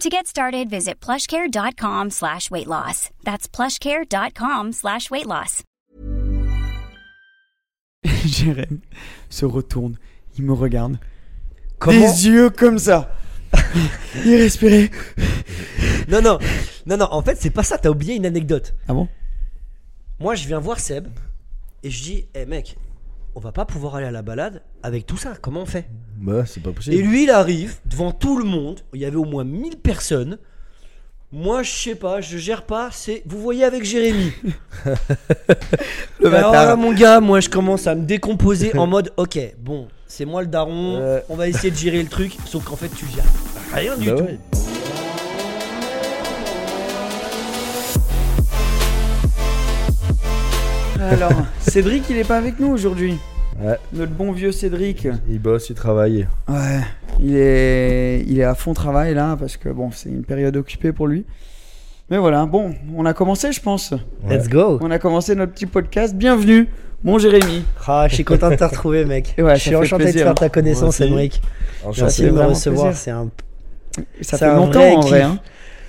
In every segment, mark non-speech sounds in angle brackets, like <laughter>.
To get started, visit plushcare.com slash weight loss. That's plushcare.com slash weight loss. <laughs> Jérém se retourne, il me regarde. Comment? Des yeux comme ça. il respirait. <laughs> Non, non, non, non, en fait, c'est pas ça, t'as oublié une anecdote. Ah bon? Moi, je viens voir Seb et je dis, hé mec, on va pas pouvoir aller à la balade avec tout ça, comment on fait? Bah, c'est pas possible. Et lui, il arrive devant tout le monde, il y avait au moins 1000 personnes. Moi, je sais pas, je gère pas, c'est. Vous voyez avec Jérémy. <laughs> Le Alors bâtard. là, mon gars, moi, je commence à me décomposer en <laughs> mode, ok, bon, c'est moi le daron, on va essayer de gérer le truc, sauf qu'en fait, tu gères rien du Bah tout. ouais. Alors, Cédric, il est pas avec nous aujourd'hui. Ouais. Notre bon vieux Cédric. Il bosse, il travaille. Ouais, il est, il est à fond travail là parce que bon, c'est une période occupée pour lui. Mais voilà, bon, on a commencé, je pense. Let's go. On a commencé notre petit podcast. Bienvenue, mon Jérémy. Ah, je suis content de te retrouver, mec. Ouais, je suis enchanté plaisir, de faire hein. ta connaissance. Enchanté. Merci de me recevoir. C'est un Ça fait un longtemps vrai en vrai. kiff. Hein.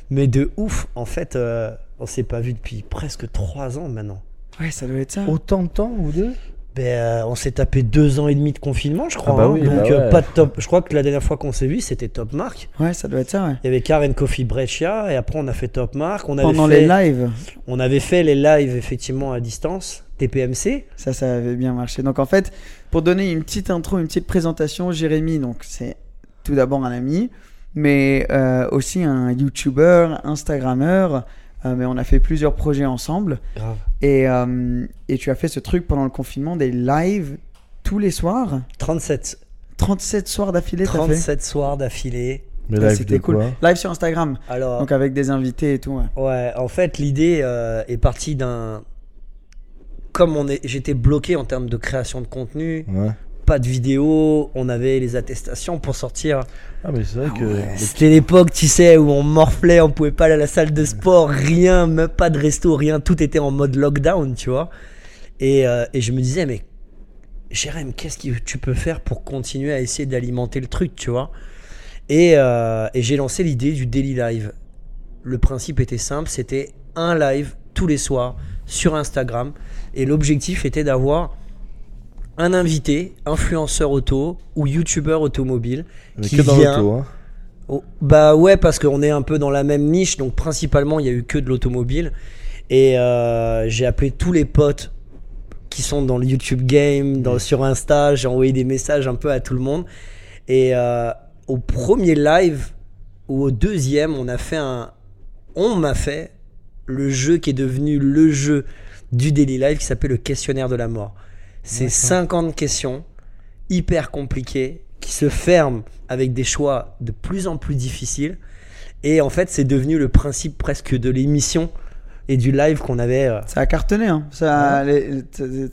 mais de ouf. En fait, euh, on s'est pas vu depuis presque trois ans maintenant. Ouais, ça doit être ça. Autant de temps ou deux? Ben, euh, on s'est tapé deux ans et demi de confinement, je crois. Ah bah hein. oui, Donc bah euh, pas de top. Je crois que la dernière fois qu'on s'est vu, c'était Top Mark. Ouais, ça doit être ça. Ouais. Il y avait Karen Coffee Brescia et après on a fait Top Mark. On avait Pendant fait, les lives, on avait fait les lives effectivement à distance, TPMC. ça, ça avait bien marché. Donc en fait, pour donner une petite intro, une petite présentation, Jérémy, donc c'est tout d'abord un ami, mais euh, aussi un YouTuber, Instagrammeur. Euh, mais on a fait plusieurs projets ensemble. Grave. Et, euh, et tu as fait ce truc pendant le confinement, des lives tous les soirs 37, 37 soirs d'affilée, t'as fait 37 soirs d'affilée. Mais Ouais, live C'était de cool. quoi Live sur Instagram, Alors, donc avec des invités et tout. ouais. Ouais, en fait, l'idée euh, est partie d'un. Comme on est, j'étais bloqué en termes de création de contenu, Ouais. Pas de vidéo, on avait les attestations pour sortir. Ah, mais c'est vrai que. ouais. C'était l'époque, tu sais, où on morflait, on pouvait pas aller à la salle de sport, rien, même pas de resto, rien, tout était en mode lockdown, tu vois. Et, euh, et je me disais, mais Jérém, qu'est-ce que tu peux faire pour continuer à essayer d'alimenter le truc, tu vois? Et, euh, et j'ai lancé l'idée du daily live. Le principe était simple, c'était un live tous les soirs sur Instagram. Et l'objectif était d'avoir un invité, influenceur auto ou youtubeur automobile, Mais qui que dans vient- l'auto, hein. Oh, bah ouais, parce qu'on est un peu dans la même niche, donc principalement il y a eu que de l'automobile. Et euh, j'ai appelé tous les potes qui sont dans le YouTube game, dans, sur Insta, j'ai envoyé des messages un peu à tout le monde. Et euh, au premier live ou au deuxième, on a fait un. On m'a fait le jeu qui est devenu le jeu du Daily Live qui s'appelle le questionnaire de la mort. C'est 50 questions hyper compliquées qui se ferment avec des choix de plus en plus difficiles. Et en fait, c'est devenu le principe presque de l'émission et du live qu'on avait. euh, Ça a cartonné, hein. ça, les-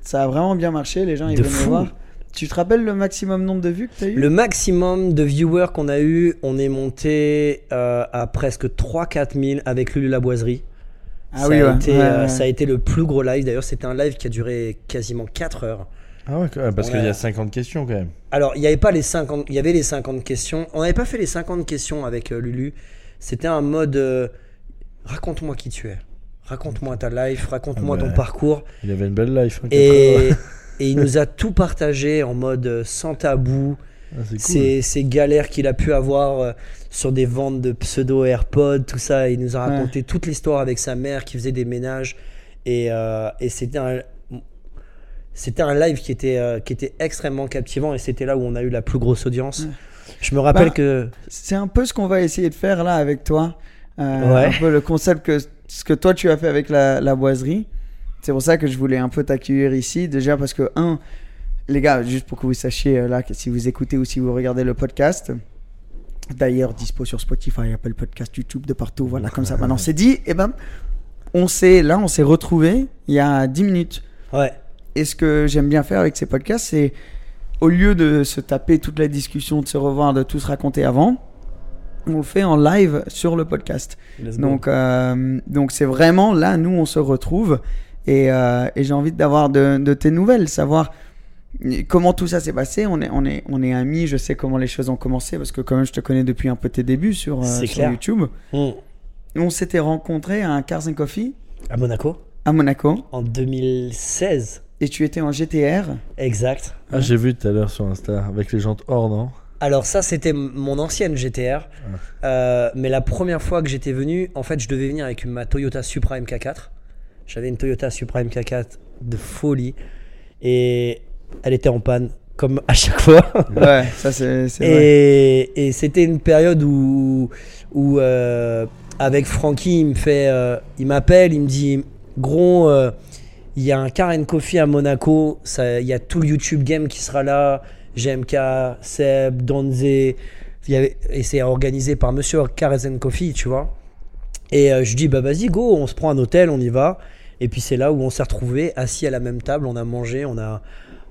ça a vraiment bien marché, les gens ils De venaient voir. Tu te rappelles le maximum nombre de vues que tu as eu? Le maximum de viewers qu'on a eu, on est monté euh, à presque 3-4 000 avec Lulu la boiserie. Ah ça, oui, a ouais. été, Ouais, euh, ouais. ça a été le plus gros live. D'ailleurs, c'était un live qui a duré quasiment 4 heures. Ah ouais, parce qu'il y a- a 50 questions quand même. Alors, il n'y avait pas les 50, il y avait les 50 questions. On n'avait pas fait les 50 questions avec euh, Lulu. C'était un mode euh, raconte-moi qui tu es. Raconte-moi ta life, raconte-moi Ah ton bah, parcours. Il avait une belle life. hein, Et, <laughs> et il nous a tout partagé en mode sans tabou. Ah, cool. Ces, ces galères qu'il a pu avoir euh, sur des ventes de pseudo AirPods, tout ça. Il nous a raconté toute l'histoire avec sa mère qui faisait des ménages. Et, euh, et c'était un- c'était un live qui était, euh, qui était extrêmement captivant et c'était là où on a eu la plus grosse audience. Ouais. Je me rappelle Bah, que. C'est un peu ce qu'on va essayer de faire là avec toi. Ouais. Un peu le concept que ce que toi tu as fait avec la, la boiserie. C'est pour ça que je voulais un peu t'accueillir ici. Déjà parce que, un, les gars, juste pour que vous sachiez euh, là, que si vous écoutez ou si vous regardez le podcast, d'ailleurs dispo sur Spotify, Apple Podcast, YouTube, de partout. Voilà, comme ça maintenant c'est dit. Et ben, on s'est là, on s'est retrouvés il y a 10 minutes. Ouais. Et ce que j'aime bien faire avec ces podcasts, c'est au lieu de se taper toute la discussion, de se revoir, de tout se raconter avant, on le fait en live sur le podcast. Donc, euh, donc c'est vraiment là, nous, on se retrouve. Et, euh, et j'ai envie d'avoir de, de tes nouvelles, savoir comment tout ça s'est passé. On est, on, est, on est amis, je sais comment les choses ont commencé, parce que quand même, je te connais depuis un peu tes débuts sur, euh, C'est sur clair. YouTube. Hmm. On s'était rencontrés à un Cars and Coffee À Monaco, à Monaco, en 2016. et tu étais en GTR. Exact. Ah, j'ai vu tout à l'heure sur Insta avec les jantes hors, non Alors ça, c'était mon ancienne GTR. Euh, mais la première fois que j'étais venu, en fait, je devais venir avec ma Toyota Supra MK4. J'avais une Toyota Supra MK4 de folie. Et elle était en panne, comme à chaque fois. Ouais, <laughs> ça c'est. Et, et c'était une période où, où euh, avec Francky, il me fait, euh, il m'appelle, il me dit, gros, euh, il y a un Car and Coffee à Monaco, il y a tout le YouTube Game qui sera là, GMK, Seb, y avait- et c'est organisé par Monsieur Car and Coffee, tu vois. Et je dis, bah vas-y, go, on se prend un hôtel, on y va. Et puis c'est là où on s'est retrouvés, assis à la même table, on a mangé, on a,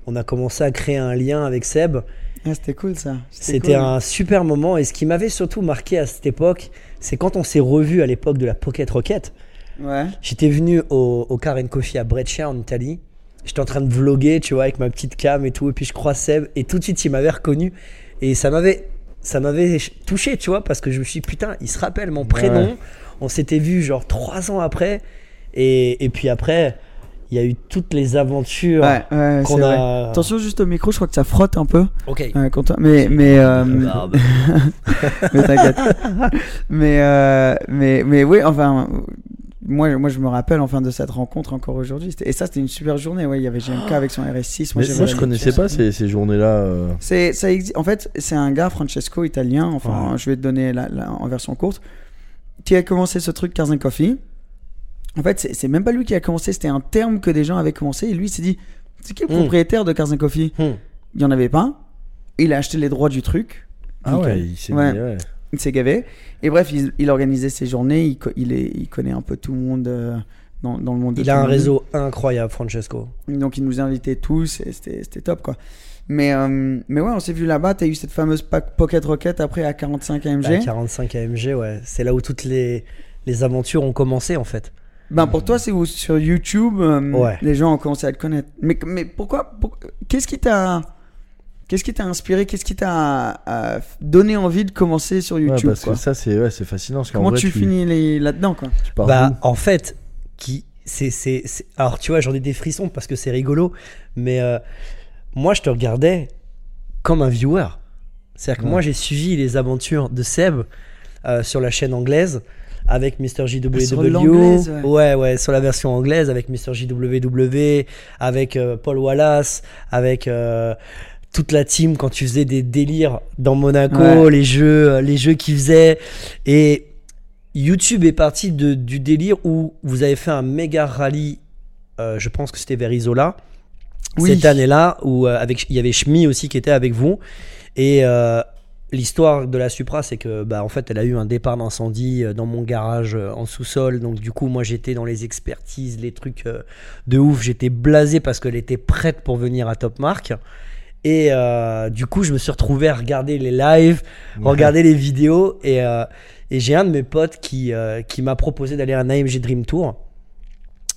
on a commencé à créer un lien avec Seb. Ah, c'était cool ça. C'était cool. un super moment et ce qui m'avait surtout marqué à cette époque, c'est quand on s'est revu à l'époque de la Pocket Rocket. Ouais. J'étais venu au, au Car and Coffee à Brescia en Italie. J'étais en train de vloguer, tu vois, avec ma petite cam et tout. Et puis je crois Seb et tout de suite il m'avait reconnu et ça m'avait, ça m'avait touché, tu vois, parce que je me suis dit, putain, il se rappelle mon prénom. Ouais. On s'était vu genre trois ans après et, et puis après il y a eu toutes les aventures Ouais, ouais, qu'on vrai. a. Attention juste au micro, je crois que ça frotte un peu. Ok. euh, quand on- Mais, mais, euh, <laughs> mais t'inquiète. mais, euh, mais, mais oui, enfin, moi, moi je me rappelle enfin de cette rencontre encore aujourd'hui. Et ça, c'était une super journée. Ouais, il y avait GMK avec son RS6. Mais j'avais moi, la je connaissais pas ces, ces journées-là. euh. C'est, ça exi- En fait, c'est un gars, Francesco, italien. Enfin, je vais te donner la, la- en version courte. Qui a commencé ce truc Cars and Coffee. En fait, c'est, même pas lui qui a commencé. C'était un terme que des gens avaient commencé. Et lui, il s'est dit c'est qui le Hmm. propriétaire de Cars and Coffee Hmm. Il y en avait pas. Il a acheté les droits du truc. Ah ouais, il s'est ouais. dit, ouais. Il s'est gavé. Et bref, il, il organisait ses journées. Il, co- il, est, il connaît un peu tout le monde euh, dans, dans le monde. de Il a un monde. réseau incroyable, Francesco. Donc il nous invitait tous et c'était top quoi. Mais, euh, mais ouais, on s'est vu là-bas. T'as eu cette fameuse Pocket Rocket après à 45 AMG. La 45 AMG, ouais. C'est là où toutes les, les aventures ont commencé, en fait. Ben pour toi, c'est où? Sur YouTube, euh, Ouais. les gens ont commencé à te connaître. Mais, mais pourquoi pour- Qu'est-ce qui t'a Qu'est-ce qui t'a inspiré? Qu'est-ce qui t'a euh, donné envie de commencer sur Ouais, YouTube parce quoi? que ça, c'est ouais, c'est fascinant. Parce Comment vrai, tu, finis là-dedans quoi? Tu pars Bah, en fait, qui, c'est, c'est, c'est- alors tu vois, j'en ai des frissons parce que c'est rigolo, mais euh, moi, je te regardais comme un viewer. C'est-à-dire que Ouais. moi, j'ai suivi les aventures de Seb euh, sur la chaîne anglaise avec Mr. JWW. Ouais. ouais, ouais, sur la version anglaise avec Mr. JWW, avec euh, Paul Wallace, avec euh, toute la team quand tu faisais des délires dans Monaco, Ouais. les jeux, euh, les jeux qu'ils faisaient. Et YouTube est parti de- du délire où vous avez fait un méga rallye, euh, je pense que c'était vers Isola, Oui. cette année-là, où avec, il y avait Shmi aussi qui était avec vous. Et l'histoire de la Supra, c'est que bah, en fait, elle a eu un départ d'incendie euh, dans mon garage euh, en sous-sol. Donc du coup, moi, j'étais dans les expertises, les trucs euh, de ouf. J'étais blasé parce qu'elle était prête pour venir à Top Mark. Et euh, du coup, je me suis retrouvé à regarder les lives, regarder les vidéos. Et, et j'ai un de mes potes qui, qui m'a proposé d'aller à un AMG Dream Tour.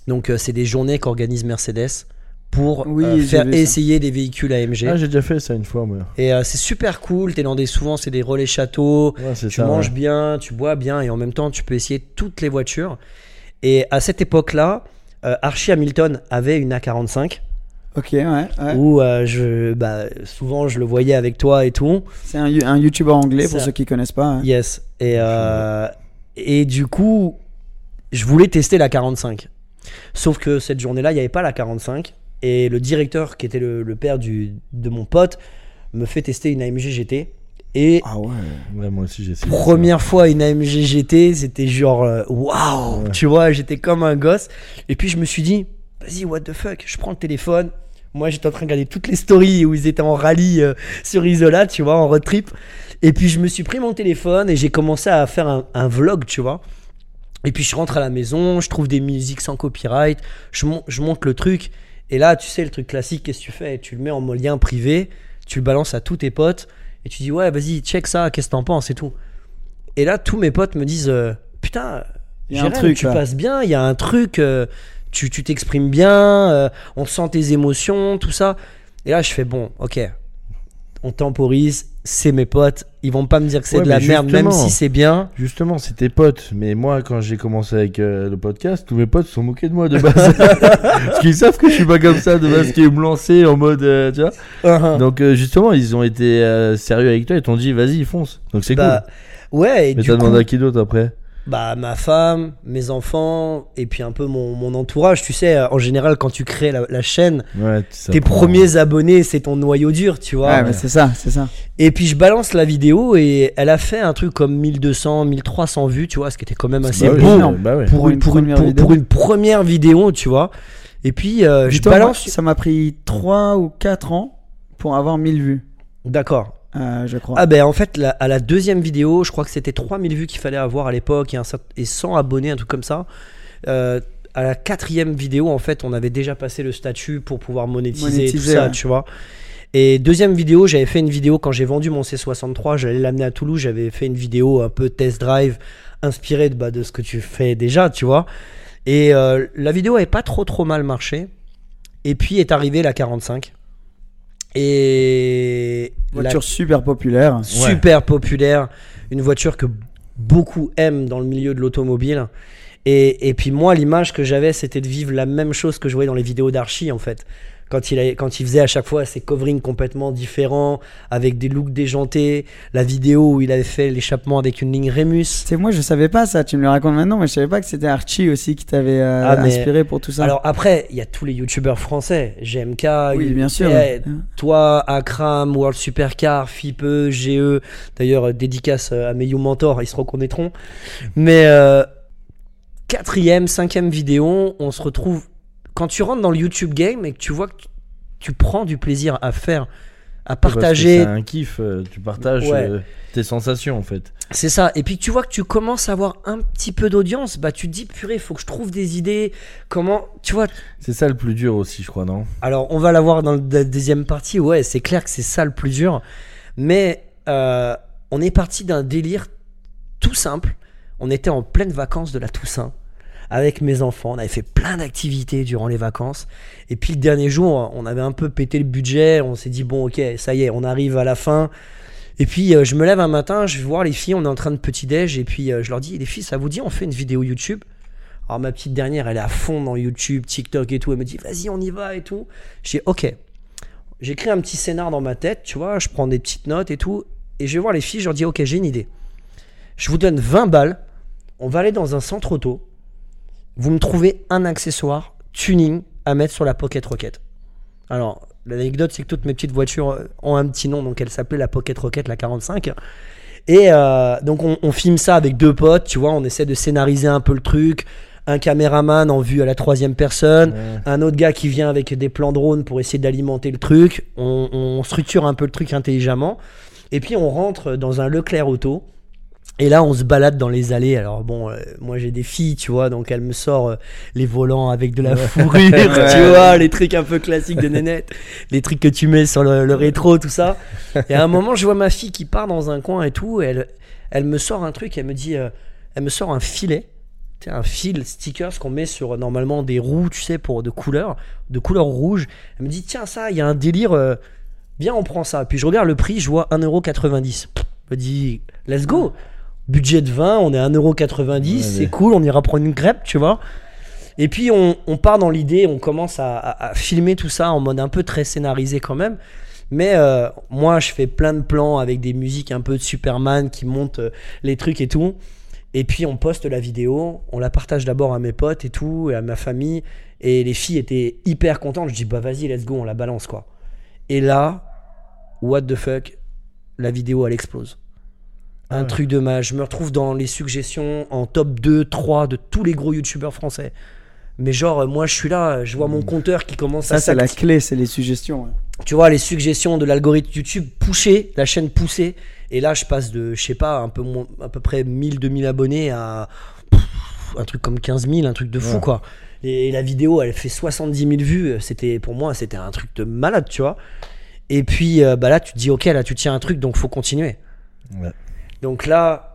Donc, c'est des journées qu'organise Mercedes pour Oui, euh, faire essayer des véhicules AMG. Ah, j'ai déjà fait ça une fois, moi. Et euh, c'est super cool. T'es dans des souvent c'est des relais châteaux. Ouais, Tu ça. manges ouais. bien, tu bois bien et en même temps tu peux essayer toutes les voitures. Et à cette époque-là, euh, Archie Hamilton avait une A45 Ok, ouais. ouais. où euh, je, bah, souvent je le voyais avec toi et tout. C'est un, you- un YouTuber anglais pour ceux qui connaissent pas. hein. Yes. Et, euh, et du coup, je voulais tester la 45. Sauf que cette journée-là, il n'y avait pas la 45. Et le directeur, qui était le, le père du, de mon pote, me fait tester une AMG GT. Et Ah ouais. Ouais, moi aussi j'ai essayé. première fois une AMG GT, c'était genre euh, waouh, Ouais. tu vois, j'étais comme un gosse. Et puis je me suis dit, vas-y, what the fuck, je prends le téléphone. Moi, j'étais en train de regarder toutes les stories où ils étaient en rallye euh, sur Isola, tu vois, en road trip. Et puis je me suis pris mon téléphone et j'ai commencé à faire un, un vlog, tu vois. Et puis je rentre à la maison, je trouve des musiques sans copyright, je, mon- je monte le truc. Et là, tu sais, le truc classique, qu'est-ce que tu fais? Tu le mets en lien privé, tu le balances à tous tes potes et tu dis ouais, vas-y, check ça, qu'est-ce que t'en penses et tout. Et là, tous mes potes me disent euh, putain, Il y a un truc, tu là. passes bien, il y a un truc, euh, tu tu t'exprimes bien, euh, on sent tes émotions, tout ça. Et là, je fais bon, ok, on temporise, c'est mes potes, ils vont pas me dire que c'est Ouais, de la mais merde, même si c'est bien. Justement, c'est tes potes. Mais moi, quand j'ai commencé avec euh, le podcast, tous mes potes se sont moqués de moi de base. <laughs> Parce qu'ils savent que je suis pas comme ça de base, qu'ils me lancer en mode. euh, tu vois Uh-huh. Donc, euh, justement, ils ont été sérieux avec toi. Ils t'ont dit, vas-y, fonce. Donc, c'est Bah, ouais, et cool. Mais du t'as demandé à qui d'autre après? Bah, ma femme, mes enfants, et puis un peu mon, mon entourage. Tu sais, euh, en général, quand tu crées la, la chaîne, Ouais, tes premiers abonnés, c'est ton noyau dur, tu vois. Ouais, mais c'est ça, c'est ça. Et puis je balance la vidéo et elle a fait un truc comme 1200, 1300 vues, tu vois, ce qui était quand même assez Bah oui, bon bah ouais. pour, une, pour, une, première pour- vidéo. pour une première vidéo, tu vois. Et puis euh, je moi, balance. ça m'a pris 3 ou 4 ans pour avoir 1000 vues, D'accord. Euh, je crois. Ah ben en fait, la- à la deuxième vidéo, je crois que c'était 3000 vues qu'il fallait avoir à l'époque et, un cer- et 100 abonnés, un truc comme ça. Euh, à la quatrième vidéo, en fait, on avait déjà passé le statut pour pouvoir monétiser, tout ça, ouais. tu vois. Et deuxième vidéo, j'avais fait une vidéo quand j'ai vendu mon C63, j'allais l'amener à Toulouse, j'avais fait une vidéo un peu test drive inspirée de, bah, de ce que tu fais déjà, tu vois. Et euh, la vidéo avait pas trop trop mal marché. Et puis est arrivée la 45. Et la Voiture super populaire. super populaire, une voiture que beaucoup aiment dans le milieu de l'automobile. Et, et puis moi, l'image que j'avais, c'était de vivre la même chose que je voyais dans les vidéos d'Archie, en fait. Quand il, a- quand il faisait à chaque fois ses coverings complètement différents, avec des looks déjantés, la vidéo où il avait fait l'échappement avec une ligne Remus. C'est moi, je savais pas ça. Tu me le racontes maintenant, mais je savais pas que c'était Archie aussi qui t'avait euh, Ah, mais- inspiré pour tout ça. Alors après, il y a tous les youtubeurs français, GMK, oui, bien sûr. eh, toi, Akram, World Supercar, Fipe, GE, d'ailleurs euh, dédicace euh, à mes You Mentors, ils se reconnaîtront. Mais euh, quatrième, cinquième vidéo, on se retrouve quand tu rentres dans le YouTube game et que tu vois que tu, tu prends du plaisir à faire, à partager. C'est un kiff. euh, Tu partages Ouais. euh, tes sensations en fait. C'est ça. Et puis que tu vois que tu commences à avoir un petit peu d'audience, bah tu te dis purée, faut que je trouve des idées. Comment, tu vois, C'est ça le plus dur aussi, je crois, non? Alors, on va la voir dans la deuxième partie. Ouais, c'est clair que c'est ça le plus dur. Mais euh, on est parti d'un délire tout simple. On était en pleine vacances de la Toussaint avec mes enfants. On avait fait plein d'activités durant les vacances. Et puis le dernier jour, on avait un peu pété le budget. On s'est dit, bon, ok, ça y est, on arrive à la fin. Et puis euh, je me lève un matin, je vais voir les filles, on est en train de petit-déj. Et puis euh, je leur dis, les filles, ça vous dit, on fait une vidéo YouTube? Alors ma petite dernière, elle est à fond dans YouTube, TikTok et tout. Elle me dit, vas-y, on y va et tout. J'ai ok. J'écris un petit scénar dans ma tête, tu vois. Je prends des petites notes et tout. Et je vais voir les filles, je leur dis, ok, j'ai une idée. Je vous donne 20 balles. On va aller dans un centre auto. Vous me trouvez un accessoire tuning à mettre sur la Pocket Rocket. Alors, l'anecdote, c'est que toutes mes petites voitures euh, ont un petit nom, donc elle s'appelait la Pocket Rocket, la 45. Et euh, donc, on, on filme ça avec deux potes, tu vois, on essaie de scénariser un peu le truc. Un caméraman en vue à la troisième personne, Ouais. un autre gars qui vient avec des plans drone pour essayer d'alimenter le truc. On, on structure un peu le truc intelligemment. Et puis on rentre dans un Leclerc Auto. Et là, on se balade dans les allées. Alors bon, euh, moi j'ai des filles, tu vois, donc elle me sort euh, les volants avec de la fourrure, <laughs> tu vois, les trucs un peu classiques de nénette, les trucs que tu mets sur le, le rétro, tout ça. Et à un moment, je vois ma fille qui part dans un coin et tout, et elle, elle me sort un truc, elle me dit, euh, elle me sort un filet, un fil stickers qu'on met sur normalement des roues, tu sais, pour de couleur, de couleur rouge. Elle me dit, tiens, ça, il y a un délire, viens, on prend ça. Puis je regarde le prix, je vois 1,90€. Je me dis, let's go. Budget de 20, on est à 1,90€, Ouais, c'est cool, on ira prendre une crêpe, tu vois. Et puis on, on part dans l'idée, on commence à, à- à filmer tout ça en mode un peu très scénarisé quand même. Mais euh, moi, je fais plein de plans avec des musiques un peu de Superman qui montent euh, les trucs et tout. Et puis on poste la vidéo, on la partage d'abord à mes potes et tout, et à ma famille. Et les filles étaient hyper contentes. Je dis bah vas-y, let's go, on la balance quoi. Et là, what the fuck, la vidéo elle explose. Un ouais. truc de mal. Je me retrouve dans les suggestions en top 2, 3 de tous les gros youtubeurs français. Mais genre, moi je suis là, je vois mon compteur qui commence Ça, à c'est la clé, c'est les suggestions. ouais. tu vois les suggestions de l'algorithme YouTube pousser, la chaîne poussée et là je passe de je sais pas un peu moins, à peu près 1000 2000 abonnés à pff, un truc comme 15 000 un truc de fou Ouais. quoi et, la vidéo elle fait 70 000 vues c'était pour moi c'était un truc de malade tu vois et puis euh, bah là tu te dis ok là tu tiens un truc donc faut continuer Ouais. Donc là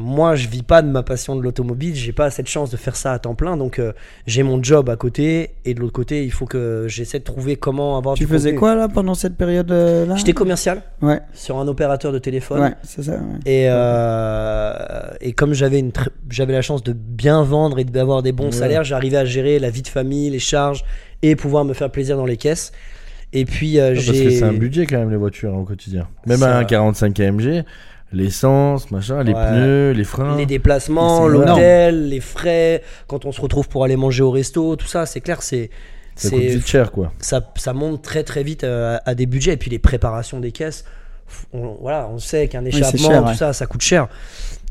moi je vis pas de ma passion de l'automobile j'ai pas cette chance de faire ça à temps plein donc euh, j'ai mon job à côté et de l'autre côté il faut que j'essaie de trouver comment avoir Tu du faisais contenu. quoi là pendant cette période-là J'étais commercial Ouais, sur un opérateur de téléphone. ouais, c'est ça. ouais. Et, euh, et comme j'avais une j'avais la chance de bien vendre et d'avoir des bons Ouais. salaires, j'arrivais à gérer la vie de famille, les charges et pouvoir me faire plaisir dans les caisses. Et puis euh, Ah, Parce que j'ai c'est un budget quand même les voitures hein, au quotidien. Même à un 45 AMG, l'essence, machin, les Ouais. pneus, les freins. les déplacements, l'hôtel, les frais, quand on se retrouve pour aller manger au resto, tout ça, c'est clair, c'est ça coûte c'est vite cher quoi. ça, ça monte très très vite euh, à, à des budgets et puis les préparations des caisses on, voilà on sait qu'un échappement cher, tout ouais. ça ça coûte cher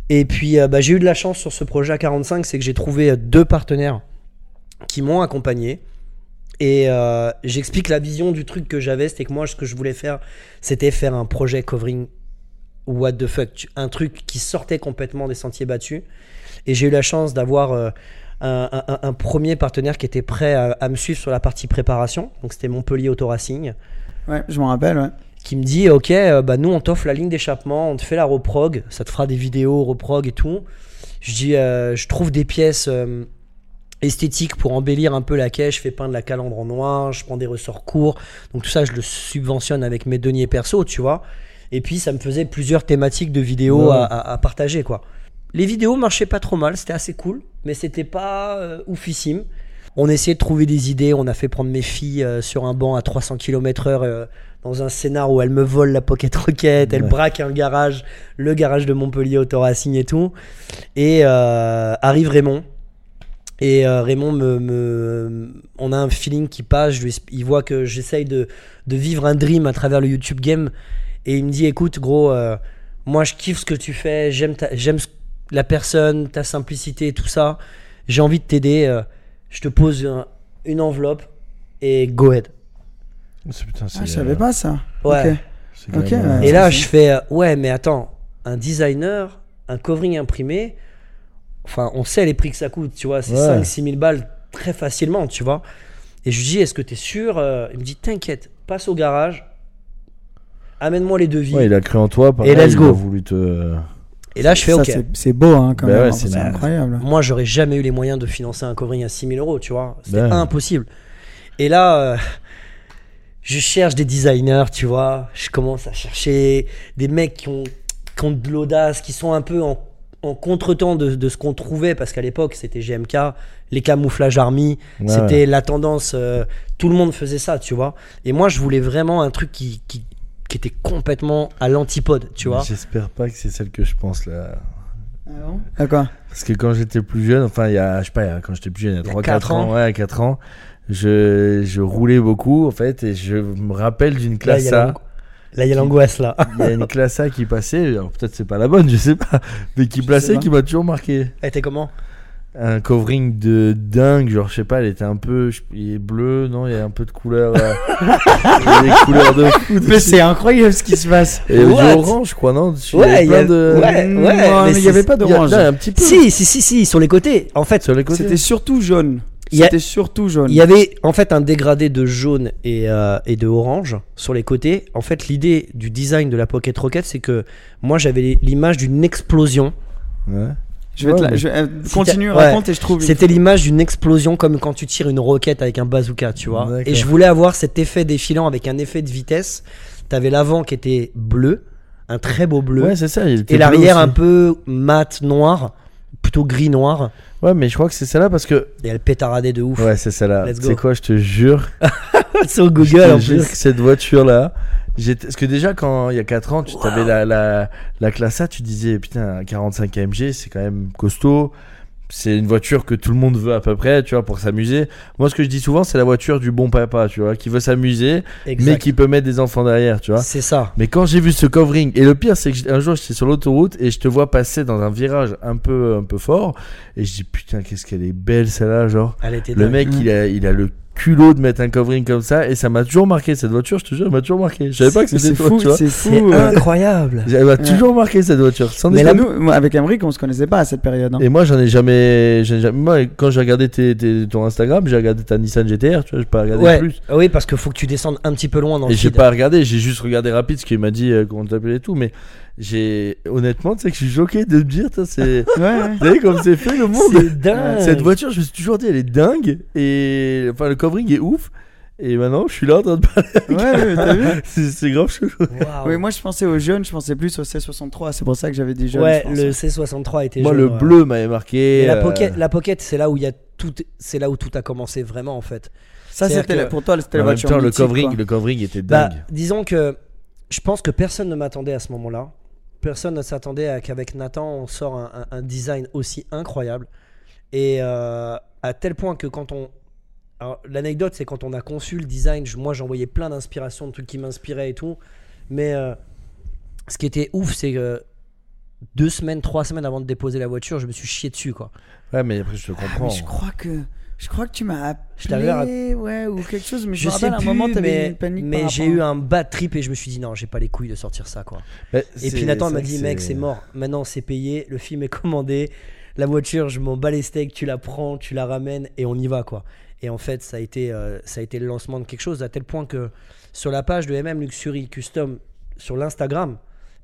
et puis euh, bah, j'ai eu de la chance sur ce projet à 45 c'est que j'ai trouvé euh, deux partenaires qui m'ont accompagné et euh, j'explique la vision du truc que j'avais c'était que moi ce que je voulais faire c'était faire un projet covering what the fuck un truc qui sortait complètement des sentiers battus et j'ai eu la chance d'avoir euh, un, un- un premier partenaire qui était prêt à, à me suivre sur la partie préparation. Donc c'était Montpellier Auto Racing Ouais, je m'en rappelle, ouais. qui me dit ok euh, bah nous on t'offre la ligne d'échappement, on te fait la reprog, ça te fera des vidéos reprog et tout. Je dis je trouve des pièces esthétiques pour embellir un peu la caisse, je fais peindre la calandre en noir, je prends des ressorts courts. Donc tout ça je le subventionne avec mes deniers perso, tu vois. Et puis ça me faisait plusieurs thématiques de vidéos Ouais. à, à- à partager quoi. Les vidéos marchaient pas trop mal, c'était assez cool, mais c'était pas euh, oufissime. On essayait de trouver des idées, on a fait prendre mes filles euh, sur un banc à 300 km/h euh, dans un scénar où elles me volent la Pocket Rocket, elles Ouais. braquent un garage, le garage de Montpellier Auto Racing et tout. Et arrive Raymond. Et euh, Raymond me, me- on a un feeling qui passe. Je lui exp- il voit que j'essaye de, de vivre un dream à travers le YouTube Game. Et il me dit, écoute, gros, euh, moi je kiffe ce que tu fais. J'aime la personne, ta simplicité, tout ça. J'ai envie de t'aider. euh, je te pose un- une enveloppe et go ahead. C'est- Putain, Ah, je savais euh, pas ça. Ouais. Ok. c'est quand Ok, même, euh, ouais. Et là, je fais euh, ouais, mais attends, un designer, un covering imprimé, enfin, on sait les prix que ça coûte, tu vois, c'est Ouais. 5-6 000 balles très facilement, tu vois. Et je lui dis, est-ce que tu es sûr Euh, Il me dit, t'inquiète, passe au garage, amène-moi les devis. Ouais, il a cru en toi. pareil, Et let's il go. a voulu te. Et là, je fais, Ça, ok. c'est- beau, hein, quand Bah même. ouais, hein, c'est incroyable. Moi, j'aurais jamais eu les moyens de financer un covering à 6 000 euros, tu vois. C'était Ben. impossible. Et là, euh, je cherche des designers, tu vois. Je commence à chercher des mecs qui ont, qui ont de l'audace, qui sont un peu en, en contretemps de, de ce qu'on trouvait, parce qu'à l'époque, c'était GMK, les camouflages army, Ouais, c'était ouais. la tendance. euh, tout le monde faisait ça, tu vois. Et moi, je voulais vraiment un truc qui, qui, qui était complètement à l'antipode, tu vois. J'espère pas que c'est celle que je pense là. D'accord. Parce que quand j'étais plus jeune, enfin, il y a, je sais pas, il y a- quand j'étais plus jeune, il y a Il y a 3-4 quatre ans, ans. ouais, 4 ans, je, je roulais beaucoup, en fait, et je me rappelle d'une Là, classe a l'ango- là, il y a l'angoisse, là. Il y a une <laughs> classe A qui passait, alors peut-être c'est pas la bonne, je sais pas, mais qui Je pas. qui m'a toujours marqué. Elle était comment? Un covering de dingue, genre je sais pas, elle était un peu, il est bleu, non, il y a un peu de couleur, euh, <laughs> il y a des couleurs de foot. Mais c'est incroyable ce qui se passe. Et du What? orange, je crois, non? Dessus, Ouais, il y plein a- de. ouais, Mm, ouais, non, mais mais il n'y avait pas Il y a- d'orange. non, il y a un petit peu. Si, si, si, si, sur les côtés. En fait, Sur les côtés. C'était surtout jaune. Il y a- C'était surtout jaune. il y avait en fait un dégradé de jaune et, euh, et de orange sur les côtés. En fait, l'idée du design de la Pocket Rocket, c'est que moi j'avais l'image d'une explosion. Ouais. Je vais te Ouais, la- mais- je- euh, continue, t'as- ouais. raconte et je trouve. C'était l'image d'une explosion comme quand tu tires une roquette avec un bazooka, tu vois. Et je voulais avoir cet effet défilant avec un effet de vitesse. T'avais l'avant qui était bleu, un très beau bleu, Ouais, c'est ça. il était et l'arrière un peu mat noir, plutôt gris noir. Ouais, mais je crois que c'est celle-là parce que. Et elle pétaradait de ouf. Ouais, c'est celle-là. C'est quoi, je te jure. <laughs> c'est au je Google te en jure plus. que cette voiture-là, Parce que déjà, quand il y a 4 ans, tu avais la, la, la classe A, tu disais, putain, un 45 AMG, c'est quand même costaud. C'est une voiture que tout le monde veut à peu près, tu vois, pour s'amuser. Moi, ce que je dis souvent, c'est la voiture du bon papa, tu vois, qui veut s'amuser, mais qui peut mettre des enfants derrière, tu vois. C'est ça. Mais quand j'ai vu ce covering, et le pire, c'est que j'- un jour, j'étais sur l'autoroute et je te vois passer dans un virage un peu, un peu fort, et je dis, putain, qu'est-ce qu'elle est belle, celle-là, genre. Elle était Le mec, il a, il a le culot de mettre un covering comme ça, et ça m'a toujours marqué, cette voiture, je te jure, elle m'a toujours marqué. Je savais pas que c'était fou, tu vois. c'est euh. incroyable. Elle m'a toujours marqué, cette voiture. Sans Mais là, nous, avec Emric, on se connaissait pas à cette période. hein. Et moi, j'en ai jamais, j'ai jamais- Moi, quand j'ai regardé tes, tes- ton Instagram, j'ai regardé ta Nissan GTR, tu vois, j'ai pas regardé Ouais. plus. Ah Oui, parce qu'il faut que tu descendes un petit peu loin dans le Et j'ai feed. pas regardé, j'ai juste regardé rapide ce qu'il m'a dit, euh, comment t'appelais et tout. Mais j'ai, honnêtement, tu sais que je suis choqué de me dire, tu sais, c'est. Ouais, <laughs> ouais. Vous savez comme c'est fait le monde C'est dingue. Cette voiture, je me suis toujours dit, elle est dingue. Et enfin, le covering est ouf. Et maintenant, je suis là en train de parler. Ouais, ouais, t'as vu <laughs> C'est grave chelou. Waouh. Oui, moi je pensais aux jeunes, je pensais plus au C63, c'est pour ça que j'avais dit jeunes. ouais, je le C63 était Moi, le ouais. bleu m'avait marqué. Et la euh, pocket, la pocket, c'est là où il y a tout, c'est là où tout a commencé vraiment en fait. Ça, c'était que- pour toi, c'était la En même voiture. temps, le mythique, covering, quoi. le covering était Bah, dingue. disons que je pense que personne ne m'attendait à ce moment-là. Personne ne s'attendait à qu'avec Nathan on sort un, un- un design aussi incroyable et euh, à tel point que quand on l'anecdote c'est quand on a conçu le design, je- moi j'envoyais plein d'inspirations, de trucs qui m'inspiraient et tout, mais euh, ce qui était ouf c'est que deux semaines, trois semaines avant de déposer la voiture, je me suis chié dessus quoi. Ouais, mais après, je te Ah, comprends. mais je crois que. Je crois que tu m'as Je t'avais appelé, ouais, ou quelque chose, mais je, Je me sais à un plus, moment, t'avais mais, une panique mais j'ai eu un bad trip et je me suis dit non, j'ai pas les couilles de sortir ça quoi. Mais Et puis Nathan m'a dit mec c'est mort, maintenant c'est payé, le film est commandé, la voiture je m'en bats les steaks, tu la prends, tu la ramènes et on y va quoi. Et en fait ça a été, euh, ça a été le lancement de quelque chose à tel point que sur la page de MM Luxury Custom sur l'Instagram,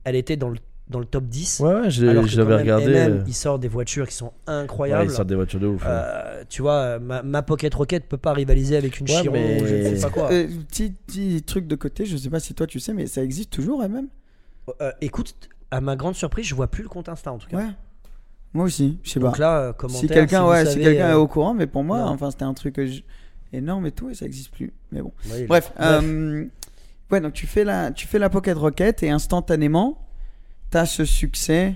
elle était dans le, dans le top 10. Ouais, ouais, même, regardé. MM, euh, il sort des voitures qui sont ouais, incroyables. ils sortent des voitures de ouf. ouais. Euh, tu vois, ma, ma Pocket Rocket peut pas rivaliser avec une Ouais, Chiron mais- je ne sais pas quoi. Euh, petit, petit truc de côté, je sais pas si toi tu sais, mais ça existe toujours, même Euh, écoute, à ma grande surprise, je vois plus le compte Insta en tout cas. Ouais. Moi aussi, je sais pas. Donc là, euh, si quelqu'un vous ouais, si quelqu'un est euh, au courant, mais pour moi, non. enfin, c'était un truc énorme et tout, et ça existe plus. Mais bon. Bref, Bref. euh, ouais, donc tu fais la, tu fais la Pocket Rocket et instantanément, t'as ce succès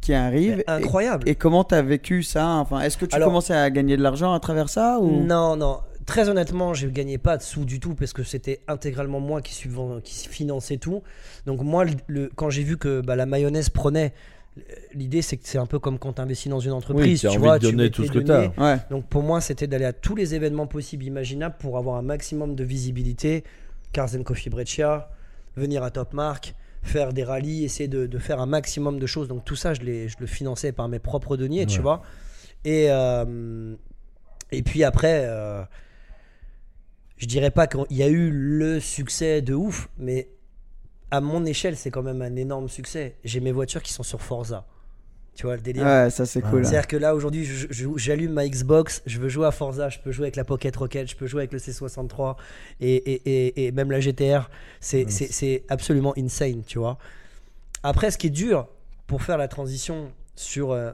qui arrive. Mais incroyable. Et, comment t'as vécu ça Enfin, est-ce que tu Alors- commençais à gagner de l'argent à travers ça ou? Non, non. Très honnêtement, je gagnais pas de sous du tout parce que c'était intégralement moi qui, qui finançait tout. Donc moi, le, le- quand j'ai vu que bah, la mayonnaise prenait, l'idée c'est que c'est un peu comme quand tu investis dans une entreprise. t'as tu envie vois, de tu donner tout ce que t'as. Ouais. Donc pour moi, c'était d'aller à tous les événements possibles, imaginables pour avoir un maximum de visibilité. Cars and Coffee Breccia, venir à Top Mark, faire des rallyes, essayer de, de faire un maximum de choses. Donc tout ça, je, le finançais par mes propres deniers, tu vois. Et, euh, et puis après, euh, je dirais pas qu'il y a eu le succès de ouf, mais à mon échelle, c'est quand même un énorme succès. J'ai mes voitures qui sont sur Forza. Tu vois le délire Ouais, ça c'est cool. c'est-à-dire que là aujourd'hui, j'allume ma Xbox, je veux jouer à Forza, je peux jouer avec la Pocket Rocket, je peux jouer avec le C63 et, et- et- et même la GTR. C'est c'est- c'est absolument insane, tu vois. Après, ce qui est dur pour faire la transition sur euh,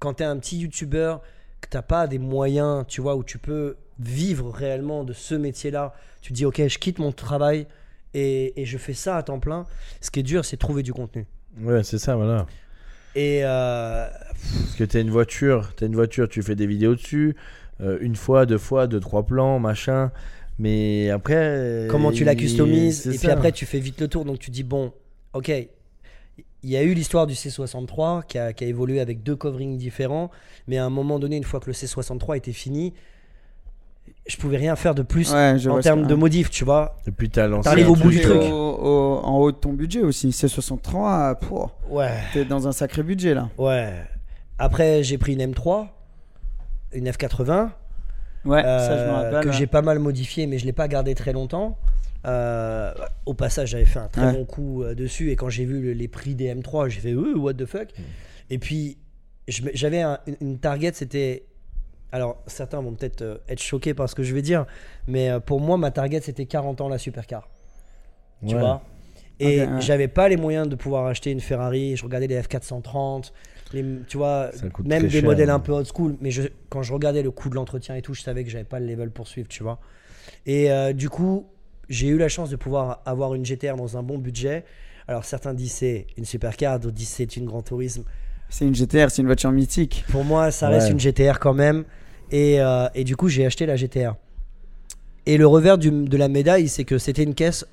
quand tu es un petit YouTuber, que t'as pas des moyens, tu vois, où tu peux vivre réellement de ce métier-là, tu te dis, ok, je quitte mon travail et, et je fais ça à temps plein. Ce qui est dur, c'est trouver du contenu. Ouais, c'est ça, voilà. Et euh, Parce que t'as une voiture, t'as une voiture, tu fais des vidéos dessus, euh, une fois, deux fois, deux, trois plans, machin. Mais après. comment tu la customises et puis après tu fais vite le tour donc tu dis bon ok il y a eu l'histoire du C63 qui a, qui a évolué avec deux coverings différents mais à un moment donné une fois que le C63 était fini je pouvais rien faire de plus Ouais, en termes de modif tu vois Et puis t'as lancé. T'arrives au bout du truc, Au- au- en haut de ton budget aussi. C63, pouah, ouais t'es dans un sacré budget là. ouais après j'ai pris une M3 une F80 Ouais, ça je me euh, rappelle. que ouais. j'ai pas mal modifié, mais je l'ai pas gardé très longtemps. Euh, au passage, j'avais fait un très Ouais. bon coup euh, dessus, et quand j'ai vu le- les prix des M3, j'ai fait euh, what the fuck? Et puis j'avais un- une, une target, c'était alors certains vont peut-être euh, être choqués par ce que je vais dire, mais euh, pour moi ma target c'était 40 ans la supercar, tu ouais. vois. Et Ok, ouais. j'avais pas les moyens de pouvoir acheter une Ferrari. Je regardais les F430, les, tu vois, Ça coûte même très des cher, modèles hein. un peu old school. Mais je, quand je regardais le coût de l'entretien et tout, je savais que j'avais pas le level pour suivre, tu vois. Et euh, du coup, j'ai eu la chance de pouvoir avoir une GTR dans un bon budget. Alors certains disent c'est une supercar, d'autres disent c'est une Grand Tourisme. C'est une GTR, c'est une voiture mythique. Pour moi, ça reste Ouais. une GTR quand même. Et, euh, et du coup, j'ai acheté la GTR. Et le revers de la médaille, c'est que c'était une caisse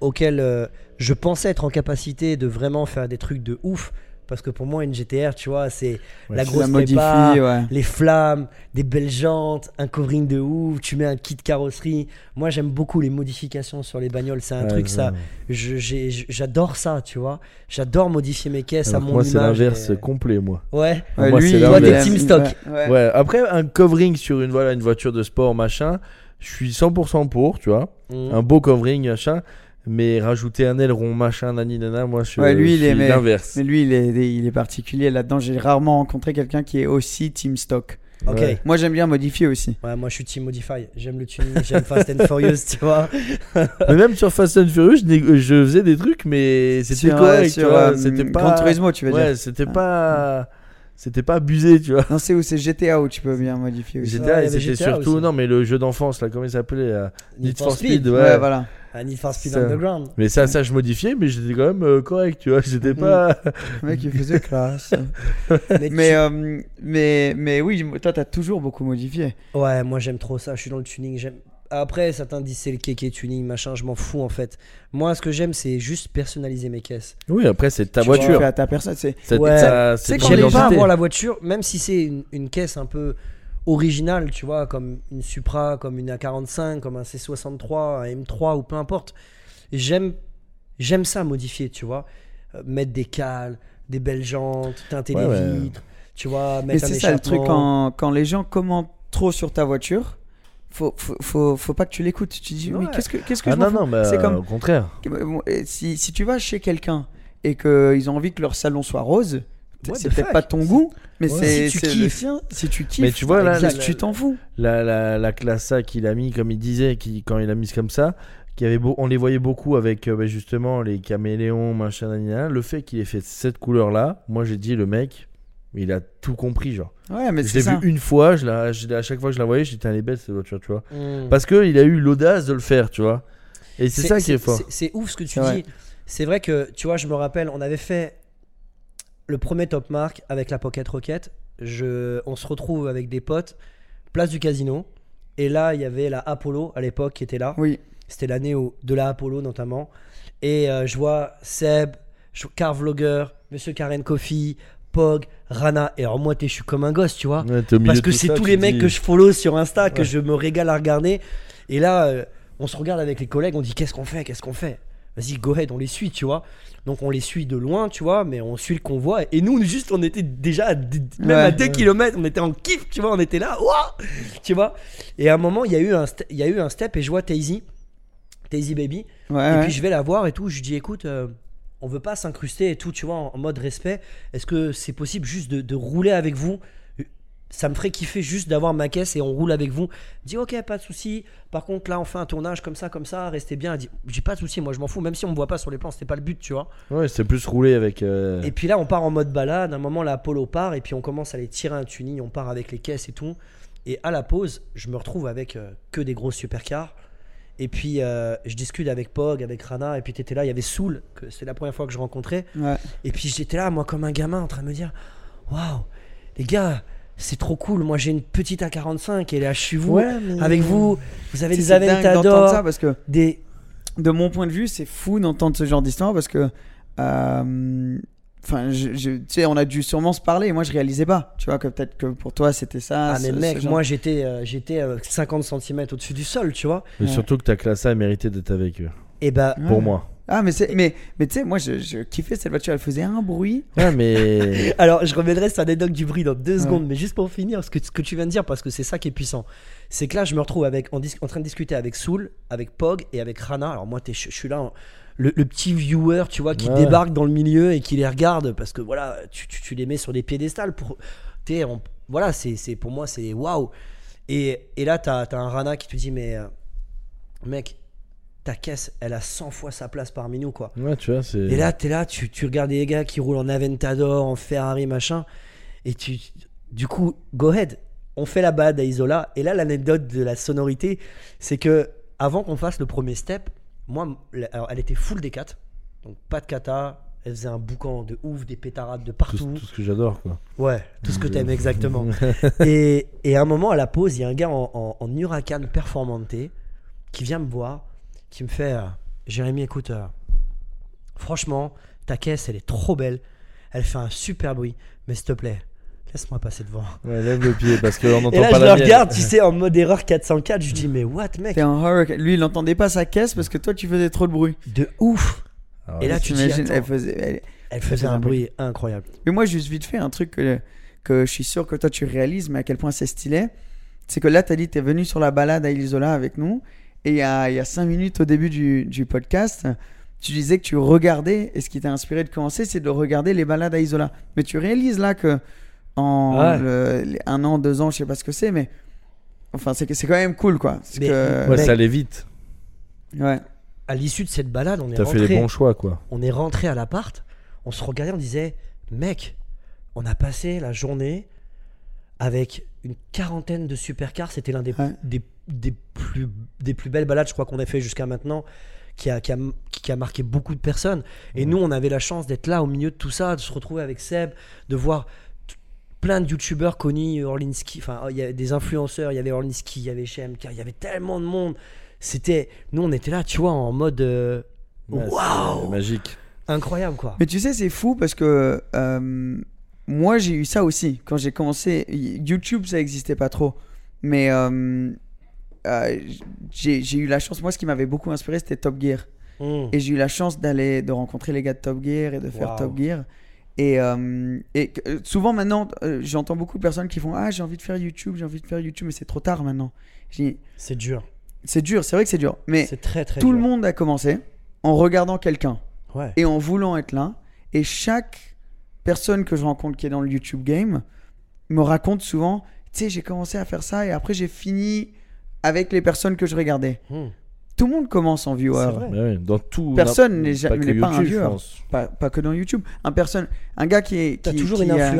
auquel euh, je pensais être en capacité de vraiment faire des trucs de ouf. Parce que pour moi, une GTR, tu vois, c'est la grosse la prépa, ouais. les flammes, des belles jantes, un covering de ouf, tu mets un kit carrosserie. Moi, j'aime beaucoup les modifications sur les bagnoles. C'est un Ouais, truc, ça. J'adore ça, tu vois. J'adore modifier mes caisses Alors à mon moi, c'est image. l'inverse et- complet, moi. Ouais. Ouais, Moi, lui, c'est Toi, t'es aime- team stock. ouais, après, un covering sur une, voilà, une voiture de sport, machin, je suis 100% pour, tu vois. Mm. Un beau covering, machin. Mais rajouter un aileron, machin, nani, nana, moi, je, Ouais, lui, je il est- suis mais- l'inverse. Mais lui, il est, il est particulier là-dedans. J'ai rarement rencontré quelqu'un qui est aussi team stock. Ok. Ouais. Moi, j'aime bien modifier aussi. Ouais, moi je suis Team Modify. J'aime le tuning, j'aime Fast and Furious, tu vois. <laughs> mais même sur Fast and Furious, je, faisais des trucs, mais c'était Sur, correct, euh, tu sur, vois. C'était pas. Gran Turismo, tu veux ouais, dire. c'était pas. C'était pas abusé, tu vois. Non, c'est où? C'est GTA où tu peux bien modifier aussi. GTA, c'était GTA surtout. aussi. Non, mais le jeu d'enfance, là, comment il s'appelait euh, Need for Speed, ouais. Ouais, voilà. Need for Speed Ça. Underground. Mais ça, ça, je modifiais, mais j'étais quand même euh, correct, tu vois. J'étais pas. Le mec, il faisait classe. <laughs> Mais, mais, euh, mais, mais oui, toi, t'as toujours beaucoup modifié. Ouais, moi j'aime trop ça. Je suis dans le tuning. J'aime. Après, certains disent c'est le kéké tuning, machin. Je m'en fous en fait. Moi, ce que j'aime, c'est juste personnaliser mes caisses. Oui, après, c'est ta Tu vois, voiture. fais à ta personne. C'est Ouais. ta- C'est les J'aime pas avoir la voiture, même si c'est une, une caisse un peu originale, tu vois, comme une Supra, comme une A45, comme un C63, un M3 ou peu importe. J'aime, j'aime ça modifier, tu vois. Euh, mettre des cales, des belles jantes, teinter Ouais, les ouais. vitres, tu vois, Mais mettre c'est ça le truc quand, quand les gens commentent trop sur ta voiture. Faut, faut, faut, faut pas que tu l'écoutes. Tu dis, mais qu'est-ce que, qu'est-ce que Ah je non, non, mais C'est comme- au contraire. Si, si tu vas chez quelqu'un et qu'ils ont envie que leur salon soit rose, c'est peut-être pas ton goût, mais Ouais. c'est Si tu kiffes. Si tu kiffes, Mais tu vois, là, tu t'en fous. La, la, la classe A qu'il a mis, comme il disait, qui, quand il a mis comme ça, qui avait beau, on les voyait beaucoup avec euh, bah, justement les caméléons, machin, nanana. Le fait qu'il ait fait cette couleur-là, moi j'ai dit, le mec, il a tout compris, genre. Ouais, mais Je l'ai vu une fois, je la, je à chaque fois que je la voyais, j'étais, est belle cette voiture, tu vois. Mm. Parce qu'il a eu l'audace de le faire, tu vois. Et c'est ça qui est fort. C'est, ouf ce que tu dis. C'est vrai que, tu vois, je me rappelle, on avait fait le premier Top Mark avec la Pocket Rocket. Je, on se retrouve avec des potes, place du casino. Et là, il y avait la Apollo à l'époque qui était là. Oui. C'était l'année de la Apollo notamment. Et euh, je vois Seb, je- Car Vlogger, Monsieur Karen Coffee, Pog, Rana. Et alors moi, je suis comme un gosse, tu vois. Ouais, Parce que c'est tous les mecs que je follow sur Insta, que Ouais. je me régale à regarder. Et là, euh, on se regarde avec les collègues, on dit qu'est-ce qu'on fait, qu'est-ce qu'on fait? Vas-y, go ahead, on les suit, tu vois. Donc on les suit de loin, tu vois, mais on suit le convoi. Et nous, juste, on était déjà à même Ouais, à 2 ouais. km, on était en kiff, tu vois, on était là, Ouah tu vois. Et à un moment, il y, a eu un il y a eu un step et je vois Daisy, Daisy Baby. Ouais, Et puis je vais la voir et tout. Je dis, écoute, euh, on veut pas s'incruster et tout, tu vois, en, en mode respect. Est-ce que c'est possible juste de, de rouler avec vous Ça me ferait kiffer juste d'avoir ma caisse et on roule avec vous. Dit, ok, pas de souci. Par contre, là, on fait un tournage comme ça, comme ça, restez bien. J'ai pas de souci, moi je m'en fous, même si on me voit pas sur les plans, c'était pas le but, tu vois. Ouais, c'était plus roulé avec. euh, Et puis là, on part en mode balade. À un moment, la Apollo part et puis on commence à aller tirer un tuning. On part avec les caisses et tout. Et à la pause, je me retrouve avec euh, que des grosses supercars. Et puis, euh, je discute avec Pog, avec Rana. Et puis, t'étais là. Il y avait Soul, que c'est la première fois que je rencontrais. Ouais. Et puis, j'étais là, moi, comme un gamin, en train de me dire Waouh, les gars, c'est trop cool. Moi, j'ai une petite A45 et là, je suis vous. Ouais, mais- Avec vous, vous avez des Aventador, ça parce que des. de mon point de vue, c'est fou d'entendre ce genre d'histoire parce que. euh, Enfin, je, je- tu sais, on a dû sûrement se parler. et Moi, je réalisais pas. Tu vois que peut-être que pour toi, c'était ça. Ah, mais ce- ce mec, genre- moi, j'étais euh, j'étais euh, 50 cm au-dessus du sol, tu vois. Mais Ouais. surtout que ta classe A mérité d'être avec eux. Et bah, Pour Ouais. moi. Ah, mais c'est, mais, mais tu sais, moi, je, je kiffais cette voiture. Elle faisait un bruit. Ouais, mais. <laughs> Alors, je reviendrai sur anecdote du bruit dans deux Ouais. secondes, mais juste pour finir, ce que, ce que tu viens de dire, parce que c'est ça qui est puissant. C'est que là, je me retrouve avec, en, dis- en train de discuter avec Soul, avec Pog et avec Rana. Alors, moi, t'es- je, je suis là, en- le, le petit viewer, tu vois, qui Ouais. débarque dans le milieu et qui les regarde, parce que voilà, tu, tu, tu les mets sur des piédestals. Pour, t'es, on- voilà, c'est, c'est, pour moi, c'est waouh. Et, et là, t'as, t'as un Rana qui te dit, mais euh, mec, ta caisse, elle a 100 fois sa place parmi nous, quoi. Ouais, tu vois, c'est. Et là, t'es là, tu, tu regardes les gars qui roulent en Aventador, en Ferrari, machin. Et tu, du coup, go ahead. On fait la balade à Isola. Et là, l'anecdote de la sonorité, c'est que avant qu'on fasse le premier step, moi, alors, elle était full des 4 donc pas de kata. Elle faisait un boucan de ouf, des pétarades de Tout, partout. tout ce que j'adore, quoi. Ouais, tout ce que t'aimes exactement. <laughs> et, et à un moment, à la pause, il y a un gars en, en, en Huracan Performante qui vient me voir, qui me fait euh, Jérémy, écoute, euh, franchement, ta caisse, elle est trop belle. Elle fait un super bruit. Mais s'il te plaît, laisse-moi passer devant. Ouais, lève le pied parce qu'on n'entend <laughs> Et là, pas je la le mienne. regarde, tu sais, en mode erreur 404. Je dis, mais what, mec? T'es un hurricane. Lui, il entendait pas sa caisse parce que toi, tu faisais trop de bruit. De ouf Ah Et là, tu dis, T'imagines, attends. elle faisait. elle- Elle faisait un bruit incroyable. Mais moi, juste vite fait, un truc que, que je suis sûr que toi, tu réalises, mais à quel point c'est stylé, c'est que là, t'as dit, t'es venu sur la balade à Isola avec nous, et il y a, il y a cinq minutes au début du, du podcast, tu disais que tu regardais, et ce qui t'a inspiré de commencer, c'est de regarder les balades à Isola. Mais tu réalises là que en Ouais. le- les- un an, deux ans, je sais pas ce que c'est, mais enfin, c'est que c'est quand même cool, quoi. Mais- que- Ouais, Mec. ça allait vite. ouais. À l'issue de cette balade, on est T'as fait rentré. les bons choix, quoi. on est rentré à l'appart, on se regardait, on disait, mec, on a passé la journée avec une quarantaine de supercars. C'était l'un des, Ouais. des, des plus, des plus belles balades, je crois, qu'on a fait jusqu'à maintenant, qui a, qui, a, qui a marqué beaucoup de personnes. Et nous, on avait la chance d'être là au milieu de tout ça, de se retrouver avec Seb, de voir plein de youtubeurs connus, Orlinski, enfin, il y avait des influenceurs, il y avait Orlinski, il y avait CHMK, il y avait tellement de monde. C'était, nous, on était là, tu vois, en mode euh, waouh, Magique. incroyable quoi. Mais tu sais, c'est fou parce que euh, moi, j'ai eu ça aussi. Quand j'ai commencé, YouTube, ça n'existait pas trop. Mais euh, euh, j'ai eu la chance. Moi, ce qui m'avait beaucoup inspiré, c'était Top Gear. Mm. Et j'ai eu la chance d'aller, de rencontrer les gars de Top Gear et de faire Wow. Top Gear. Et, euh, et souvent maintenant, j'entends beaucoup de personnes qui font Ah, j'ai envie de faire YouTube, j'ai envie de faire YouTube, mais c'est trop tard maintenant. C'est dur. C'est dur, c'est vrai que c'est dur. Mais C'est très très tout dur. le monde a commencé en regardant quelqu'un Ouais. et en voulant être là. Et chaque personne que je rencontre qui est dans le YouTube game me raconte souvent, tu sais, j'ai commencé à faire ça et après j'ai fini avec les personnes que je regardais. Mm. Tout le monde commence en viewer. Vrai. Dans tout. Personne n'est ja- que n'est pas un viewer. Pas, pas que dans YouTube. Un, personne, un gars qui, est, toujours qui une a,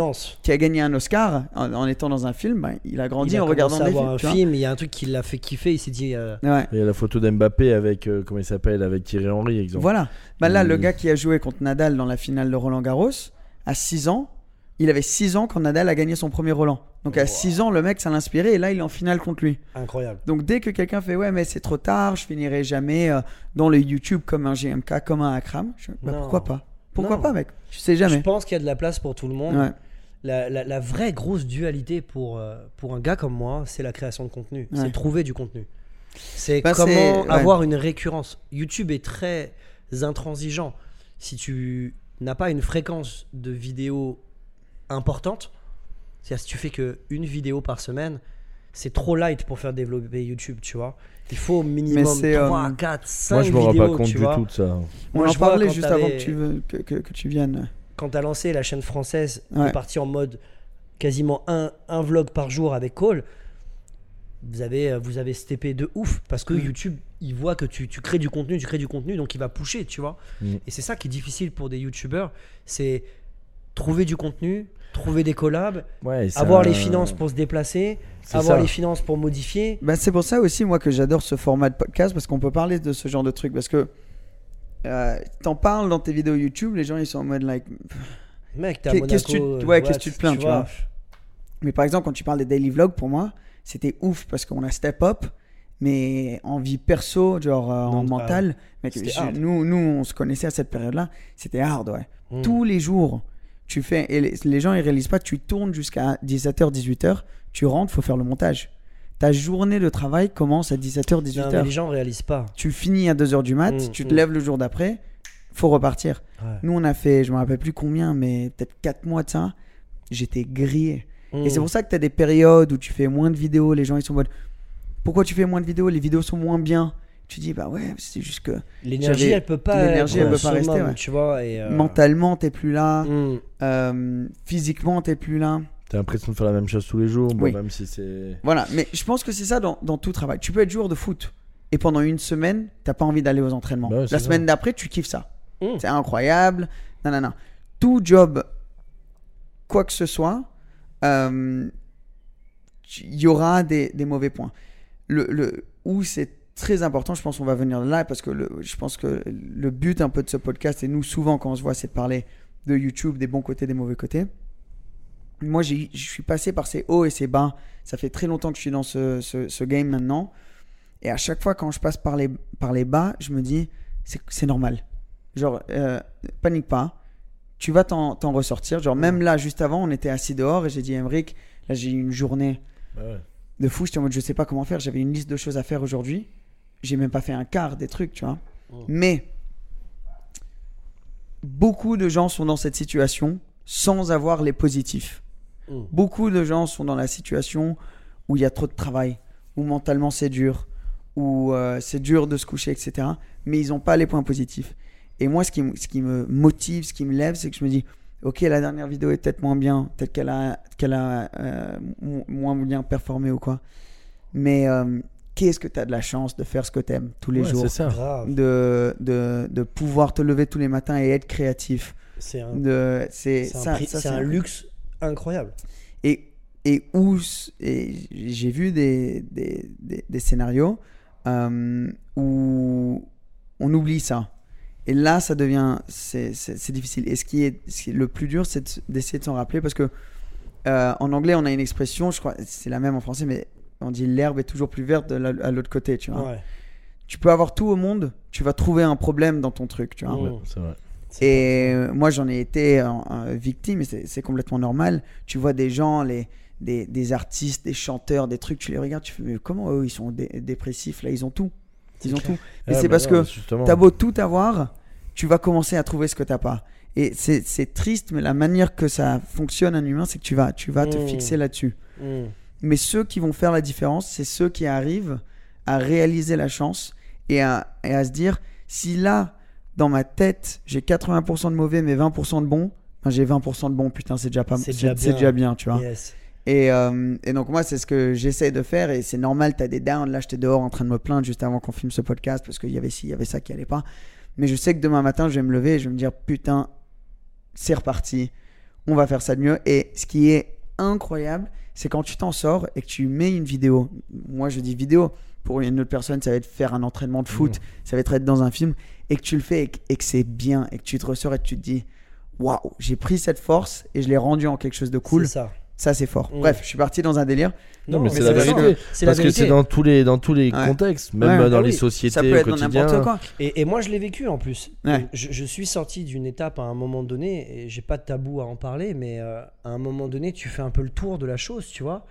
qui a gagné un Oscar en, en étant dans un film, ben, il a grandi il a en regardant des films. un film, il y a un truc qui l'a fait kiffer, il s'est dit euh, Ouais. Il y a la photo d'Mbappé avec, euh, comment il s'appelle, avec Thierry Henry, exemple. Voilà. Bah là, Il- le gars qui a joué contre Nadal dans la finale de Roland Garros, à 6 ans, il avait 6 ans quand Nadal a gagné son premier Roland. Donc à Wow. 6 ans, le mec, ça l'inspirait et là, il est en finale contre lui. incroyable. Donc dès que quelqu'un fait ouais, mais c'est trop tard, je finirai jamais euh, dans le YouTube comme un GMK, comme un Akram, je... bah, pourquoi pas? Pourquoi Non. pas, mec? Je sais Je jamais. pense qu'il y a de la place pour tout le monde. Ouais. La, la- la vraie grosse dualité pour, euh, pour un gars comme moi, c'est la création de contenu. Ouais. C'est trouver du contenu. C'est Bah, comment ouais. avoir une récurrence. YouTube est très intransigeant. Si tu n'as pas une fréquence de vidéos importante, c'est-à-dire si tu fais que une vidéo par semaine, c'est trop light pour faire développer YouTube, tu vois. Il faut minimum c'est, euh, 3, 4, 5 Moi, je me rends pas compte tu du vois. tout de ça. On Moi, en je parlait quand juste avant que tu, veux- que, que- que tu viennes. quand tu as lancé la chaîne française, tu Ouais. es parti en mode quasiment un, un vlog par jour avec Cole. Vous avez, euh, vous avez steppé de ouf parce que Mm. YouTube, il voit que tu, tu crées du contenu, tu crées du contenu, donc il va pusher, tu vois. Mm. Et c'est ça qui est difficile pour des YouTubeurs, c'est trouver du contenu, trouver des collabs, Ouais, ça- avoir les finances pour se déplacer, avoir ça. les finances pour modifier. Bah, c'est pour ça aussi, moi, que j'adore ce format de podcast parce qu'on peut parler de ce genre de trucs. Parce que euh, t'en parles dans tes vidéos YouTube, les gens ils sont en mode like. Mec, t'es à Monaco. qu'est-ce que tu- ouais, qu'est-ce que tu te plains, tu vois? vois. Mais par exemple, quand tu parles des daily vlogs, pour moi, c'était ouf parce qu'on a step up, mais en vie perso, genre euh, en Non, mental. Mec, je- nous, nous, on se connaissait à cette période-là, c'était hard, ouais. Mm. Tous les jours, tu fais, et les, les gens ils réalisent pas, tu tournes jusqu'à 17h, 18h, tu rentres, faut faire le montage. Ta journée de travail commence à 17h, Non, mais 18h. les gens réalisent pas. Tu finis à 2h du mat, Mm, tu te mm. lèves le jour d'après, faut repartir. Ouais. Nous, on a fait, je me rappelle plus combien, mais peut-être 4 mois de ça. J'étais grillé. Et c'est pour ça que tu as des périodes où tu fais moins de vidéos. Les gens, ils sont en mode Pourquoi tu fais moins de vidéos? Les vidéos sont moins bien. Tu dis Bah ouais, c'est juste que L'énergie, elle peut pas. l'énergie, elle peut pas rester, ouais. Tu vois. Et, euh, mentalement, t'es plus là. mm. euh, physiquement, t'es plus là. T'as l'impression de faire la même chose tous les jours, bon, Oui. même si c'est. Voilà. Mais je pense que c'est ça dans, dans tout travail. Tu peux être joueur de foot. Et pendant une semaine, t'as pas envie d'aller aux entraînements. Bah ouais, La ça. semaine d'après, tu kiffes ça. Mm. C'est incroyable. Non, non, non. Tout job, quoi que ce soit, euh, il y aura des, mauvais points. Le, où c'est très important, je pense qu'on va venir là parce que je pense que le but un peu de ce podcast, et nous souvent quand on se voit, c'est de parler de YouTube, des bons côtés, des mauvais côtés. Moi, je suis passé par ces hauts et ces bas. Ça fait très longtemps que je suis dans ce, game maintenant. Et à chaque fois, quand je passe par les, bas, je me dis, c'est c'est normal. Genre, euh, panique pas. Tu vas t'en ressortir. Genre, même là, juste avant, on était assis dehors et j'ai dit, Emric, là, j'ai eu une journée Bah ouais. de fou. J'étais en mode, je sais pas comment faire. J'avais une liste de choses à faire aujourd'hui. J'ai même pas fait un quart des trucs, tu vois. Mais beaucoup de gens sont dans cette situation sans avoir les positifs. Mm. Beaucoup de gens sont dans la situation où il y a trop de travail, où mentalement c'est dur, où euh, c'est dur de se coucher, etc. Mais ils n'ont pas les points positifs. Et moi, ce qui, m- ce qui me motive, ce qui me lève, c'est que je me dis, ok, la dernière vidéo est peut-être moins bien, peut-être qu'elle a, qu'elle a euh, mo- moins bien performé ou quoi. Mais euh, qu'est-ce que tu as de la chance de faire ce que tu aimes tous les Ouais, jours c'est ça. De, de, de pouvoir te lever tous les matins et être créatif. C'est un, De, c'est, c'est un ça, prix- ça, c'est un luxe incroyable. Et, et où et j'ai vu des, des, des, des scénarios euh, où on oublie ça. Et là, ça devient c'est, c'est, c'est difficile. Et ce qui est, ce qui est le plus dur, c'est d'essayer de s'en rappeler parce que euh, en anglais, on a une expression, je crois, c'est la même en français, mais on dit l'herbe est toujours plus verte de la- à l'autre côté, tu vois. Ouais. Tu peux avoir tout au monde, tu vas trouver un problème dans ton truc, tu vois. Ouais, c'est vrai. C'est Et moi, j'en ai été euh, victime, et c'est c'est complètement normal. Tu vois des gens, les, des, des artistes, des chanteurs, des trucs, tu les regardes, tu fais, mais comment eux, ils sont dé- dépressifs Là, ils ont tout. Ils ont tout. Et Ouais, c'est bah parce non, que t'as beau tout avoir, tu vas commencer à trouver ce que t'as pas. Et c'est triste, mais la manière que ça fonctionne, un humain, c'est que tu vas, tu vas te Mm. fixer là-dessus. Mm. Mais ceux qui vont faire la différence, c'est ceux qui arrivent à réaliser la chance et à, et à se dire si là, dans ma tête, j'ai 80% de mauvais mais 20% de bon, ben j'ai 20% de bon, putain, c'est déjà pas déjà bien. déjà bien, tu vois. Yes. Et, euh, et donc, moi, c'est ce que j'essaie de faire et c'est normal, t'as des downs. Là, j'étais dehors en train de me plaindre juste avant qu'on filme ce podcast parce qu'il y avait ci, il y avait ça qui allait pas. Mais je sais que demain matin, je vais me lever et je vais me dire putain, c'est reparti, on va faire ça de mieux. Et ce qui est incroyable, c'est quand tu t'en sors et que tu mets une vidéo. Moi, je dis vidéo. Pour une autre personne, ça va être faire un entraînement de foot, ça va être être dans un film, et que tu le fais et que, et que c'est bien, et que tu te ressors et que tu te dis, waouh, j'ai pris cette force et je l'ai rendue en quelque chose de cool. C'est ça. Ça, c'est fort. Bref, je suis parti dans un délire. Non, mais c'est la vérité. la Parce que c'est dans tous les, dans tous les Ouais. contextes, même Ouais. dans Ah les oui. sociétés Ça peut au être dans n'importe quoi. Et, et moi, je l'ai vécu en plus. Ouais. Je, je suis sorti d'une étape à un moment donné, et j'ai pas de tabou à en parler, mais euh, à un moment donné, tu fais un peu le tour de la chose, tu vois.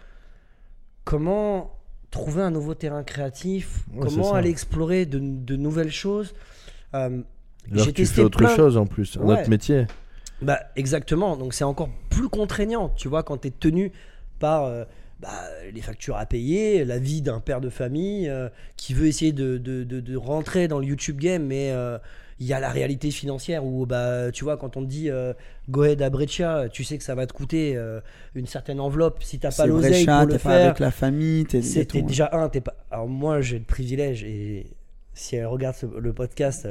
Comment trouver un nouveau terrain créatif? Comment aller explorer de, de nouvelles choses? Euh, J'ai tu testé fais autre plein- chose en plus, un Ouais. autre métier. Bah, exactement. Donc, c'est encore plus contraignant, tu vois, quand tu es tenu par euh, bah, les factures à payer, la vie d'un père de famille euh, qui veut essayer de, de- de- de rentrer dans le YouTube game, mais euh, il y a la réalité financière où, bah, tu vois, quand on te dit euh, go ahead à Breccia, tu sais que ça va te coûter une certaine enveloppe si t'as pas l'oseille pour le t'es pas faire. avec la famille, t'es tout. déjà un, t'es pas. Alors moi j'ai le privilège et si elle regarde le podcast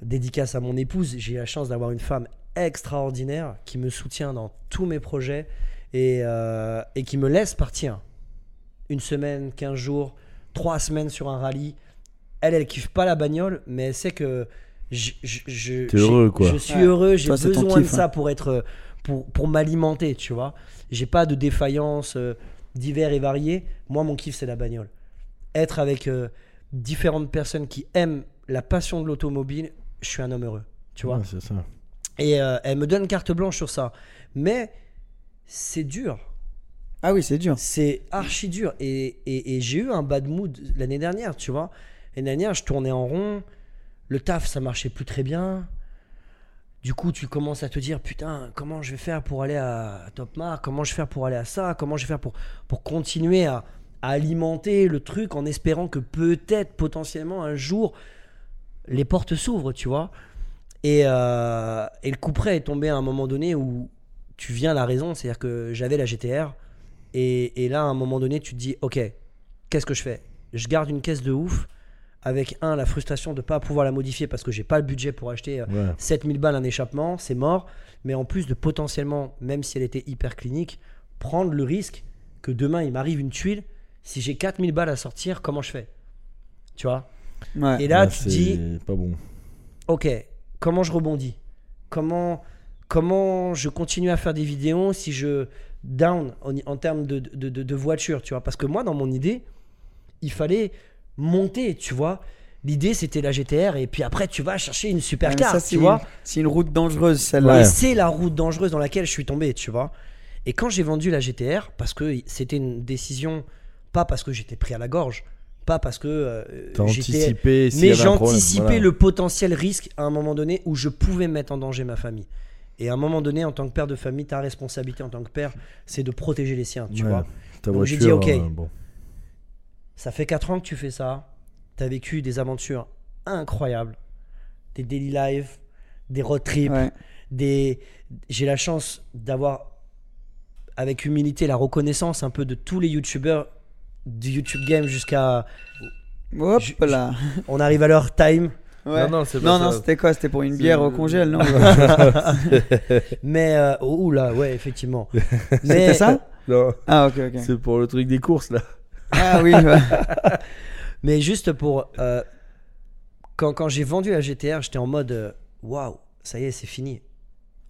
dédicace à mon épouse, j'ai la chance d'avoir une femme extraordinaire qui me soutient dans tous mes projets et, euh, et qui me laisse partir une semaine, 15 jours, 3 semaines sur un rallye. Elle, elle kiffe pas la bagnole, mais elle sait que je, je, je- T'es j'ai- heureux, quoi. je suis Ouais. heureux, j'ai besoin de ça hein. pour être pour, pour m'alimenter, tu vois. J'ai pas de défaillance euh, divers et variés. Moi, mon kiff, c'est la bagnole. Être avec euh, différentes personnes qui aiment la passion de l'automobile, je suis un homme heureux, tu vois. Ouais, c'est ça. Et euh, elle me donne carte blanche sur ça. Mais c'est dur. Ah oui, c'est dur. C'est archi dur. Et, et- et j'ai eu un bad mood l'année dernière, tu vois. L'année dernière, je tournais en rond. Le taf, ça marchait plus très bien. Du coup, tu commences à te dire, putain, comment je vais faire pour aller à Top Mark Comment je vais faire pour aller à ça? Comment je vais faire pour, pour continuer à, à alimenter le truc en espérant que peut-être, potentiellement, un jour, les portes s'ouvrent, tu vois. Et, euh, et le coup près est tombé à un moment donné où tu viens à la raison, c'est-à-dire que j'avais la GTR. Et, et là, à un moment donné, tu te dis, ok, qu'est-ce que je fais? Je garde une caisse de ouf avec, un, la frustration de ne pas pouvoir la modifier parce que j'ai pas le budget pour acheter euh, Ouais. 7000 balles un échappement, c'est mort. Mais en plus de potentiellement, même si elle était hyper clinique, prendre le risque que demain il m'arrive une tuile. Si j'ai 4000 balles à sortir, comment je fais? Tu vois? Ouais. Et là, Ouais, tu te c'est dis, pas bon. ok, comment je rebondis comment, comment je continue à faire des vidéos si je down en, en termes de, de, de- de voiture, tu vois Parce que moi, dans mon idée, il fallait monter, tu vois L'idée, c'était la GTR, et puis après, tu vas chercher une Ouais, mais supercar, ça, tu c'est vois C'est une route dangereuse, celle-là. Et c'est la route dangereuse dans laquelle je suis tombé, tu vois. Et quand j'ai vendu la GTR, parce que c'était une décision, pas parce que j'étais pris à la gorge, pas parce que euh, T'as j'étais. anticipé Mais j'anticipais voilà. le potentiel risque à un moment donné où je pouvais mettre en danger ma famille. Et à un moment donné, en tant que père de famille, ta responsabilité en tant que père, c'est de protéger les siens, tu Ouais. vois. Donc, j'ai dit, ok. euh, bon. Ça fait 4 ans que tu fais ça. Tu as vécu des aventures incroyables. Des daily life, des road trips, Ouais. des... j'ai la chance d'avoir avec humilité la reconnaissance un peu de tous les youtubeurs du YouTube game jusqu'à Hop Je- là. on arrive à leur time Ouais. Non, non, c'est pas Non, c'était quoi? C'était pour une bière au le- congèle, non? <laughs> Mais euh, ouh là ouais effectivement <laughs> mais C'était ça? Non, Ah, ok, ok. c'est pour le truc des courses là. Ah oui, ouais. <laughs> mais juste pour euh, quand, quand j'ai vendu la GTR j'étais en mode euh, waouh ça y est c'est fini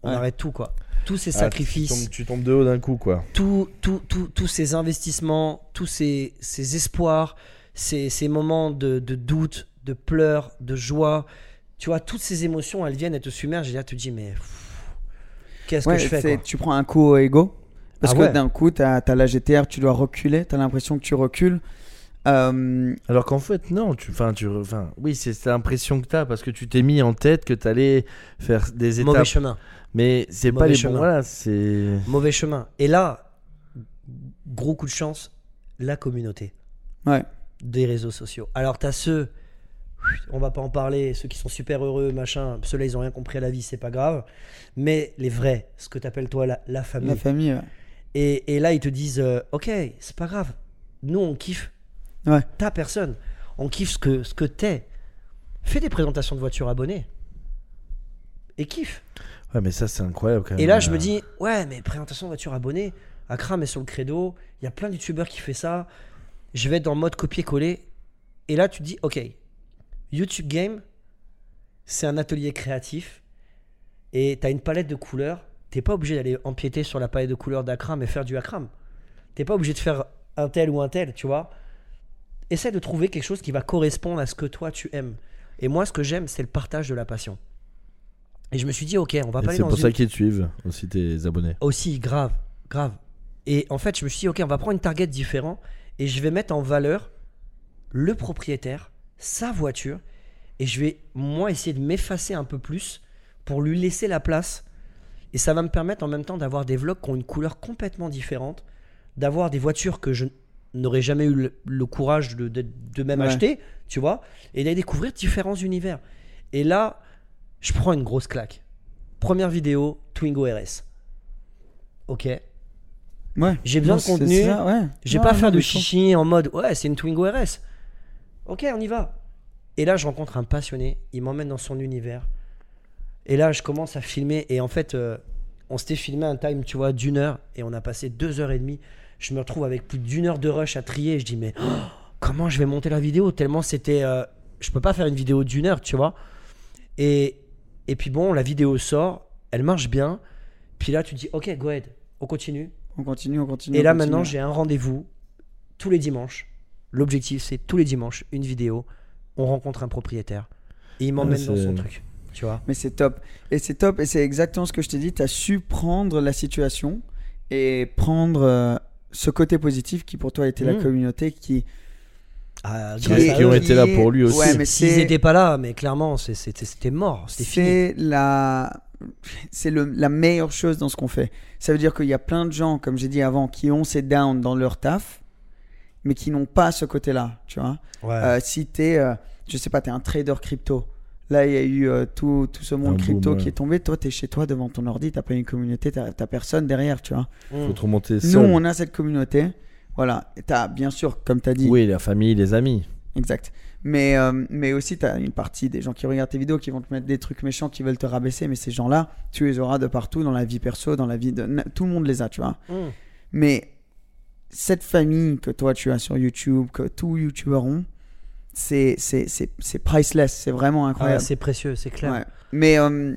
on Ouais. arrête tout quoi tous ces Ah, sacrifices tu, tombes, tu tombes de haut d'un coup quoi. tout, tout, tout- tous ces investissements, tous ces, ces espoirs, ces, ces moments de, de doute, de pleurs, de joie, tu vois, toutes ces émotions, elles viennent, elles te submergent, et là, tu te dis, mais qu'est-ce Ouais, que je fais quoi tu prends un coup au ego. Parce Ah que ouais. d'un coup, t'as as la GTR, tu dois reculer, t'as l'impression que tu recules. Euh, Alors qu'en fait, non, tu, enfin, tu, enfin, oui, c'est l'impression que t'as parce que tu t'es mis en tête que t'allais faire des étapes. Mauvais chemin, Mais c'est pas les chemin. bons. Voilà, c'est. mauvais chemin. Et là, gros coup de chance, la communauté ouais. des réseaux sociaux. Alors, t'as ceux, on va pas en parler, ceux qui sont super heureux, machin, ceux-là, ils ont rien compris à la vie, c'est pas grave. Mais les vrais, ce que t'appelles toi la, la famille. La famille, ouais. Et, et là, ils te disent euh, Ok, c'est pas grave. Nous, on kiffe Ouais. ta personne. On kiffe ce que, ce que t'es. Fais des présentations de voitures abonnées. Et kiffe. Ouais, mais ça, c'est incroyable quand même. Et là, je Euh, me dis Ouais, mais présentation voiture abonnée, Akram est sur le credo. Il y a plein de youtubeurs qui fait ça. Je vais être en mode copier-coller. Et là, tu te dis Ok, YouTube Game, c'est un atelier créatif. Et tu as une palette de couleurs. T'es pas obligé d'aller empiéter sur la palette de couleurs d'Akram et faire du Akram. T'es pas obligé de faire un tel ou un tel, tu vois. Essaie de trouver quelque chose qui va correspondre à ce que toi tu aimes. Et moi, ce que j'aime, c'est le partage de la passion. Et je me suis dit, ok, on va et pas aller C'est dans pour une... ça qu'ils te suivent aussi tes abonnés. Aussi, grave, grave. Et en fait, je me suis dit, ok, on va prendre une target différent et je vais mettre en valeur le propriétaire, sa voiture, et je vais, moi, essayer de m'effacer un peu plus pour lui laisser la place. Et ça va me permettre en même temps d'avoir des vlogs qui ont une couleur complètement différente, d'avoir des voitures que je n'aurais jamais eu le, le courage de, de, de même Ouais. acheter, tu vois, et d'aller découvrir différents univers. Et là, je prends une grosse claque. Première vidéo, Twingo RS. Ok. Ouais. J'ai besoin Non, de contenu. ça, ouais. Non, pas non, faire de chichi en mode ouais, c'est une Twingo RS. Ok, on y va. Et là, je rencontre un passionné. Il m'emmène dans son univers. Et là, je commence à filmer. Et en fait, euh, on s'était filmé un time, tu vois, d'une heure. Et on a passé deux heures et demie. Je me retrouve avec plus d'une heure de rush à trier. Et je dis, mais oh, comment je vais monter la vidéo? Tellement c'était. euh, je peux pas faire une vidéo d'une heure, tu vois. Et, et puis bon, la vidéo sort. Elle marche bien. Puis là, tu dis, ok, go ahead. On continue. On continue, on continue. Et là continue. maintenant j'ai un rendez-vous tous les dimanches. L'objectif c'est tous les dimanches une vidéo. On rencontre un propriétaire et il m'emmène Ouais, dans son truc. Tu vois. Mais c'est top. Et c'est top. Et c'est exactement ce que je t'ai dit. Tu as su prendre la situation et prendre euh, ce côté positif qui pour toi était la Mm. communauté qui. Ah, qui eux. ont été là pour lui aussi. Ouais, S'ils n'étaient pas là, mais clairement c'était mort, c'était fini. C'est la, c'est le- la meilleure chose dans ce qu'on fait. Ça veut dire qu'il y a plein de gens, comme j'ai dit avant, qui ont ces downs dans leur taf, mais qui n'ont pas ce côté-là, tu vois. Ouais. Euh, si t'es, euh, je sais pas, t'es un trader crypto. Là, il y a eu euh, tout, tout ce monde Un crypto boom, qui est tombé. Toi, t'es chez toi devant ton ordi, t'as pas une communauté, t'as personne derrière, tu vois. Mm. Faut te remonter Nous, seul. on a cette communauté. Voilà. Et T'as, bien sûr, comme t'as dit, Oui, la famille, les amis. Exact. Mais, euh, mais aussi, tu as une partie des gens qui regardent tes vidéos qui vont te mettre des trucs méchants, qui veulent te rabaisser. Mais ces gens-là, tu les auras de partout, dans la vie perso, dans la vie de. Tout le monde les a, tu vois. Mm. Mais cette famille que toi, tu as sur YouTube, que tous YouTubeurs ont, c'est c'est c'est c'est priceless, c'est vraiment Ah, incroyable. c'est précieux, c'est clair. Ouais. Mais euh,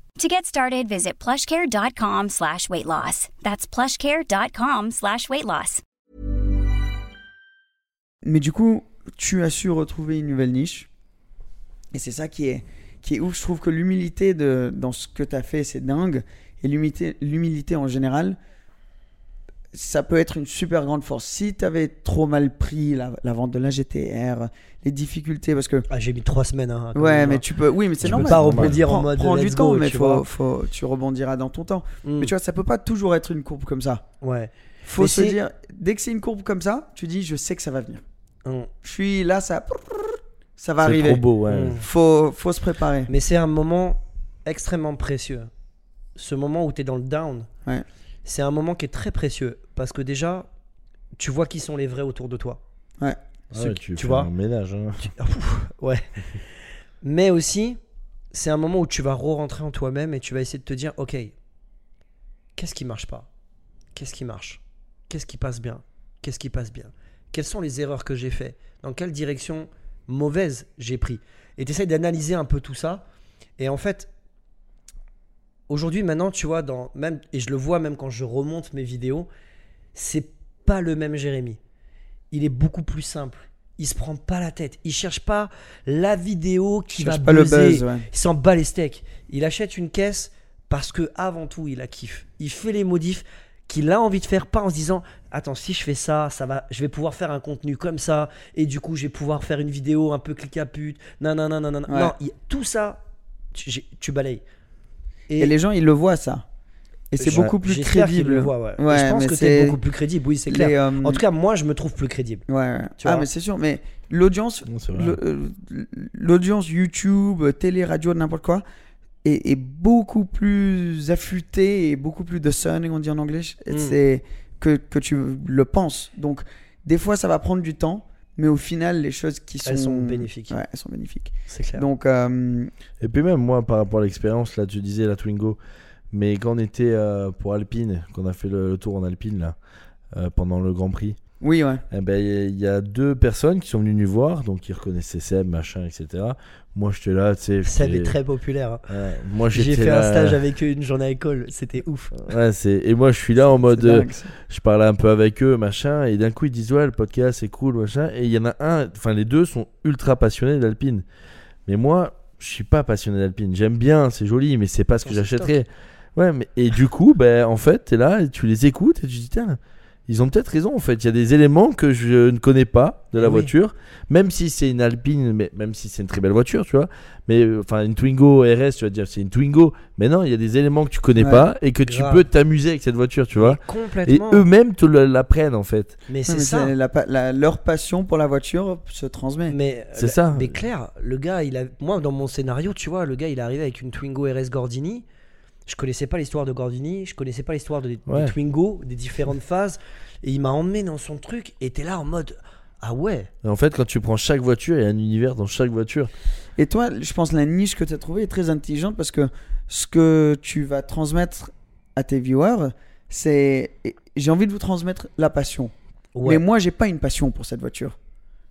To get started, visit plushcare.com slash weight loss. That's plushcare.com slash weight loss. mais du coup, tu as su retrouver une nouvelle niche. Et c'est ça qui est, qui est ouf. Je trouve que l'humilité dans ce que tu as fait, c'est dingue. Et l'humilité en général, ça peut être une super grande force. Si tu avais trop mal pris la, la vente de la GTR, les difficultés, parce que. Ah, j'ai mis trois semaines. hein, Ouais, même, mais hein. tu peux. Oui, mais c'est Tu peux normal. pas rebondir Prends- en mode Prends du temps, go, mais tu faut, faut, tu rebondiras dans ton temps. Mm. Mais tu vois, ça peut pas toujours être une courbe comme ça. Ouais. Faut Mais se c'est- dire, dès que c'est une courbe comme ça, tu dis, je sais que ça va venir. Hum. Je suis là, ça. Ça va C'est arriver. trop beau, ouais. Mm. Faut, faut se préparer. Mais c'est un moment extrêmement précieux. Ce moment où tu es dans le down, Ouais. c'est un moment qui est très précieux. Parce que déjà, tu vois qui sont les vrais autour de toi. Ouais. Ah Ceux ouais, qui- tu, tu fais vois un ménage. hein. Ah, Ouais. <laughs> Mais aussi, c'est un moment où tu vas re-rentrer en toi-même et tu vas essayer de te dire, ok, qu'est-ce qui marche pas? Qu'est-ce qui marche? Qu'est-ce qui passe bien? Qu'est-ce qui passe bien? Quelles sont les erreurs que j'ai fait Dans quelle direction mauvaise j'ai pris? Et tu essaies d'analyser un peu tout ça. Et en fait, aujourd'hui, maintenant, tu vois, dans, même, et je le vois même quand je remonte mes vidéos, c'est pas le même Jérémy. Il est beaucoup plus simple. Il se prend pas la tête. Il cherche pas la vidéo qui va Cherche pas le buzz, ouais. Il s'en bat les steaks. Il achète une caisse parce que avant tout, il la kiffe. Il fait les modifs qu'il a envie de faire, pas en se disant attends si je fais ça, ça va, je vais pouvoir faire un contenu comme ça et du coup je vais pouvoir faire une vidéo un peu clic à pute. Non non non non non. Ouais. Non, il- tout ça, tu balayes. Et les gens, ils le voient, ça. Et c'est beaucoup plus crédible. ouais. Ouais, je pense mais que c'est- t'es beaucoup plus crédible, oui, c'est clair. Les, euh, En tout cas, moi, je me trouve plus crédible. Ouais, ouais. Tu ah, vois mais c'est sûr. Mais l'audience, euh, l'audience YouTube, télé, radio, n'importe quoi, est, est beaucoup plus affûtée et beaucoup plus discerning, on dit en anglais. Mm. C'est que, que tu le penses. Donc, des fois, ça va prendre du temps, mais au final, les choses qui sont. Elles sont bénéfiques. Ouais, elles sont bénéfiques. C'est clair. Donc, euh, Et puis même moi, par rapport à l'expérience, là, tu disais la Twingo, mais quand on était euh, pour Alpine, qu'on a fait le, le tour en Alpine, là, euh, pendant le Grand Prix, oui, ouais. eh ben, il y a deux personnes qui sont venues nous voir, donc qui reconnaissaient Seb, machin, etc. Moi, j'étais là, tu sais. Ça j'étais- est très populaire. hein. Ouais, moi, J'ai fait un stage avec eux une journée à l'école, c'était ouf. Ouais. Et moi, je suis là en mode. Euh, je parlais un peu avec eux, machin, et d'un coup, ils disent Ouais, le podcast, c'est cool, machin. Et il y en a un, enfin, les deux sont ultra passionnés d'Alpine. Mais moi, je suis pas passionné d'Alpine. J'aime bien, c'est joli, mais c'est pas ce que j'achèterais. Ouais, mais et du coup, ben, en fait, t'es là, et tu les écoutes, et tu te dis Tiens, ils ont peut-être raison en fait. Il y a des éléments que je ne connais pas de la oui. voiture, même si c'est une Alpine, mais même si c'est une très belle voiture, tu vois. Mais enfin, une Twingo RS, tu vas dire c'est une Twingo. Mais non, il y a des éléments que tu connais Ouais. pas et que tu peux t'amuser avec cette voiture, tu vois. Et Complètement. eux-mêmes te l'apprennent en fait. mais c'est ça. la la- leur passion pour la voiture se transmet. Mais C'est ça. Mais clair, le gars, il a, moi dans mon scénario, tu vois, le gars, il est arrivé avec une Twingo RS Gordini. Je connaissais pas l'histoire de Gordini, je connaissais pas l'histoire de- des. Twingo, des différentes phases, et il m'a emmené dans son truc, et t'es là en mode, ah ouais, Et en fait, quand tu prends chaque voiture, il y a un univers dans chaque voiture. Et toi, je pense la niche que tu as trouvée est très intelligente parce que ce que tu vas transmettre à tes viewers, c'est j'ai envie de vous transmettre la passion. ouais. Mais moi, j'ai pas une passion pour cette voiture.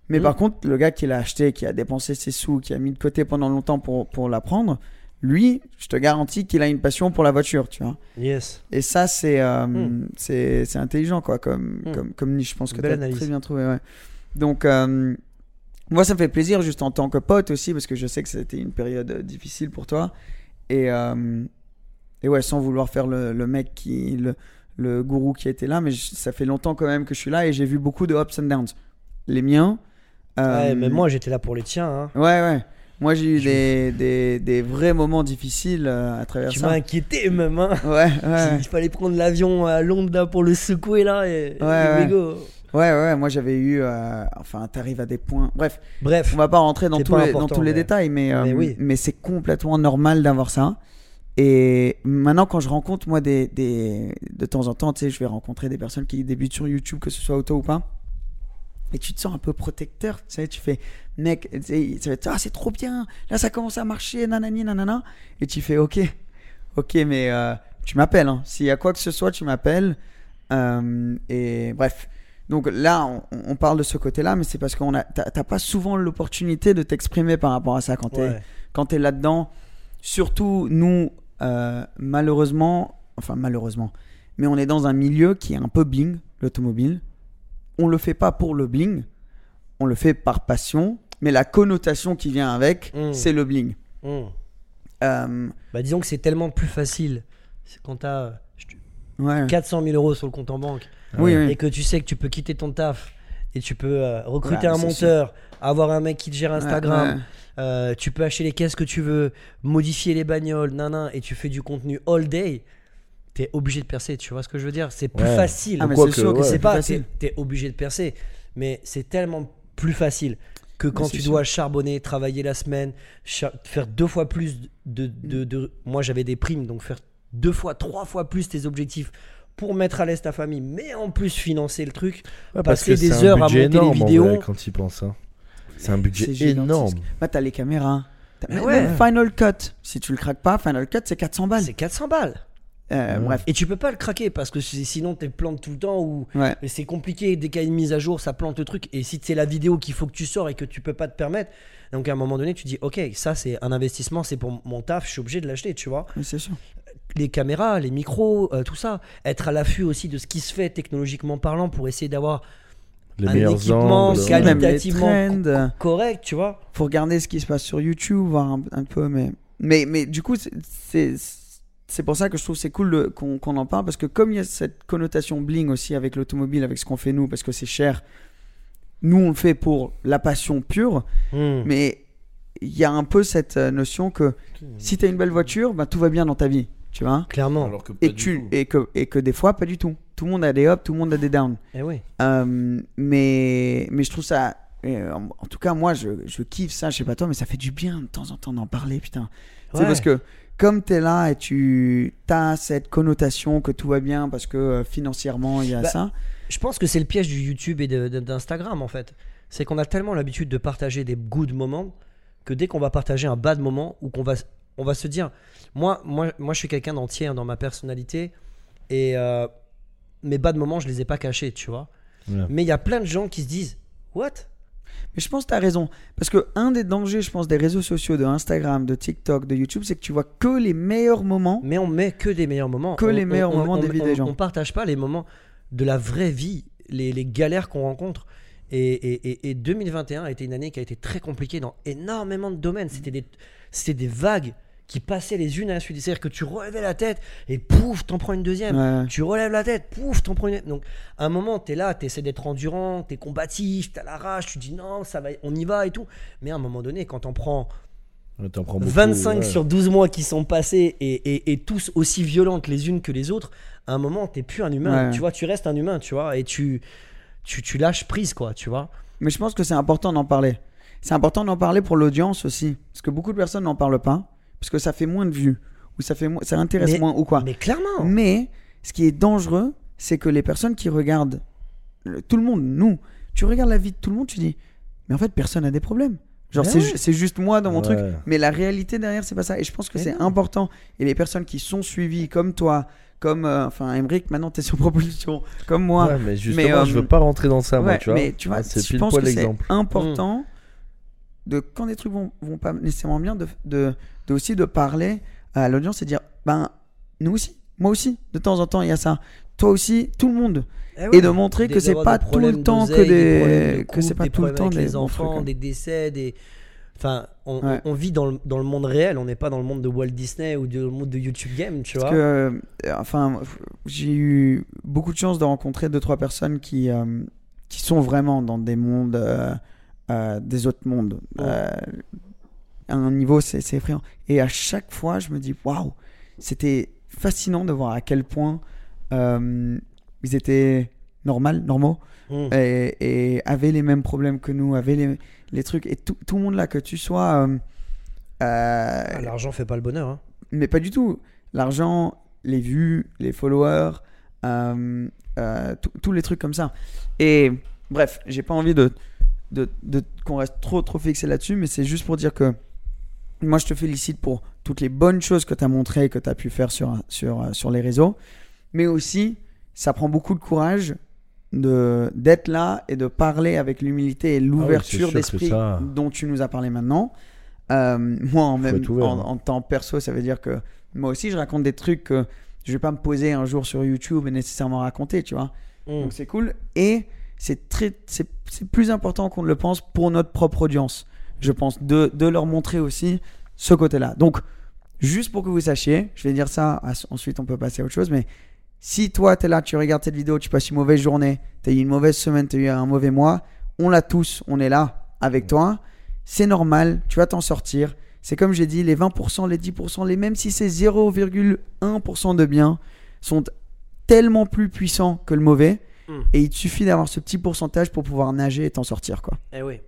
Mais Mm. par contre, le gars qui l'a acheté, qui a dépensé ses sous, qui a mis de côté pendant longtemps pour, pour la prendre, lui, je te garantis qu'il a une passion pour la voiture, tu vois. yes. Et ça, c'est euh, Mm. c'est intelligent, quoi, comme, Mm. comme, comme niche. Je pense que tu as analyse. très bien trouvé, ouais. Donc, euh, moi, ça me fait plaisir, juste en tant que pote aussi, parce que je sais que c'était une période euh, difficile pour toi. Et, euh, et ouais, sans vouloir faire le, le mec qui. Le, le gourou qui était là, mais je- ça fait longtemps quand même que je suis là et j'ai vu beaucoup de ups and downs. Les miens. Ouais, mais moi, j'étais là pour les tiens. hein. Ouais, ouais. Moi, j'ai eu des, des, des vrais moments difficiles euh, à travers Tu ça. m'as inquiété même. Hein. Ouais, ouais. <laughs> Il fallait prendre l'avion à Londres là, pour le secouer là. Et, Ouais, et ouais. Ouais, ouais, moi j'avais eu. euh, enfin, t'arrives à des points. Bref, Bref, on va pas rentrer dans tous les, dans tous les mais- détails, mais, euh, oui. mais c'est complètement normal d'avoir ça. Et maintenant, quand je rencontre, moi, des, des, de temps en temps, tu sais, je vais rencontrer des personnes qui débutent sur YouTube, que ce soit auto ou pas. Et tu te sens un peu protecteur, tu sais, tu fais, mec, tu sais, ça va être, ah, c'est trop bien, là, ça commence à marcher, nanani, nanana. Et tu fais, ok, ok, mais euh, tu m'appelles, hein. S'il y a quoi que ce soit, tu m'appelles. Euh, et bref. Donc là, on, on parle de ce côté-là, mais c'est parce qu'on a, t'as pas souvent l'opportunité de t'exprimer par rapport à ça quand t'es ouais. quand tu es là-dedans. Surtout, nous, euh, malheureusement, enfin malheureusement, mais on est dans un milieu qui est un peu bling, l'automobile. On le fait pas pour le bling, on le fait par passion, mais la connotation qui vient avec, Mm. c'est le bling. Hmm. Euh, Bah, disons que c'est tellement plus facile C'est quand te- ouais. 400 000 euros sur le compte en banque Oui, oui. et que tu sais que tu peux quitter ton taf et tu peux euh, recruter Ouais, un monteur, avoir un mec qui te gère Instagram, Ouais, ouais. euh, tu peux acheter les caisses que tu veux, modifier les bagnoles, nanan, et tu fais du contenu all day. T'es obligé de percer, tu vois ce que je veux dire? C'est plus Ouais. facile. Ah, mais c'est que, sûr que ouais. c'est pas t'es obligé de percer mais c'est tellement plus facile que quand tu sûr. dois charbonner travailler la semaine char- faire deux fois plus de, de, de- moi j'avais des primes donc faire deux fois trois fois plus tes objectifs pour mettre à l'aise ta famille mais en plus financer le truc Ouais, Passer c'est des un heures à budget monter les énorme, en vidéos. vrai, quand il pense. Hein. C'est un budget énorme. Bah, t'as les caméras. Ouais. même Final Cut. Si tu le craques pas, Final Cut, c'est 400 balles. c'est 400 balles Euh. Bref. et tu peux pas le craquer parce que si- sinon tu plantes tout le temps ou Ouais. C'est compliqué, dès qu'il y a une mise à jour, ça plante le truc. Et si c'est la vidéo qu'il faut que tu sors et que tu peux pas te permettre, donc à un moment donné, tu dis, ok, ça c'est un investissement, c'est pour mon taf, je suis obligé de l'acheter, tu vois. Oui, c'est sûr. Les caméras, les micros, euh, tout ça. Être à l'affût aussi de ce qui se fait technologiquement parlant pour essayer d'avoir Les un meilleurs équipement angles. Qualitativement correct, tu vois. faut regarder ce qui se passe sur YouTube, voir un, un peu, mais, mais, mais du coup, c'est- c'est c'est pour ça que je trouve que c'est cool qu'on en parle, parce que comme il y a cette connotation bling aussi avec l'automobile, avec ce qu'on fait nous, parce que c'est cher, nous on le fait pour la passion pure, Hmm. mais il y a un peu cette euh, notion que si tu as une belle voiture, bah, tout va bien dans ta vie, tu vois Clairement. Alors que pas et, du tu, tout. et, que, et que des fois, pas du tout. Tout le monde a des ups, tout le monde a des downs. Eh oui. Euh, mais, mais je trouve ça. en, en tout cas, moi, je, je kiffe ça. Je sais pas toi, mais ça fait du bien de temps en temps d'en parler, putain. Ouais. parce que comme tu es là et tu as cette connotation que tout va bien parce que euh, financièrement, il y a Bah, ça. Je pense que c'est le piège du YouTube et d'Instagram en fait. C'est qu'on a tellement l'habitude de partager des good moments que dès qu'on va partager un bad moment ou qu'on va, on va se dire, moi, moi, moi je suis quelqu'un d'entier hein, dans ma personnalité et euh, mes bad moments je les ai pas cachés, tu vois. Ouais. Mais il y a plein de gens qui se disent, what? Mais je pense que tu as raison. Parce que un des dangers, je pense, des réseaux sociaux, de Instagram, de TikTok, de YouTube, c'est que tu vois que les meilleurs moments. Mais on met que des meilleurs moments. Que On- les meilleurs on- moments on- des vies on- des gens. On partage pas les moments de la vraie vie, les, les galères qu'on rencontre. Et, et- et- et 2021 a été une année qui a été très compliquée dans énormément de domaines. C'était des, c'était des vagues qui passaient les unes à la suite. C'est-à-dire que tu relevais la tête et pouf, t'en prends une deuxième. Ouais. Tu relèves la tête, pouf, t'en prends une. Donc, à un moment, t'es là, t'essaies d'être endurant, t'es combatif, t'as la rage, tu dis non, ça va, on y va et tout. Mais à un moment donné, quand t'en prends Ouais, t'en prends beaucoup, 25 ouais. sur 12 mois qui sont passés et, et- et tous aussi violentes les unes que les autres, à un moment, t'es plus un humain. Ouais. Tu vois, tu restes un humain, tu vois, et tu, tu, tu lâches prise, quoi, tu vois. Mais je pense que c'est important d'en parler. C'est important d'en parler pour l'audience aussi. Parce que beaucoup de personnes n'en parlent pas. Parce que ça fait moins de vues. Ou ça, fait mo- ça intéresse Mais- moins ou quoi. Mais clairement. Mais ce qui est dangereux, c'est que les personnes qui regardent, le- tout le monde, nous, tu regardes la vie de tout le monde, tu dis, mais en fait, personne n'a des problèmes. Genre, c'est ouais. ju- c'est juste moi dans mon Ouais. truc. Mais la réalité derrière, c'est pas ça. Et je pense que Mais c'est non. important. Et les personnes qui sont suivies, comme toi, comme, euh, enfin, Emmerich, maintenant, t'es sur propulsion, comme moi. Ouais, mais justement, Mais, euh, je veux pas rentrer dans ça, moi, tu vois. mais tu vois, Ah, c'est je pense que c'est important de quand des trucs vont, vont pas nécessairement bien, de, de, de aussi de parler à l'audience et dire, ben nous aussi, moi aussi, de temps en temps il y a ça, toi aussi, tout le monde, Eh et de montrer que c'est pas tout le temps que des, que c'est pas des tout le temps des enfants, trucs, hein. des décès, des. Enfin, on, Ouais. on- on vit dans le, dans le monde réel, on n'est pas dans le monde de Walt Disney ou dans le monde de YouTube Game, tu vois. Parce que, euh, enfin, j'ai eu beaucoup de chance de rencontrer deux trois personnes qui euh, qui sont vraiment dans des mondes, euh, euh, des autres mondes. À un niveau, c'est effrayant. Et à chaque fois, je me dis, waouh, c'était fascinant de voir à quel point euh, ils étaient normal, normaux Mm. et, et avaient les mêmes problèmes que nous, avaient les, les trucs. Et tout, tout le monde là, que tu sois. euh, euh, Ah, L'argent fait pas le bonheur. hein. mais pas du tout. L'argent, les vues, les followers, euh, euh, tous les trucs comme ça. Et bref, j'ai pas envie de, de, de- qu'on reste trop trop fixé là-dessus, mais c'est juste pour dire que moi je te félicite pour toutes les bonnes choses que tu as montrées, que tu as pu faire sur, sur, euh, sur les réseaux. Mais aussi, ça prend beaucoup de courage de d'être là et de parler avec l'humilité et l'ouverture sûr que d'esprit ça- dont tu nous as parlé maintenant. Euh, moi, en, même, ouvert, en, hein. en temps perso, ça veut dire que moi aussi, je raconte des trucs que je vais pas me poser un jour sur YouTube et nécessairement raconter, tu vois. Mm. Donc c'est cool. Et c'est très, c'est c'est plus important qu'on ne le pense pour notre propre audience. Je pense de, de leur montrer aussi ce côté-là. Donc, juste pour que vous sachiez, je vais dire ça, ensuite on peut passer à autre chose, mais si toi tu es là, tu regardes cette vidéo, tu passes une mauvaise journée, tu as eu une mauvaise semaine, tu as eu un mauvais mois, on l'a tous, on est là avec toi, c'est normal, tu vas t'en sortir. C'est comme j'ai dit, les 20%, les 10%, les même si c'est 0,1% de bien, sont tellement plus puissants que le mauvais. Mm. Et il te suffit d'avoir ce petit pourcentage pour pouvoir nager et t'en sortir, quoi. Eh oui,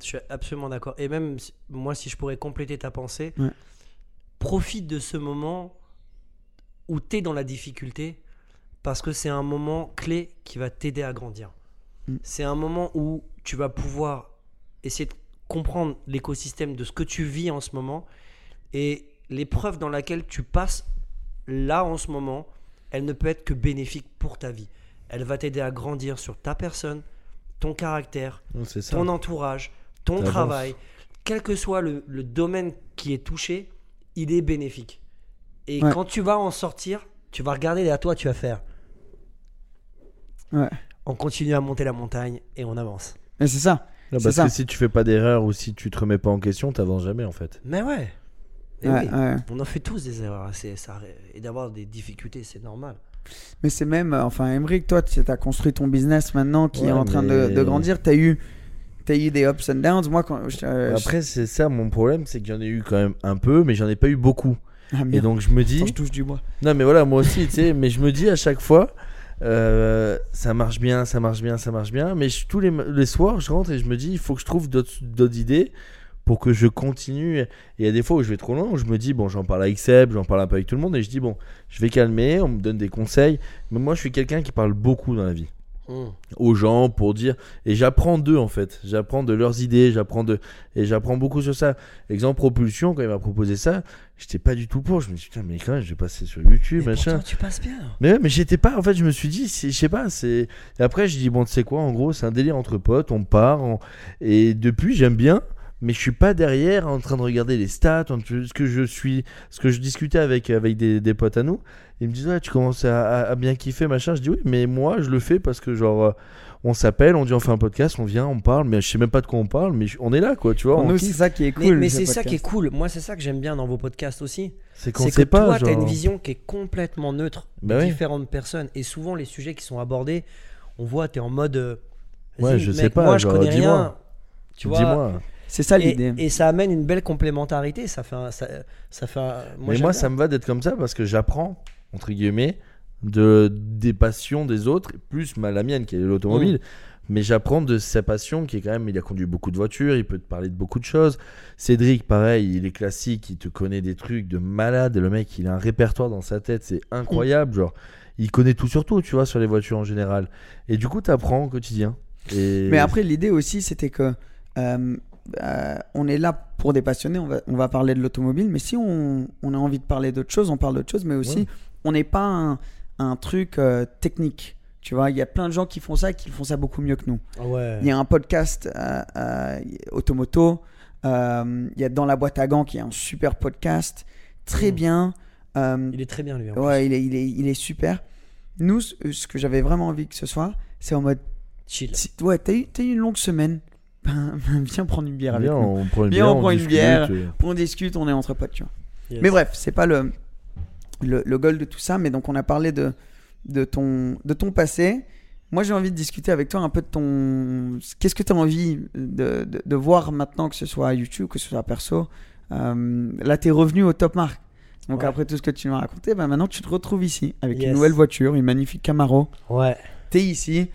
je suis absolument d'accord. Et même moi, si je pourrais compléter ta pensée, Ouais. profite de ce moment où tu es dans la difficulté parce que c'est un moment clé qui va t'aider à grandir. Mm. C'est un moment où tu vas pouvoir essayer de comprendre l'écosystème de ce que tu vis en ce moment et l'épreuve dans laquelle tu passes là en ce moment, elle ne peut être que bénéfique pour ta vie. Elle va t'aider à grandir sur ta personne, ton caractère, ça. ton entourage, ton travail, quel que soit le, le domaine qui est touché, il est bénéfique. Et Ouais. quand tu vas en sortir, tu vas regarder et à toi, tu vas faire. Ouais. On continue à monter la montagne et on avance. Mais c'est ça. Non, C'est parce ça. que si tu fais pas d'erreur ou si tu te remets pas en question, t'avances jamais en fait. Mais ouais. Ouais, oui. ouais. On en fait tous des erreurs. c'est- ça- et d'avoir des difficultés, c'est normal. Mais c'est même, euh, enfin, Emmerich, toi, tu as construit ton business maintenant qui est en train de, de grandir. Tu as eu, eu des ups and downs. Moi, quand. je- euh, Après, c'est ça mon problème, c'est que j'en ai eu quand même un peu, mais j'en ai pas eu beaucoup. Ah, Et donc je me dis, Attends, je touche du bois. non mais voilà, moi aussi, tu sais, mais je me dis à chaque fois, euh, ça marche bien, ça marche bien, ça marche bien, mais je- tous les, les soirs, je rentre et je me dis, il faut que je trouve d'autres d'autres idées pour que je continue. Et il y a des fois où je vais trop loin, où je me dis, bon, j'en parle avec Seb, j'en parle un peu avec tout le monde, et je dis, bon, je vais calmer, on me donne des conseils, mais moi je suis quelqu'un qui parle beaucoup dans la vie Mm. aux gens pour dire et j'apprends d'eux en fait j'apprends de leurs idées j'apprends de et j'apprends beaucoup sur ça exemple propulsion quand il m'a proposé ça j'étais pas du tout pour je me suis dit putain mais quand même je vais passer sur YouTube Mais machin pourtant, tu passes bien. mais mais j'étais pas en fait je me suis dit je sais pas c'est et après je dis bon tu sais quoi en gros c'est un délire entre potes on part on- et depuis j'aime bien mais je suis pas derrière en train de regarder les stats, en- ce que je suis, ce que je discutais avec avec des, des potes à nous. Ils me disent ouais, tu commences à, à- à bien kiffer machin. Je dis oui, mais moi je le fais parce que genre euh, on s'appelle, on dit on fait un podcast, on vient, on parle, mais je sais même pas de quoi on parle, mais je- on est là quoi, tu vois. Nous, c'est ça qui est Mais, cool. mais ce c'est ça qui est cool. Moi, c'est ça que j'aime bien dans vos podcasts aussi. C'est qu'on C'est que sait pas. toi, tu as genre- une vision qui est complètement neutre Bah de oui. différentes personnes. Et souvent, les sujets qui sont abordés, on voit, tu es en mode. euh, Ouais, je mec, sais pas, Moi, je genre, connais dis-moi. rien. Tu vois, Dis-moi. C'est ça et, l'idée. et ça amène une belle complémentarité. Ça fait un- ça, ça fait un- moi, mais moi, bien. ça me va d'être comme ça parce que j'apprends, entre guillemets, de, des passions des autres, plus ma, la mienne qui est l'automobile. Mm. Mais j'apprends de sa passion qui est quand même, il a conduit beaucoup de voitures, il peut te parler de beaucoup de choses. Cédric, pareil, il est classique, il te connaît des trucs de malade. Et le mec, il a un répertoire dans sa tête, c'est incroyable. Genre, il connaît tout sur tout, tu vois, sur les voitures en général. Et du coup, tu apprends au quotidien. Et Mais après, l'idée aussi, c'était que euh, euh, on est là pour des passionnés, on va, on va parler de l'automobile, mais si on, on a envie de parler d'autre chose, on parle d'autre chose, mais aussi, Ouais. on n'est pas un, un truc euh, technique. Tu vois, il y a plein de gens qui font ça et qui font ça beaucoup mieux que nous. Ah Ouais. Il y a un podcast euh, Automoto, il y a Dans la boîte à gants qui est un super podcast, très Mm. bien. Il est très bien, lui. en ouais, il est, il, est, il est super. Nous, ce que j'avais vraiment envie que ce soit, c'est en mode. Chill. ouais, t'as eu, t'as eu une longue semaine. Ben, viens prendre une bière avec Viens, nous. on prend une Viens, bière, on prend une discute, bière. et- On discute, on est entre potes, tu vois. Yes. Mais bref, c'est pas le, le, le goal de tout ça. Mais donc, on a parlé de, de, ton, de ton passé. Moi, j'ai envie de discuter avec toi un peu de ton. Qu'est-ce que tu as envie de, de, de voir maintenant, que ce soit à YouTube, que ce soit perso? Euh, Là, tu es revenu au top marque. Donc, Ouais. après tout ce que tu m'as raconté, ben maintenant, tu te retrouves ici avec une nouvelle voiture, une magnifique Camaro. Ouais. Tu es ici.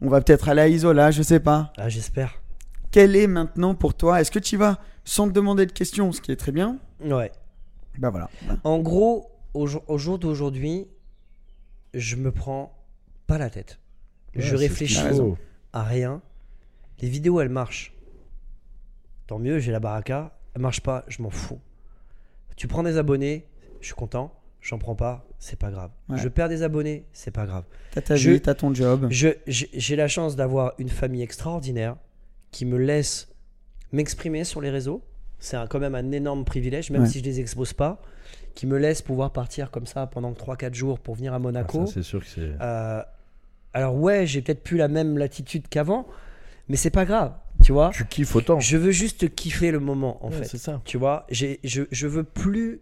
On va peut-être aller à Isola, je sais pas. Ah, j'espère. Quel est maintenant pour toi? Est-ce que tu y vas sans te demander de questions, ce qui est très bien? Ouais. Bah voilà. En gros, au, jour- au jour d'aujourd'hui, je me prends pas la tête. Ouais, je réfléchis à rien. Les vidéos, elles marchent. Tant mieux, j'ai la baraka. Elles marchent pas, je m'en fous. Tu prends des abonnés, je suis content. J'en prends pas, c'est pas grave. Ouais. Je perds des abonnés, c'est pas grave. T'as ta Je- vie, t'as ton job. J'ai la chance d'avoir une famille extraordinaire qui me laisse m'exprimer sur les réseaux. C'est quand même un énorme privilège, même Ouais. si je les expose pas. Qui me laisse pouvoir partir comme ça pendant 3-4 jours pour venir à Ah, Monaco. ça, c'est sûr que c'est. Euh, alors ouais, j'ai peut-être plus la même latitude qu'avant, mais c'est pas grave, tu vois. Tu kiffes autant. Je veux juste kiffer le moment en Ouais, fait. C'est ça. Tu vois, je, je veux plus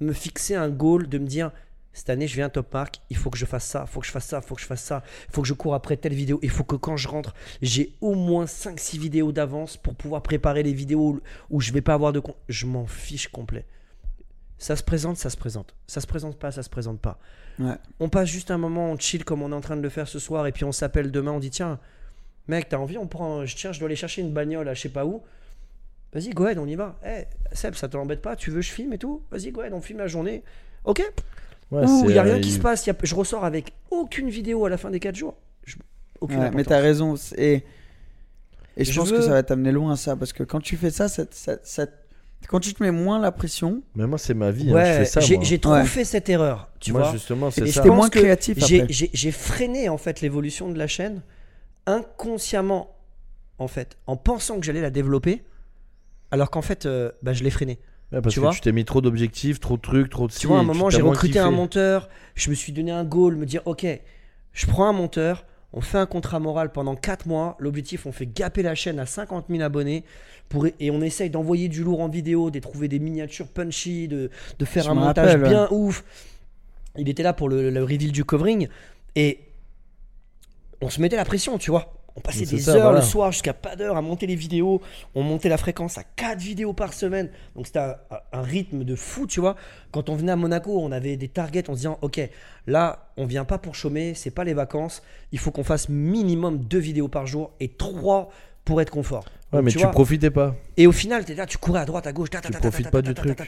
me fixer un goal de me dire cette année je viens à Top Mark, il faut que je fasse ça, il faut que je fasse ça, il faut que je fasse ça, il faut que je cours après telle vidéo, il faut que quand je rentre, j'ai au moins 5-6 vidéos d'avance pour pouvoir préparer les vidéos où je vais pas avoir de con. Je m'en fiche complet. Ça se présente, ça se présente. Ça se présente pas, ça se présente pas. Ouais. On passe juste un moment, on chill comme on est en train de le faire ce soir, et puis on s'appelle demain, on dit tiens, mec, t'as envie, on prend, je tiens, je dois aller chercher une bagnole à je sais pas où. Vas-y, go ahead, on y va. Eh, Seb, ça t'embête pas Tu veux que je filme et tout? Vas-y, go ahead, on filme la journée. Ok Ouais, il y a euh, rien qui il- se passe. y a- je ressors avec aucune vidéo à la fin des 4 jours. Je- aucune Ouais, mais t'as raison. Et, et je, Je pense veux- que ça va t'amener loin, ça. Parce que quand tu fais ça, ça, ça- ça- quand tu te mets moins la pression, Mais moi, c'est ma vie. hein, je Ouais, fais ça. j'ai moi. j'ai trop Ouais. fait cette erreur. Tu moi, vois justement, c'est Et ça. pense moins créatif j'ai- après. J'ai j'ai freiné en fait l'évolution de la chaîne inconsciemment, en fait, en pensant que j'allais la développer, alors qu'en fait, euh, bah, je l'ai freiné. Ouais, parce tu que vois tu t'es mis trop d'objectifs, trop de trucs, trop de Tu vois, à un moment, j'ai recruté un monteur, je me suis donné un goal, me dire, ok, je prends un monteur, on fait un contrat moral pendant 4 mois, l'objectif, on fait gaper la chaîne à 50 000 abonnés, pour, et on essaye d'envoyer du lourd en vidéo, de trouver des miniatures punchy, de, de faire Je un montage rappelle, bien ouf. Il était là pour le, le reveal du covering, et on se mettait la pression, tu vois. On passait des ça, heures voilà. le soir jusqu'à pas d'heure à monter les vidéos. On montait la fréquence à 4 vidéos par semaine. Donc c'était un, un rythme de fou, tu vois. Quand on venait à Monaco, on avait des targets en se disant Ok, là, on vient pas pour chômer, c'est pas les vacances. Il faut qu'on fasse minimum 2 vidéos par jour et 3 pour être confort. Ouais, Donc, mais tu, vois, profitais pas. et au final, tu là, tu courais à droite, à gauche. ta, ta, Tu ta, profites pas du truc.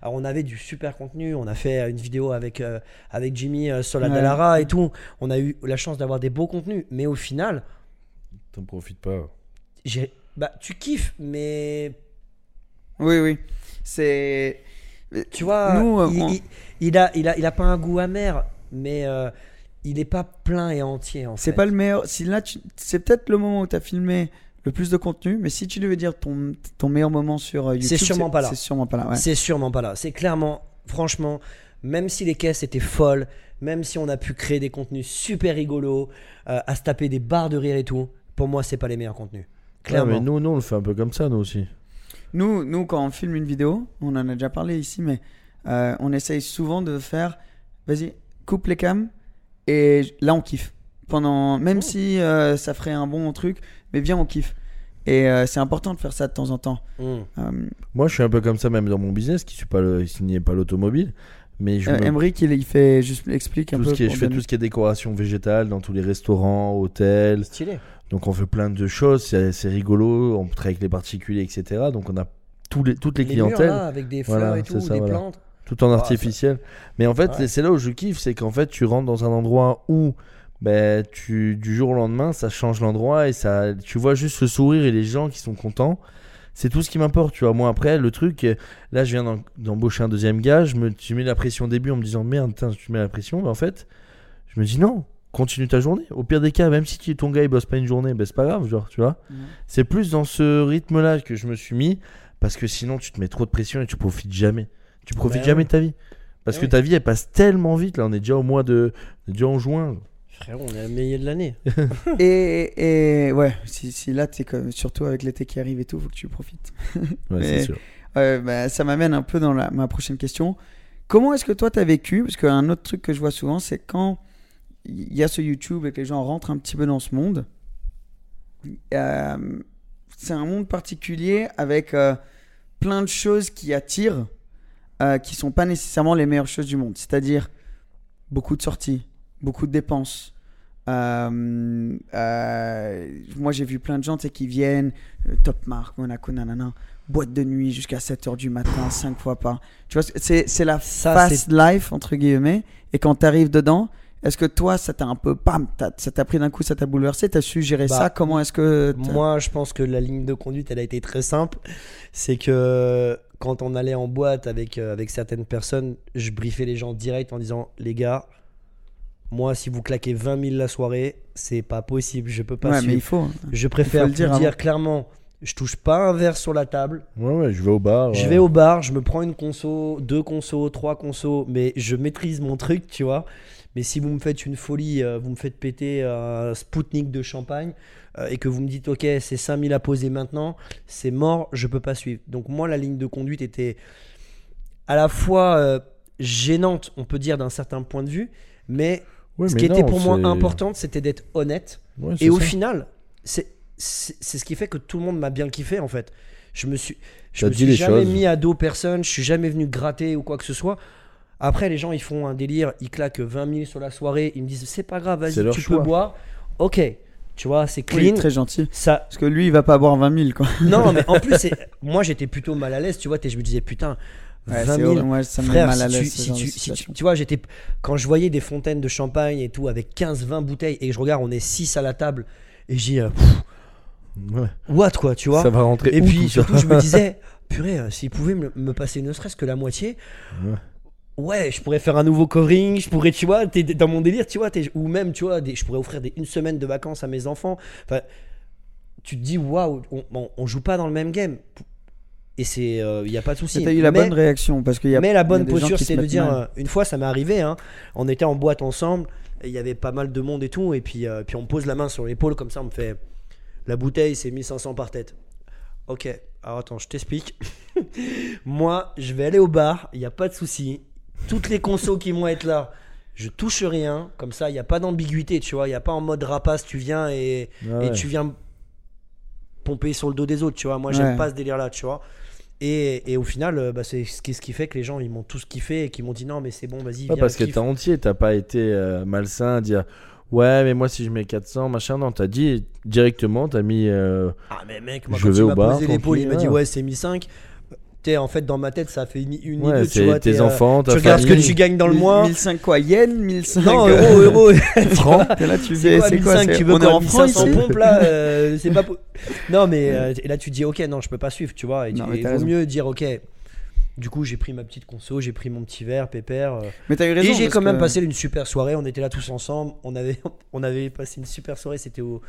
Alors, on avait du super contenu. On a fait une vidéo avec, euh, avec Jimmy euh, sur la Ouais. Dallara et tout. On a eu la chance d'avoir des beaux contenus. Mais au final, T'en profites pas. j'ai- bah, tu kiffes, mais Oui, oui. C'est. tu vois, Nous, euh, il, on- il- il a, il, a, il a pas un goût amer, mais euh, il est pas plein et entier. en C'est pas le meilleur. Si là, tu... c'est peut-être le moment où tu as filmé le plus de contenu, mais si tu devais dire ton, ton meilleur moment sur euh, YouTube, C'est sûrement pas là. C'est sûrement pas là. ouais. C'est sûrement pas là. C'est clairement, franchement, même si les caisses étaient folles, même si on a pu créer des contenus super rigolos, euh, à se taper des barres de rire et tout, pour moi, c'est pas les meilleurs contenus. Ouais, Clairement. mais nous, nous, on le fait un peu comme ça, nous aussi. Nous, nous, quand on filme une vidéo, on en a déjà parlé ici, mais euh, on essaye souvent de faire, vas-y, coupe les cams, et là on kiffe. Pendant, même Oh. si euh, ça ferait un bon truc, mais viens, on kiffe. Et euh, c'est important de faire ça de temps en temps. Mm. Euh, Moi, je suis un peu comme ça, même dans mon business, qui suis pas le, qui n'est pas l'automobile. Mais je euh, me- Emric, il, il fait juste explique un tout peu. ce qui est, je fais donner- tout ce qui est décoration végétale dans tous les restaurants, hôtels. Stylé. Donc on fait plein de choses, c'est rigolo, on travaille avec les particuliers, etc. Donc on a tous les, toutes les, Les murs, clientèles, là, avec des fleurs Voilà, et tout, ça, des voilà. plantes. tout en Ah, artificiel. Mais en fait, Ouais. c'est- là où je kiffe, c'est qu'en fait tu rentres dans un endroit où ben, tu, du jour au lendemain, ça change l'endroit et ça, tu vois juste le sourire et les gens qui sont contents. C'est tout ce qui m'importe, tu vois. Moi, après, le truc, là, je viens d'em- d'embaucher un deuxième gars. Je me, tu mets la pression au début en me disant merde, putain, tu mets la pression. Mais en fait, je me dis non, continue ta journée. Au pire des cas, même si tu- ton gars il bosse pas une journée, ben, c'est pas grave, genre, tu vois. C'est plus dans ce rythme-là que je me suis mis parce que sinon, tu te mets trop de pression et tu profites jamais. Tu profites Ben jamais oui. de ta vie. Parce Ben que oui. ta vie, elle passe tellement vite. Là, on est déjà au mois de. on est déjà en juin. Frérot, on est à milieu de l'année. <laughs> Et, et ouais, si, si là, t'es comme, surtout avec l'été qui arrive et tout, faut que tu profites. <laughs> Ouais, Mais- c'est sûr. Euh, bah, ça m'amène un peu dans la- ma prochaine question. Comment est-ce que toi, tu as vécu? Parce qu'un autre truc que je vois souvent, c'est quand il y a ce YouTube et que les gens rentrent un petit peu dans ce monde. euh, c'est un monde particulier avec euh, plein de choses qui attirent, euh, qui sont pas nécessairement les meilleures choses du monde. C'est-à-dire beaucoup de sorties, beaucoup de dépenses. Euh, moi, j'ai vu plein de gens qui viennent, Top Mark, Monaco, nanana, boîte de nuit jusqu'à 7h du matin, 5 fois par. Tu vois, c'est c'est la Ça, fast life, entre guillemets. Et quand tu arrives dedans, est-ce que toi, ça t'a un peu, pam, ça t'a pris d'un coup, ça t'a bouleversé, t'as su gérer Bah, ça? Comment est-ce que. Moi, je pense que la ligne de conduite, elle a été très simple. C'est que quand on allait en boîte avec, euh, avec certaines personnes, je briefais les gens direct en disant Les gars, moi, si vous claquez 20 000 la soirée, c'est pas possible. Je peux pas Ouais, mais suivre. il faut. Je préfère le vous dire clairement je touche pas un verre sur la table. Ouais, ouais, je vais au bar. Je vais au bar, je me prends une conso, deux consos, trois consos, mais je maîtrise mon truc, tu vois. Mais si vous me faites une folie, euh, vous me faites péter un Spoutnik de champagne euh, et que vous me dites, ok, c'est 5000 à poser maintenant, c'est mort, je peux pas suivre. Donc, moi, la ligne de conduite était à la fois euh, gênante, on peut dire, d'un certain point de vue, mais ce mais qui était pour moi important, c'était d'être honnête. Ouais, Et au ça. final, c'est ce qui fait que tout le monde m'a bien kiffé en fait. Je me suis, je me suis jamais choses. mis à dos personne, je suis jamais venu gratter ou quoi que ce soit. Après, les gens ils font un délire, ils claquent 20 000 sur la soirée, ils me disent c'est pas grave, vas-y, tu choix. peux boire. Ok, tu vois, c'est Oui, il est clean. très gentil. Ça, Parce que lui, il va pas boire 20 000, quoi. non, <laughs> mais en plus, moi j'étais plutôt mal à l'aise, tu vois, je me disais putain, Ouais, 20 c'est 000. horrible. Moi, ça me met Frère, mal à si, tu, si tu- si tu- vois, j'étais quand je voyais des fontaines de champagne et tout avec 15-20 bouteilles et que je regarde, on est 6 à la table et je dis euh, Ouais. what quoi, tu vois. Ça va rentrer. Et où, puis surtout, je me <laughs> disais, purée, euh, s'ils pouvaient me, me passer ne serait-ce que la moitié, Ouais. je pourrais faire un nouveau covering, je pourrais, tu vois, t'es dans mon délire, tu vois, ou même, tu vois, des- je pourrais offrir des, une semaine de vacances à mes enfants. Enfin, tu te dis, waouh, on, on, on joue pas dans le même game. Et c'est, il n'y a pas de souci. T'as eu la Mais- bonne réaction parce qu'il y a. mais la bonne posture, c'est de dire, euh, une fois, ça m'est arrivé, hein, on était en boîte ensemble, il y avait pas mal de monde et tout, et puis, euh, puis on me pose la main sur l'épaule, comme ça, on me fait, la bouteille, c'est 1500 par tête. Ok, alors attends, je t'explique. <laughs> Moi, je vais aller au bar, il n'y a pas de souci. Toutes les consos qui vont être là, je touche rien, comme ça, il n'y a pas d'ambiguïté, tu vois, il n'y a pas en mode rapace, tu viens et, Ah et tu viens pomper sur le dos des autres, tu vois. Moi, j'aime Ouais. pas ce délire-là, tu vois. Et, et au final, euh, bah, c'est ce qui, ce qui fait que les gens, ils m'ont tous kiffé et qui m'ont dit non, mais c'est bon, vas-y, viens, parce que t'es entier, t'as pas été euh, malsain à dire ouais, mais moi si je mets 400, machin, non, t'as dit directement, t'as mis. euh, Ah, mais mec, moi, Je quand vais il m'a posé l'épaule, il m'a dit ouais, c'est 1005. T'es en fait dans ma tête, ça fait une, une ouais, idée, tu vois. tes t'es, euh, enfants, ta tu regardes ce que tu gagnes dans le mois. 1005 quoi Yen 1005 Non, euh, euro, euro. <laughs> francs là, tu quoi, C'est quoi 1005 c'est- Tu veux On est quoi, en francs 1500 ici pompes là <laughs> euh, C'est pas. Non, mais euh, et là tu dis ok, non, je peux pas suivre, tu vois. Et, tu- Non, mais et t'as vaut mieux dire ok. Du coup, j'ai pris ma petite conso, j'ai pris mon petit verre, pépère. Mais t'as eu raison. et j'ai quand même passé une super soirée. On était là tous ensemble. On avait, <laughs> on avait passé une super soirée. C'était au,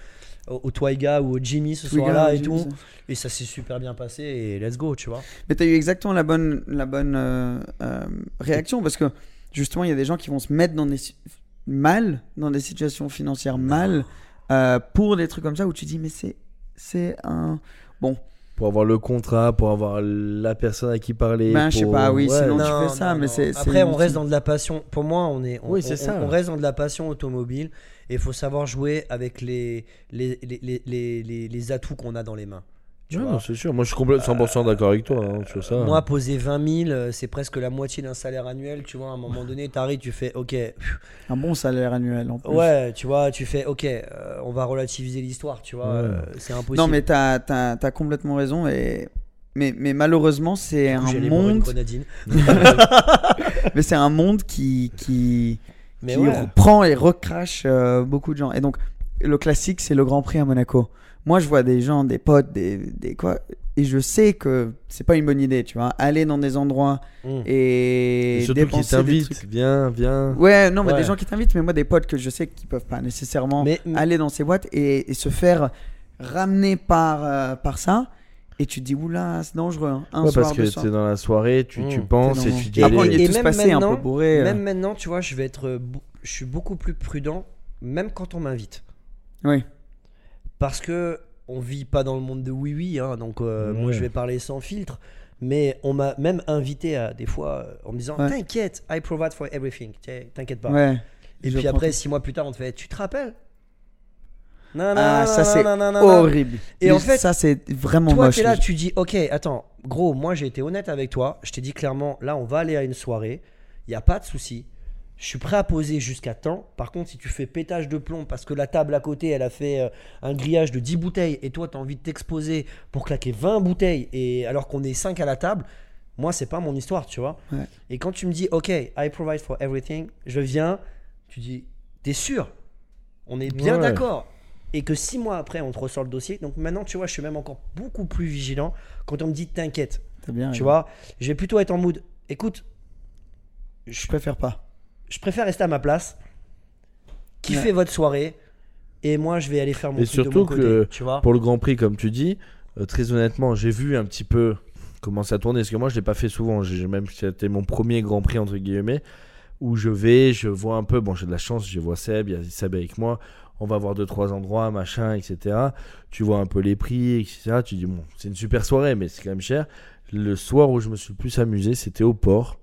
au, au Twiga ou au Jimmy ce soir-là et tout. ça. Et ça s'est super bien passé. Et let's go, tu vois. Mais t'as eu exactement la bonne, la bonne euh, euh, réaction parce que justement, il y a des gens qui vont se mettre dans des si- mal, dans des situations financières mal, euh, pour des trucs comme ça où tu dis mais c'est c'est un bon. Pour avoir le contrat, pour avoir la personne à qui parler. Ben, je sais pour- pas, oui, Ouais. sinon- tu fais ça, mais c'est- c'est Après, on reste dans de la passion. Pour moi, on est. On, Oui, c'est on- ça. On reste dans de la passion automobile. Et il faut savoir jouer avec les, les, les, les, les, les- les atouts qu'on a dans les mains. Ouais, c'est sûr. Moi, je suis complètement 100% d'accord avec toi hein, sur ça. Moi, poser 20 000, euh, c'est presque la moitié d'un salaire annuel. Tu vois, à un moment donné, t'arrives, tu fais OK. Un bon salaire annuel en plus. Ouais, tu vois, tu fais OK, euh, on va relativiser l'histoire. Tu vois, Ouais. euh, c'est impossible. Non, mais t'as as, complètement raison. Et... Mais, mais malheureusement, c'est un monde. grenadine. <laughs> <laughs> mais c'est un monde qui, qui, Mais qui ouais. reprend et recrache euh, beaucoup de gens. Et donc, le classique, c'est le Grand Prix à Monaco. Moi, je vois des gens, des potes, des, des quoi, et je sais que c'est pas une bonne idée, tu vois. Aller dans des endroits Mm. et, Et surtout des t'invitent. Viens, viens. Ouais, non, mais Ouais. des gens qui t'invitent, mais moi, des potes que je sais qu'ils peuvent pas nécessairement Mais- aller dans ces boîtes et, et se faire ramener par, euh, par ça. Et tu te dis, oula, c'est dangereux. hein. Un Ouais, soir, parce que t'es soirs. dans la soirée, tu, tu Mm. penses et tu dis allez. Et tous même passés un peu maintenant- bourrés. euh. Même maintenant, tu vois, je vais être, euh, je suis beaucoup plus prudent, même quand on m'invite. Oui. parce que on vit pas dans le monde de oui oui hein, donc euh, moi je vais parler sans filtre mais on m'a même invité à des fois en me disant Ouais. t'inquiète I provide for everything t'inquiète pas Ouais. et Je puis après tout. six mois plus tard on te fait tu te rappelles non, non, Ah, non, ça c'est horrible. Et en fait, ça c'est vraiment toi moche. t'es là tu dis ok attends gros moi j'ai été honnête avec toi je t'ai dit clairement là on va aller à une soirée il y a pas de souci je suis prêt à poser jusqu'à temps. Par contre, si tu fais pétage de plomb parce que la table à côté, elle a fait euh, un grillage de 10 bouteilles et toi, tu as envie de t'exposer pour claquer 20 bouteilles et alors qu'on est 5 à la table, moi, c'est pas mon histoire, tu vois. Ouais. Et quand tu me dis, OK, I provide for everything, je viens, tu dis, t'es sûr? On est bien Ouais. d'accord et que 6 mois après, on te ressort le dossier. Donc maintenant, tu vois, je suis même encore beaucoup plus vigilant quand on me dit, t'inquiète. Bien. Tu vois, je vais plutôt être en mood, écoute, Je préfère pas. je préfère rester à ma place, kiffer Ouais. votre soirée, et moi je vais aller faire mon Et truc de surtout mon côté, que tu vois. Pour le Grand Prix, comme tu dis, euh, très honnêtement, j'ai vu un petit peu comment ça tournait. Parce que moi, je l'ai pas fait souvent. J'ai même c'était mon premier Grand Prix entre guillemets où je vais, je vois un peu. Bon, j'ai de la chance, je vois Seb, il y a Seb avec moi. On va voir deux trois endroits, machin, etc. Tu vois un peu les prix, etc. Tu dis bon, c'est une super soirée, mais c'est quand même cher. Le soir où je me suis le plus amusé, c'était au port.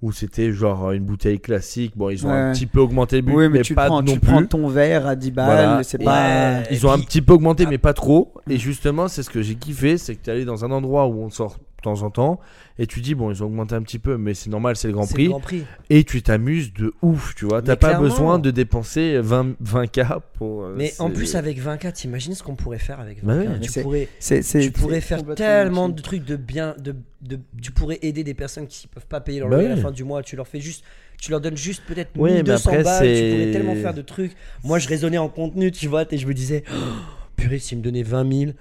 Où c'était genre une bouteille classique. Bon, ils ont un petit peu augmenté le but, Oui, mais, mais tu, pas prends, non tu plus. prends ton verre à 10 balles, Voilà. c'est pas. Ils ont un petit peu augmenté, Ah. mais pas trop. Et justement, c'est ce que j'ai kiffé, c'est que tu allé dans un endroit où on sort de temps en temps, et tu dis, bon, ils ont augmenté un petit peu, mais c'est normal, c'est le Grand Prix. le Grand Prix. Et tu t'amuses de ouf, tu vois. T'as pas clairement. besoin de dépenser 20, 20K pour. euh, Mais en plus avec 20K, t'imagines ce qu'on pourrait faire avec 20K Bah tu, c'est- pourrais, tu faire tellement de trucs de bien, de, de, tu pourrais aider des personnes qui peuvent pas payer leur Bah loyer à la fin du mois. Tu leur fais juste, tu leur donnes juste peut-être mais 1200 après, balles. Tu pourrais tellement faire de trucs. Moi, je raisonnais en contenu, tu vois, et je me disais, oh, purée, s'ils me donnaient 20 000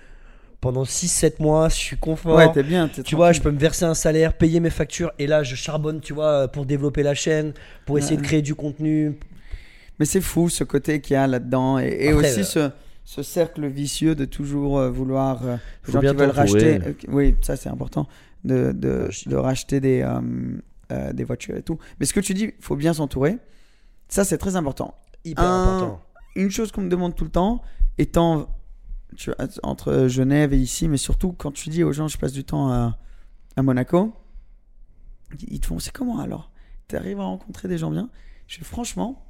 pendant 6-7 mois, je suis confort. Ouais, t'es bien. Tu vois, je peux me verser un salaire, payer mes factures, et là, je charbonne, tu vois, pour développer la chaîne, pour essayer de créer du contenu. Mais c'est fou ce côté qu'il y a là-dedans. Et, et Après, aussi euh, ce, ce cercle vicieux de toujours euh, vouloir. euh, les gens bien qui veulent racheter. euh, oui, ça c'est important. De, de racheter des, des voitures et tout. Mais ce que tu dis, il faut bien s'entourer. Ça c'est très important. Hyper Un- important. Une chose qu'on me demande tout le temps, étant entre Genève et ici, mais surtout quand tu dis aux gens je passe du temps à, à Monaco, ils te font c'est comment alors? Tu arrives à rencontrer des gens bien? Je franchement,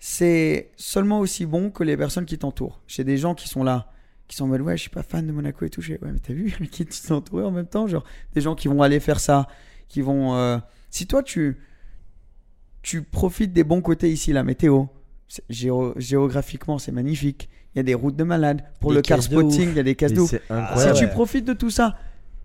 c'est seulement aussi bon que les personnes qui t'entourent. J'ai des gens qui sont là, qui sont en mode ouais, je suis pas fan de Monaco et tout. Je fais, ouais, mais t'as vu <laughs> qui entouré en même temps Genre des gens qui vont aller faire ça, qui vont. euh, Si toi tu tu profites des bons côtés ici, la météo, géo- géographiquement c'est magnifique. Il y a des routes de malade. Pour Des le car spotting, il y a des cases d'eau. c'est Si tu profites de tout ça,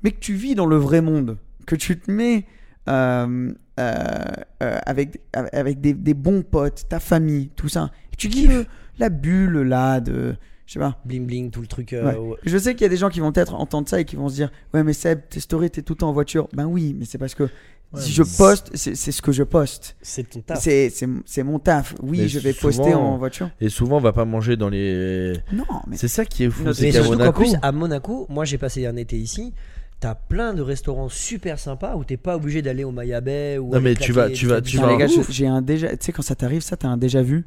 mais que tu vis dans le vrai monde, que tu te mets euh, euh, euh, avec, avec des, des bons potes, ta famille, tout ça, et tu kiffes la bulle là de, je sais pas. Bling bling, tout le truc. Ouais. ouais. Je sais qu'il y a des gens qui vont peut-être entendre ça et qui vont se dire Ouais, mais Seb, tes stories, t'es tout le temps en voiture. Ben oui, mais c'est parce que si je poste, c'est ce que je poste. C'est ton taf. C'est mon taf. Oui, Mais je vais souvent- poster en voiture. Et souvent, on va pas manger dans les. Non, mais C'est ça qui est fou. Non, C'est Mais qu'à Monaco. plus, à Monaco, moi j'ai passé un été ici. T'as plein de restaurants super sympas où t'es pas obligé d'aller au Maya Bay ou Non, mais tu vas- tu vas- tu vas- j'ai un déjà. Tu sais, quand ça t'arrive, ça, t'as un déjà vu.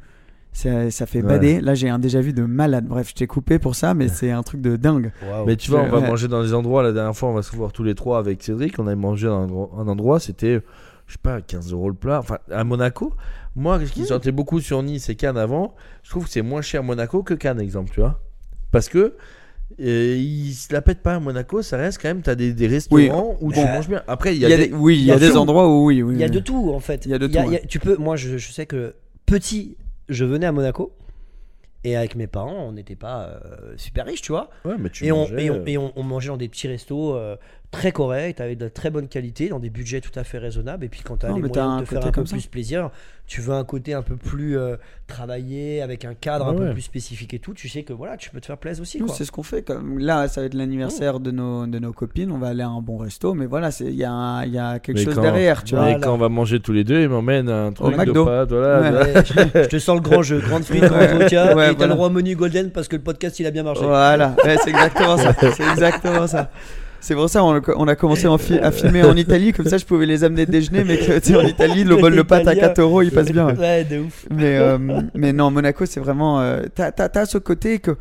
Ça, ça fait Ouais. bader. Là, j'ai un déjà vu de malade. Bref, je t'ai coupé pour ça, mais c'est un truc de dingue. Mais tu vois, on va Ouais. manger dans des endroits. La dernière fois, on va se voir tous les trois avec Cédric. On avait mangé dans un endroit- c'était, je sais pas, 15 euros le plat. Enfin, à Monaco, moi, ce qui sortait beaucoup sur Nice et Cannes avant, je trouve que c'est moins cher Monaco que Cannes, exemple, tu vois. Parce que. euh, ils se la pètent pas à Monaco, ça reste quand même, t'as des, des restaurants où tu Bon. manges bien. Après, il y a des, oui, il y a il y a des endroits où oui, oui. Il y a de tout en fait. Il y a de tout, ouais. tu peux, moi je, je sais que petit, je venais à Monaco et avec mes parents, on n'était pas euh, super riches, tu vois. Ouais, mais tu et on, mangeais, et, on, euh, et on- on mangeait dans des petits restos euh, très corrects, avec de très bonne qualité, dans des budgets tout à fait raisonnables. Et puis quand tu as Non, les t'as moyens un de te faire côté un peu ça. plus plaisir, tu veux un côté un peu plus euh, travaillé, avec un cadre un Ouais, peu plus spécifique et tout. Tu sais que voilà, tu peux te faire plaisir aussi. C'est ce qu'on fait. Comme là, ça va être l'anniversaire de, nos, de nos copines. On va aller à un bon resto, mais voilà, il y, a un- y a quelque Mais chose quand- derrière, tu vois. mais quand on va manger tous les deux, il m'emmène un truc de McDo. pâtes, voilà. Ouais. voilà. Ouais, je, je te sens le grand jeu, grande frite, grand <laughs> vodka, Ouais, et t'as voilà. le roi menu golden parce que le podcast il a bien marché. Voilà, Ouais, c'est exactement ça. C'est exactement ça. C'est pour ça on, on a commencé en fi- à filmer en Italie, comme ça je pouvais les amener déjeuner, mais que, tu sais, en Italie, le bol de pâtes à 4 euros, il passe bien. ouais. Ouais, de ouf. Mais, euh, mais non, Monaco, c'est vraiment. euh, t'as, ce côté que.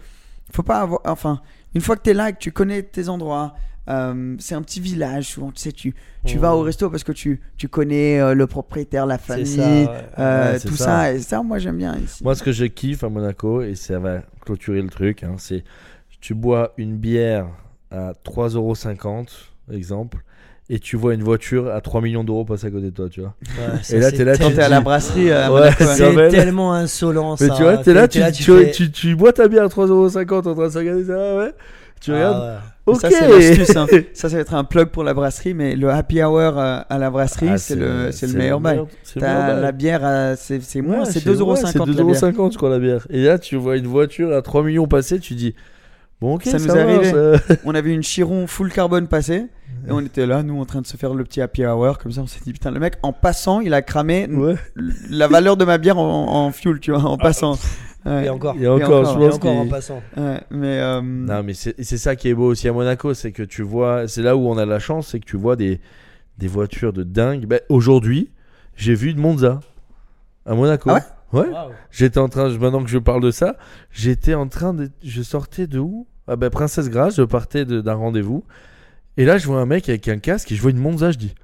Faut pas avoir. Enfin, une fois que t'es là que tu connais tes endroits, euh, c'est un petit village, souvent, tu sais, tu, tu vas au resto parce que tu, tu connais euh, le propriétaire, la famille, ça, ouais. euh, Ouais, c'est tout ça. ça. Et ça, moi, j'aime bien ici. Moi, ce que je kiffe à Monaco, et ça va clôturer le truc, hein, c'est tu bois une bière à 3,50€, exemple, et tu vois une voiture à 3 millions d'euros passer à côté de toi, tu vois. Ouais, ça, Et là, t'es là, t'es à la brasserie, Ouais, c'est mais- tellement insolent ça. Tu vois, t'es là, tu, là, tu, fais- tu- tu bois ta bière à 3,50€ en train de se regarder ça, ouais. Tu Ah regardes, ouais. ok. Ça, c'est hein. <laughs> Ça, ça va être un plug pour la brasserie, mais le happy hour euh, à la brasserie, Ah, c'est le, le meilleur bail. la bière, c'est moins, c'est ouais, 2,50€ C'est la bière. 2,50€, je crois, la bière. Et là, tu vois une voiture à 3 millions passer, tu dis, bon, ok, Ça ça, nous <laughs> On avait une Chiron full carbone passée, et on était là, nous, en train de se faire le petit happy hour, comme ça, on s'est dit, putain, le mec, en passant, il a cramé Ouais. la valeur de ma bière en, en fuel, tu vois, en passant. Ouais. Et encore. Et encore, je encore, Et pense encore en passant. Ouais, mais euh, Non, mais c'est c'est ça qui est beau aussi à Monaco, c'est que tu vois, c'est là où on a la chance, c'est que tu vois des, des voitures de dingue. Ben, Aujourd'hui, j'ai vu une Monza à Monaco. Ah ouais? Ouais. J'étais en train, maintenant que je parle de ça, j'étais en train de. Je sortais de où? Ah ben Princesse Grasse, je partais d'un rendez-vous. Et là, je vois un mec avec un casque et je vois une Monza, je dis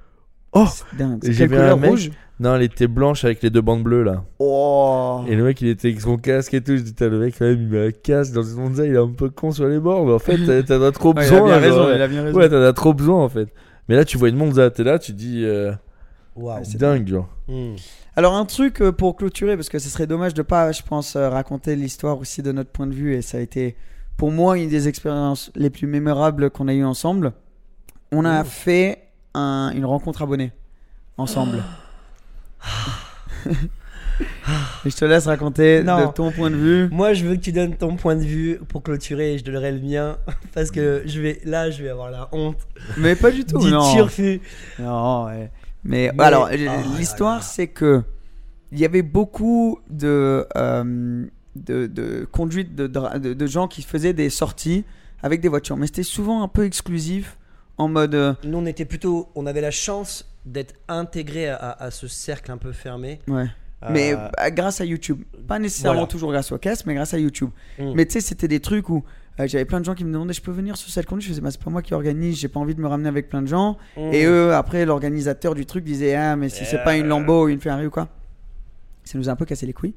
Oh vu un mec- rouge? Non, elle était blanche avec les deux bandes bleues là. Oh Et le mec, il était avec son casque et tout. Je dis, le mec, quand même, il met un casque dans une Monza, il est un peu con sur les bords. Mais en fait, t'en as trop <laughs> Ouais, il a besoin. bien genre, raison, il a bien raison. Ouais, t'en as trop besoin en fait. Mais là, tu vois une Monza, t'es là, tu dis, euh, c'est dingue, genre. Hmm. Alors un truc euh, pour clôturer, parce que ce serait dommage de pas, je pense, euh, raconter l'histoire aussi de notre point de vue, et ça a été pour moi une des expériences les plus mémorables qu'on a eues ensemble. On a fait un- une rencontre abonnée ensemble. <gasps> <laughs> je te laisse raconter Non. de ton point de vue. Moi, je veux que tu donnes ton point de vue pour clôturer et je donnerai le mien <laughs> parce que je vais là, je vais avoir la honte. Mais pas du <laughs> tout. Non. turfu. Non, ouais. Mais, Mais- alors, oh là l'histoire, c'est que il y avait beaucoup de, euh, de, de conduites de, de, de gens qui faisaient des sorties avec des voitures. Mais c'était souvent un peu exclusif en mode. euh, Nous, on était plutôt, on avait la chance d'être intégré à, à ce cercle un peu fermé. ouais. Mais Euh, grâce à YouTube. Pas nécessairement Voilà. toujours grâce au casque, mais grâce à YouTube. Mm. Mais tu sais, c'était des trucs où euh, j'avais plein de gens qui me demandaient je peux venir sur cette conduite? Je faisais bah, c'est pas moi qui organise, j'ai pas envie de me ramener avec plein de gens. hmm. Et eux, après, l'organisateur du truc disait Ah, mais si c'est pas une Lambo ou une Ferrari ou quoi Ça nous a un peu cassé les couilles.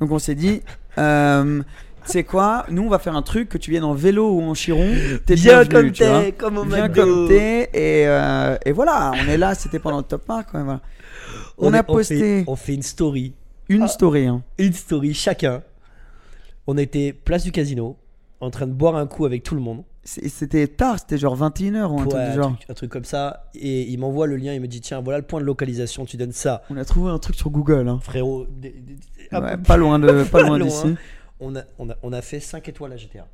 Donc on s'est dit <laughs> euh, sais quoi? Nous, on va faire un truc que tu viennes en vélo ou en chiron. T'es bienvenu, comme t'es, comme au Viens comme t'es. Et, euh, et voilà, on est là. C'était pendant le top 1 quand même. voilà. On, a posté fait, on fait une story, une Ah. story. hein. une story chacun. On était place du casino, en train de boire un coup avec tout le monde. C'était tard, c'était genre 21h ou un Ouais, truc du genre. truc, un truc comme ça. Et il m'envoie le lien, il me dit tiens, voilà le point de localisation, tu donnes ça. On a trouvé un truc sur Google. hein. Frérot, des- des- des- un Ouais, peu- pas loin de, pas loin <laughs> loin. d'ici. On a, on, a, on a fait 5 étoiles à GTA.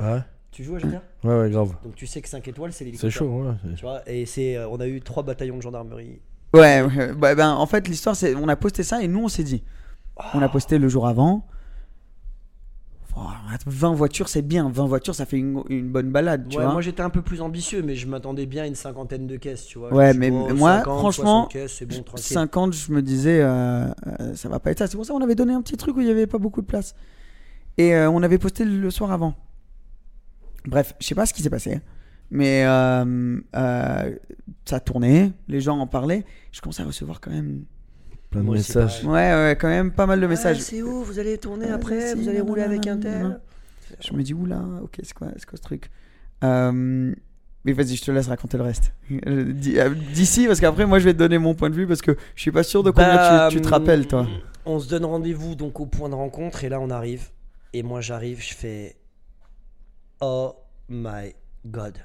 Ouais, Tu joues à GTA ouais, ouais, grave. Donc tu sais que 5 étoiles, c'est C'est l'hélicoptère. chaud, ouais. c'est- Tu vois, et c'est, euh, on a eu 3 bataillons de gendarmerie. Ouais, ouais, bah, ben, en fait, l'histoire, c'est on a posté ça et nous, on s'est dit. On a posté le jour avant. Oh, 20 voitures, c'est bien. 20 voitures, ça fait une, une bonne balade, tu Ouais, vois. moi j'étais un peu plus ambitieux, mais je m'attendais bien à une cinquantaine de caisses, tu vois. Ouais, mais oh, moi, 50, franchement, 60 caisses, c'est bon, tranquille. 50, je me disais, euh, euh, ça va pas être ça. C'est pour ça qu'on avait donné un petit truc où il y avait pas beaucoup de place. Et euh, on avait posté le soir avant. Bref, je sais pas ce qui s'est passé. Mais euh, ça tournait, les gens en parlaient. Je commençais à recevoir quand même. Plein de Moi aussi, messages. Ouais, ouais, quand même pas mal de messages. C'est où Vous allez tourner Ouais, après si, Vous allez rouler avec un tel Je me dis, oula, ok, c'est quoi, c'est quoi ce truc Euh, Mais vas-y, je te laisse raconter le reste. <laughs> Euh, euh, D'ici, parce qu'après, moi, je vais te donner mon point de vue parce que je suis pas sûr de combien Bah, tu, tu te rappelles, toi. On se donne rendez-vous donc au point de rencontre et là on arrive. Et moi j'arrive, je fais Oh my god.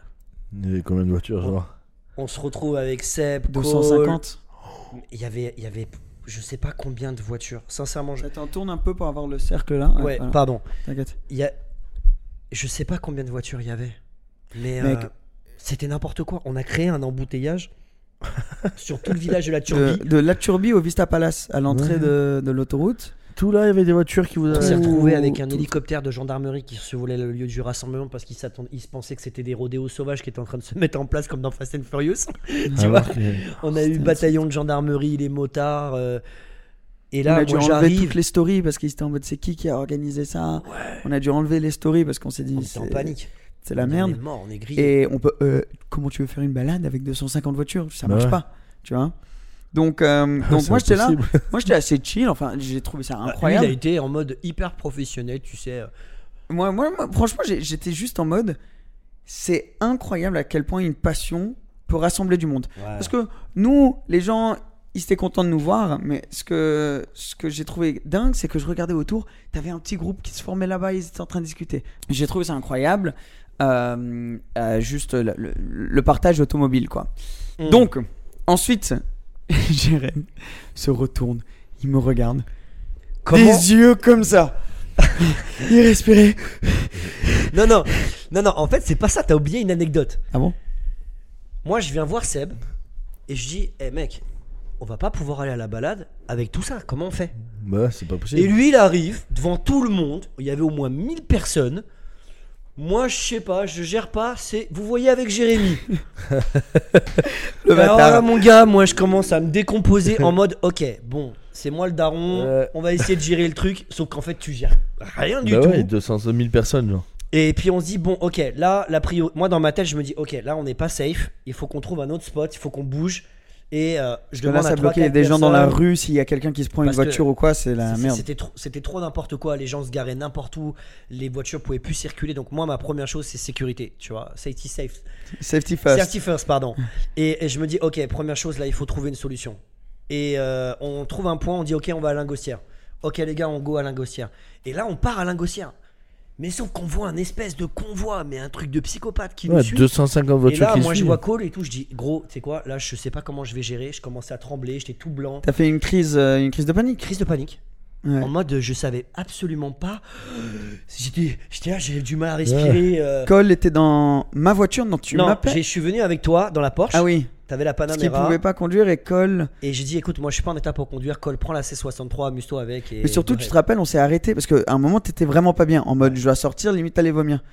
Il y avait combien de voitures, genre? On se retrouve avec Seb, Cole. 250 Il y avait, il y avait, je sais pas combien de voitures. Sincèrement, je... T'en tourne un peu pour avoir le cercle là. ouais, voilà, pardon. T'inquiète. Il y a, je sais pas combien de voitures il y avait, mais Mec. euh, c'était n'importe quoi. On a créé un embouteillage <laughs> sur tout le village de la Turbie. De, de la Turbie au Vista Palace, à l'entrée Ouais. de, de l'autoroute. Tout là, il y avait des voitures qui vous On s'est retrouvé avec un tout- hélicoptère de gendarmerie qui survolait le lieu du rassemblement parce qu'ils ils se pensaient que c'était des rodéos sauvages qui étaient en train de se mettre en place comme dans Fast and Furious. <laughs> tu Ah vois On a eu bataillon de gendarmerie, les motards. euh, et on là, a dû moi enlever toutes les stories parce qu'ils étaient en mode c'est qui qui a organisé ça? On a dû enlever les stories parce qu'on s'est dit On était en c'est- panique. c'est la On merde. est mort, on est. Et on peut. euh, comment tu veux faire une balade avec 250 voitures? Ça Bah marche ouais. pas, tu vois? Donc, euh, <laughs> donc moi j'étais là. Moi j'étais assez chill. Enfin, j'ai trouvé ça Ah, Lui, il incroyable. a été en mode hyper professionnel, tu sais. euh, Moi, moi, moi, franchement, j'étais juste en mode. C'est incroyable à quel point une passion peut rassembler du monde. Parce que nous, les gens, ils étaient contents de nous voir, mais ce que, ce que j'ai trouvé dingue, c'est que je regardais autour, t'avais un petit groupe qui se formait là-bas, ils étaient en train de discuter. J'ai trouvé ça incroyable. Euh, euh, juste le, le- le partage automobile, quoi. Mm. Donc, ensuite, <laughs> Jérém se retourne, il me regarde. Comment Des yeux comme ça. <laughs> il respirait. <laughs> Non, non, non, non, en fait, c'est pas ça, t'as oublié une anecdote. Ah bon? Moi, je viens voir Seb et je dis, hé mec, on va pas pouvoir aller à la balade avec tout ça, comment on fait? Bah, c'est pas possible. Et lui, il arrive devant tout le monde, il y avait au moins 1000 personnes. Moi, je sais pas, je gère pas, c'est. Vous voyez avec Jérémy. <laughs> Le Alors bâtard. là, mon gars, moi, je commence à me décomposer en <laughs> mode, ok, bon, c'est moi le daron, on va essayer de gérer le truc, sauf qu'en fait, tu gères rien du Bah tout. ouais, 200 000 personnes, genre. Et puis on se dit bon ok là la prio moi dans ma tête je me dis ok là on n'est pas safe il faut qu'on trouve un autre spot il faut qu'on bouge et euh, je demande à quatre des gens dans la rue. S'il y a quelqu'un qui se prend une voiture ou quoi, c'est la merde. C'était trop, c'était trop n'importe quoi. Les gens se garaient n'importe où. Les voitures pouvaient plus circuler. Donc moi, ma première chose, c'est sécurité. Tu vois, safety safe. Safety first. Safety first, pardon. et, et je me dis, ok, première chose, là, il faut trouver une solution. Et euh, on trouve un point. On dit, ok, on va à Lingostière. Ok, les gars, on go à Lingostière. Et là, on part à Lingostière. Mais sauf qu'on voit un espèce de convoi, mais un truc de psychopathe qui Ouais, nous suit. 250 Et voitures là, qui moi, je vois Cole et tout. Je dis, gros, tu sais quoi, là, je sais pas comment je vais gérer. Je commençais à trembler. J'étais tout blanc. T'as fait une crise, euh, une crise de panique? Crise de panique. Ouais. En mode, je savais absolument pas. J'étais, j'étais là, j'avais du mal à respirer. euh. Cole était dans ma voiture, non tu non, m'appelles. j'ai- je suis venu avec toi dans la Porsche. Ah oui. T'avais la Parce qu'il Panamera. pouvait pas conduire et Cole. Et j'ai dit, écoute, moi je suis pas en état pour conduire. Cole, prends la C63, amuse-toi avec. Et Mais surtout, tu te rappelles, on s'est arrêté parce qu'à un moment, t'étais vraiment pas bien. En mode, je dois sortir, limite, t'allais vomir.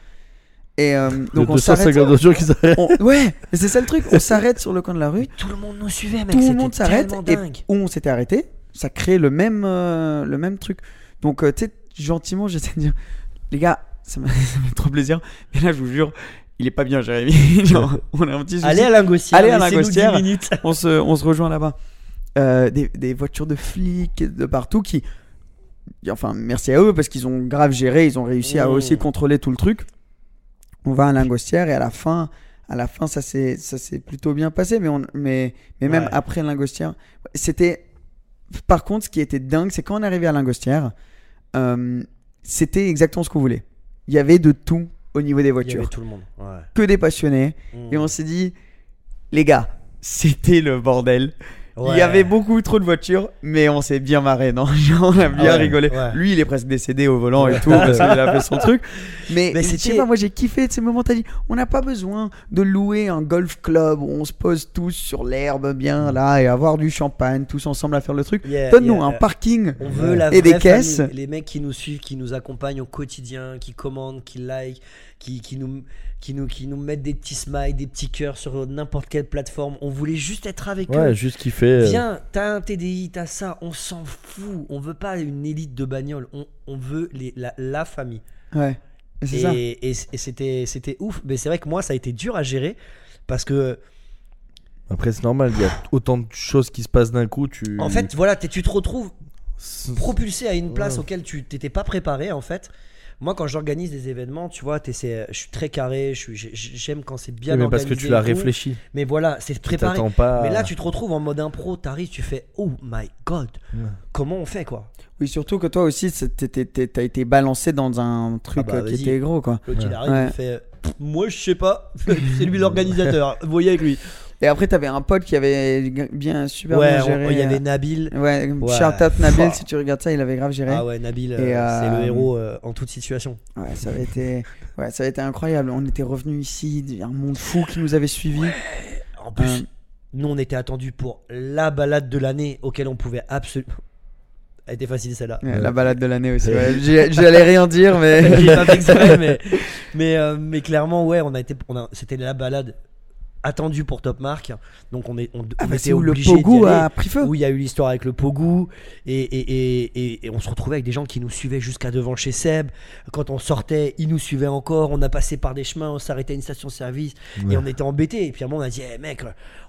Et euh, <laughs> donc, on s'arrête. 250 voitures qui s'arrêtent. on- Ouais, c'est ça le truc. On s'arrête sur le coin de la rue. Tout le monde nous suivait, mec. Tout le c'était monde s'arrête. Et dingue. où on s'était arrêté, ça crée le même, euh, le même truc. Donc, euh, tu sais, gentiment, j'essaie de dire, les gars, ça m'a <laughs> ça m'a fait trop plaisir. Mais là, je vous jure, il est pas bien, Jérémy. <laughs> On a un petit souci. Allez à Lingostière. Allez à Lingostière. 10 minutes. on se, on se rejoint là-bas. Euh, des, des voitures de flics de partout qui. Enfin, merci à eux parce qu'ils ont grave géré, ils ont réussi à Mmh. aussi contrôler tout le truc. On va à Lingostière et à la fin, à la fin ça s'est ça s'est plutôt bien passé, mais, on, mais, mais même Ouais. après Lingostière, c'était. Par contre, ce qui était dingue, c'est quand on est arrivé à Lingostière, euh, c'était exactement ce qu'on voulait. Il y avait de tout au niveau des Il y avait voitures, tout le monde. Ouais. que des passionnés. Mm. Et on s'est dit, les gars, <laughs> c'était le bordel. Il y avait beaucoup trop de voitures, mais on s'est bien marré, non? <laughs> On a bien Ah ouais, rigolé. ouais. Lui, il est presque décédé au volant et tout, parce qu'il a <laughs> fait son truc. Mais, Mais c'était- pas, moi j'ai kiffé de ces moments. T'as dit, on n'a pas besoin de louer un golf club où on se pose tous sur l'herbe bien là et avoir du champagne tous ensemble à faire le truc. Yeah, Donne-nous yeah. un parking On veut la et des caisses. famille. Les mecs qui nous suivent, qui nous accompagnent au quotidien, qui commandent, qui like, qui, qui, nous, qui, nous, qui nous mettent des petits smiles, des petits cœurs sur n'importe quelle plateforme. On voulait juste être avec Ouais, eux. juste kiffer. euh, Viens, t'as un TDI, t'as ça, on s'en fout. On veut pas une élite de bagnole, on, on veut les, la, la famille. Ouais, c'est ça. Et, et, et c'était, c'était ouf. Mais c'est vrai que moi, ça a été dur à gérer parce que, Après, c'est normal, il y a autant de choses qui se passent d'un coup. Tu... en fait, voilà, t'es- tu te retrouves propulsé à une place Ouais. auquel tu t'étais pas préparé en fait. Moi, quand j'organise des événements, tu vois, t'essaies- je suis très carré, je suis- j'ai- j'aime quand c'est bien Oui, mais organisé. parce que tu l'as réfléchi. Mais voilà, c'est préparé. t'attends pas. Mais là, tu te retrouves en mode impro, t'arrives, tu fais Oh my god, comment on fait quoi? Oui, surtout que toi aussi, t'as été balancé dans un truc Ah bah, euh, qui était gros quoi. L'autre il arrive, Ouais. il fait Moi, je sais pas, <laughs> c'est lui l'organisateur, voyez avec lui. Et après, t'avais un pote qui avait bien super ouais, bien géré. il y avait euh, Nabil. Ouais, Ouais. shout out Nabil, si tu regardes ça, il avait grave géré. Ah ouais, Nabil, euh, Et, euh, c'est le héros euh, en toute situation. Ouais, ça avait été, ouais, ça avait été incroyable. On était revenus ici, il y a un monde fou qui nous avait suivis. En plus, Euh. nous, on était attendus pour la balade de l'année auquel on pouvait absolument. Elle était facile celle-là. Ouais, La balade de l'année aussi. ouais. <laughs> J'allais rien dire, mais pas exprès, <laughs> mais, mais, euh, mais clairement, ouais, on a été, on a, c'était la balade attendue pour Top Mark. Donc on, est, on, ah, on bah, était c'est où le obligé d'y Pogo aller. a pris feu. Où il y a eu l'histoire avec le Pogou et, et, et, et- et on se retrouvait avec des gens qui nous suivaient jusqu'à devant chez Seb. Quand on sortait, ils nous suivaient encore. On a passé par des chemins, on s'arrêtait à une station-service et on était embêtés. Et puis à un moment, on a dit, Eh, mec,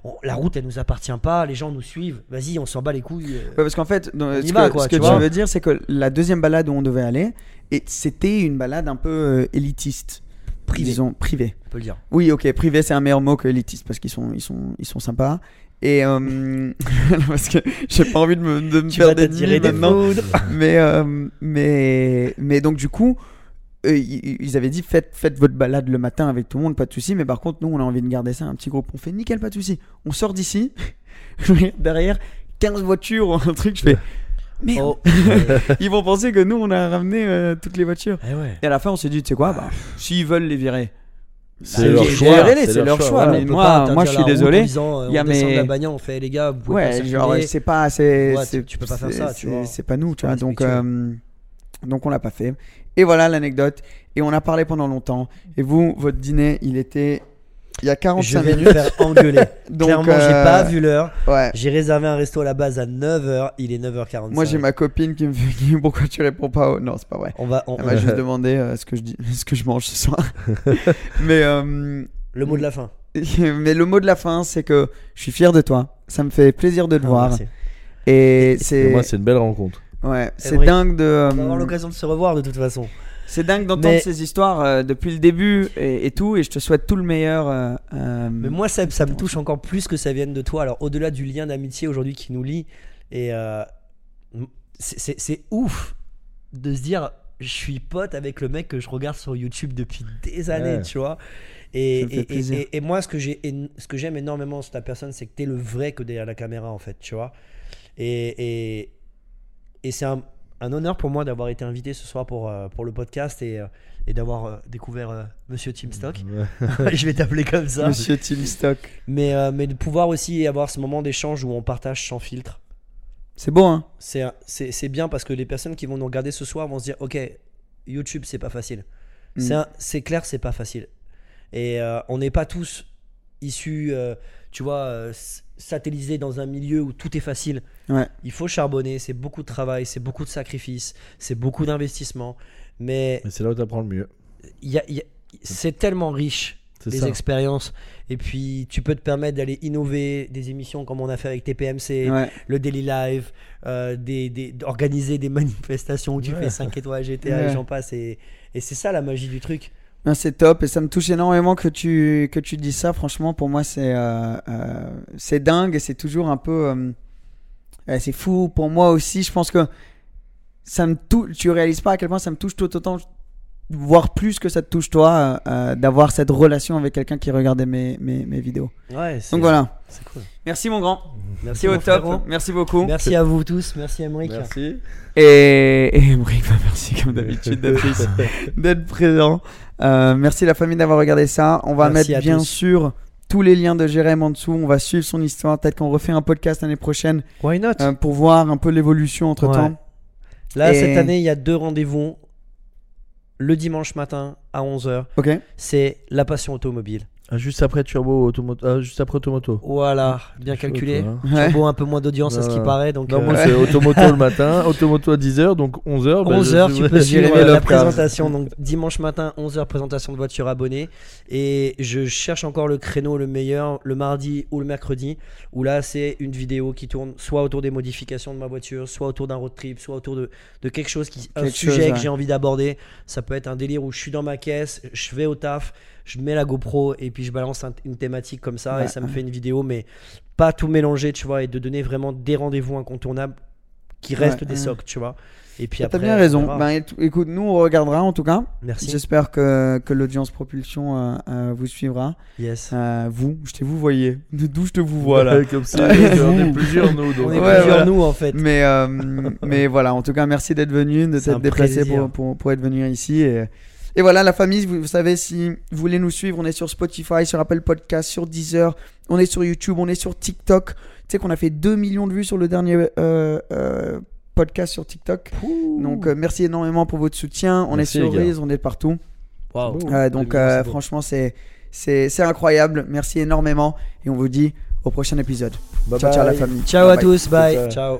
on- la route elle nous appartient pas, les gens nous suivent. Vas-y, on s'en bat les couilles. euh. Ouais, parce qu'en fait, ce va, que, quoi, ce que tu veux dire, c'est que la deuxième balade où on devait aller, et c'était une balade un peu euh, élitiste. Privée. Disons, privée. On peut le dire. Oui, ok, privé, c'est un meilleur mot que élitiste parce qu'ils sont, ils sont, ils sont sympas. Et euh, <laughs> parce que j'ai pas envie de me, de me faire d'ennemis tirer des maintenant. foudres. mais, euh, mais, mais donc du coup, eux, ils avaient dit faites, faites votre balade le matin avec tout le monde, pas de souci. Mais par contre, nous, on a envie de garder ça un petit groupe. On fait nickel, pas de souci. On sort d'ici. <laughs> Derrière 15 voitures ou un truc. Je fais merde. Oh. <laughs> Ils vont penser que nous, on a ramené euh, toutes les voitures. Eh ouais. Et à la fin, on s'est dit, tu sais quoi, bah, s'ils veulent les virer. C'est Bah, leur choix. c'est leur choix, voilà. mais moi- je suis désolé. disant, euh, Il y a on descend de mes- la bagnole, on fait les gars, vous pouvez Ouais, pas genre, c'est pas, c'est, Ouais, tu peux pas faire ça, tu c'est- vois. C'est pas nous, tu vois. Donc, euh, donc on l'a pas fait. Et voilà l'anecdote. Et on a parlé pendant longtemps. Et vous, votre dîner, il était il y a Je 45 vais me minutes. faire engueuler. <laughs> Donc, Clairement, j'ai euh, pas vu l'heure. Ouais. J'ai réservé un resto à la base à 9h, il est 9h45. Moi, j'ai ma copine qui me fait qui me dit, pourquoi tu réponds pas au... Non, c'est pas vrai. On va, on- Elle m'a juste <laughs> demandé euh, ce que je dis, <laughs> ce que je mange ce soir. Mais euh, Le mot de la fin. mais le mot de la fin, c'est que je suis fier de toi. Ça me fait plaisir de te Ah, voir. merci. Et c'est moi, c'est une belle rencontre. ouais, c'est Emery, dingue de On va avoir euh, l'occasion de se revoir de toute façon. C'est dingue d'entendre Mais- ces histoires euh, depuis le début et, et tout. Et je te souhaite tout le meilleur. euh, euh, Mais moi, ça, ça me touche encore plus que ça vienne de toi. Alors, au-delà du lien d'amitié aujourd'hui qui nous lie, et euh, c'est- ouf de se dire, je suis pote avec le mec que je regarde sur YouTube depuis des années, Ouais. tu vois. Et, moi, ce que j'aime énormément sur ta personne, c'est que t'es le vrai que derrière la caméra, en fait, tu vois. Et, et, et c'est un, un honneur pour moi d'avoir été invité ce soir pour, euh, pour le podcast et, euh, et d'avoir euh, découvert Monsieur Team Stock. <laughs> je vais t'appeler comme ça. Monsieur Tim Stock. Mais, mais de pouvoir aussi avoir ce moment d'échange où on partage sans filtre. C'est beau, hein C'est, c'est, c'est bien parce que les personnes qui vont nous regarder ce soir vont se dire Ok, YouTube, c'est pas facile. Mm. C'est, clair, c'est pas facile. Et euh, on n'est pas tous issus, euh, tu vois, euh, s- satellisés dans un milieu où tout est facile. Ouais. Il faut charbonner, c'est beaucoup de travail, c'est beaucoup de sacrifices, c'est beaucoup d'investissement. Mais Mais c'est là où tu apprends le mieux. il y a- il y a- c'est tellement riche les ça. expériences. Et puis, tu peux te permettre d'aller innover des émissions comme on a fait avec TPMC, Ouais. le Daily Live, euh, des, des- d'organiser des <laughs> manifestations où tu Ouais. fais 5 étoiles GTA Ouais. et j'en passe. Et, et c'est ça la magie du truc. Non, c'est top et ça me touche énormément que tu, que tu dis ça. Franchement, pour moi, c'est euh, euh, c'est dingue et c'est toujours un peu. euh, c'est fou pour moi aussi. Je pense que ça me. Tu réalises pas à quel point ça me touche tout autant voir plus que ça te touche toi, euh, euh, d'avoir cette relation avec quelqu'un qui regardait mes, mes, mes vidéos. Ouais, Donc voilà. C'est cool. Merci mon grand. Merci C'est au top. frérot. Merci beaucoup. Merci à vous tous. Merci Emric. Merci. Et, et Emric, bah, merci comme d'habitude d'être <laughs> présent. Euh, merci la famille d'avoir regardé ça. On va Merci mettre bien tous. sûr tous les liens de Jérém en dessous. On va suivre son histoire. Peut-être qu'on refait un podcast l'année prochaine Why not? euh, pour voir un peu l'évolution entre temps. Ouais. Là, Et- cette année, il y a deux rendez-vous. Le dimanche matin à 11h, Ok. c'est la passion automobile. Ah, juste après Turbo Automoto. Ah, juste après Automoto. Voilà, bien Chaud, calculé. toi, hein. Ouais. Turbo, un peu moins d'audience à ce qui paraît. Donc, Non, euh, moi c'est <laughs> Automoto le matin, Automoto à 10h, donc 11h. 11h, tu peux <laughs> suivre la présentation. Donc dimanche matin, 11h, présentation de voiture abonnée. Et je cherche encore le créneau le meilleur, le mardi ou le mercredi, où là c'est une vidéo qui tourne soit autour des modifications de ma voiture, soit autour d'un road trip, soit autour de, de quelque chose, qui, un sujet chose, que j'ai envie d'aborder. Ça peut être un délire où je suis dans ma caisse, je vais au taf, je mets la GoPro et puis je balance un- une thématique comme ça Ouais, et ça me fait une vidéo, mais pas tout mélanger, tu vois, et de donner vraiment des rendez-vous incontournables qui restent Ouais, des ouais. socs, tu vois. Et puis T'as bien on raison. Ben, éc- écoute, nous on regardera en tout cas. Merci. J'espère que, que l'audience propulsion euh, euh, vous suivra. Yes. Euh, vous, je te vous voyez. D'où je te vous vois là. Comme ça, <laughs> on est plusieurs nous. Donc. On est Ouais, plusieurs voilà. nous en fait. Mais, euh, mais voilà, en tout cas, merci d'être venu, de t'être déplacé pour, pour, pour être venu ici. Et, et voilà, la famille, vous, vous savez, si vous voulez nous suivre, on est sur Spotify, sur Apple Podcast, sur Deezer, on est sur YouTube, on est sur TikTok. Tu sais qu'on a fait 2 millions de vues sur le dernier euh, euh, podcast sur TikTok. Donc euh, merci énormément pour votre soutien. On Merci, est sur. Reels, on est partout. Euh, donc euh, franchement, c'est c'est c'est incroyable. Merci énormément et on vous dit au prochain épisode. Bye ciao ciao la bye. famille. Ciao Bye à bye. tous, bye. Ciao.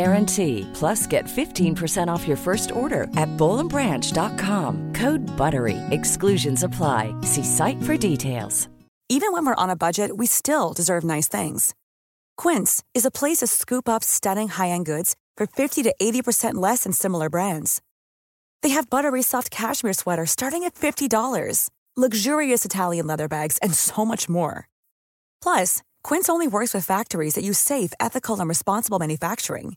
guarantee. Plus, get 15% off your first order at bowlandbranch.com. Code BUTTERY. Exclusions apply. See site for details. Even when we're on a budget, we still deserve nice things. Quince is a place to scoop up stunning high-end goods for 50 to 80% less than similar brands. They have buttery soft cashmere sweaters starting at $50, luxurious Italian leather bags, and so much more. Plus, Quince only works with factories that use safe, ethical, and responsible manufacturing.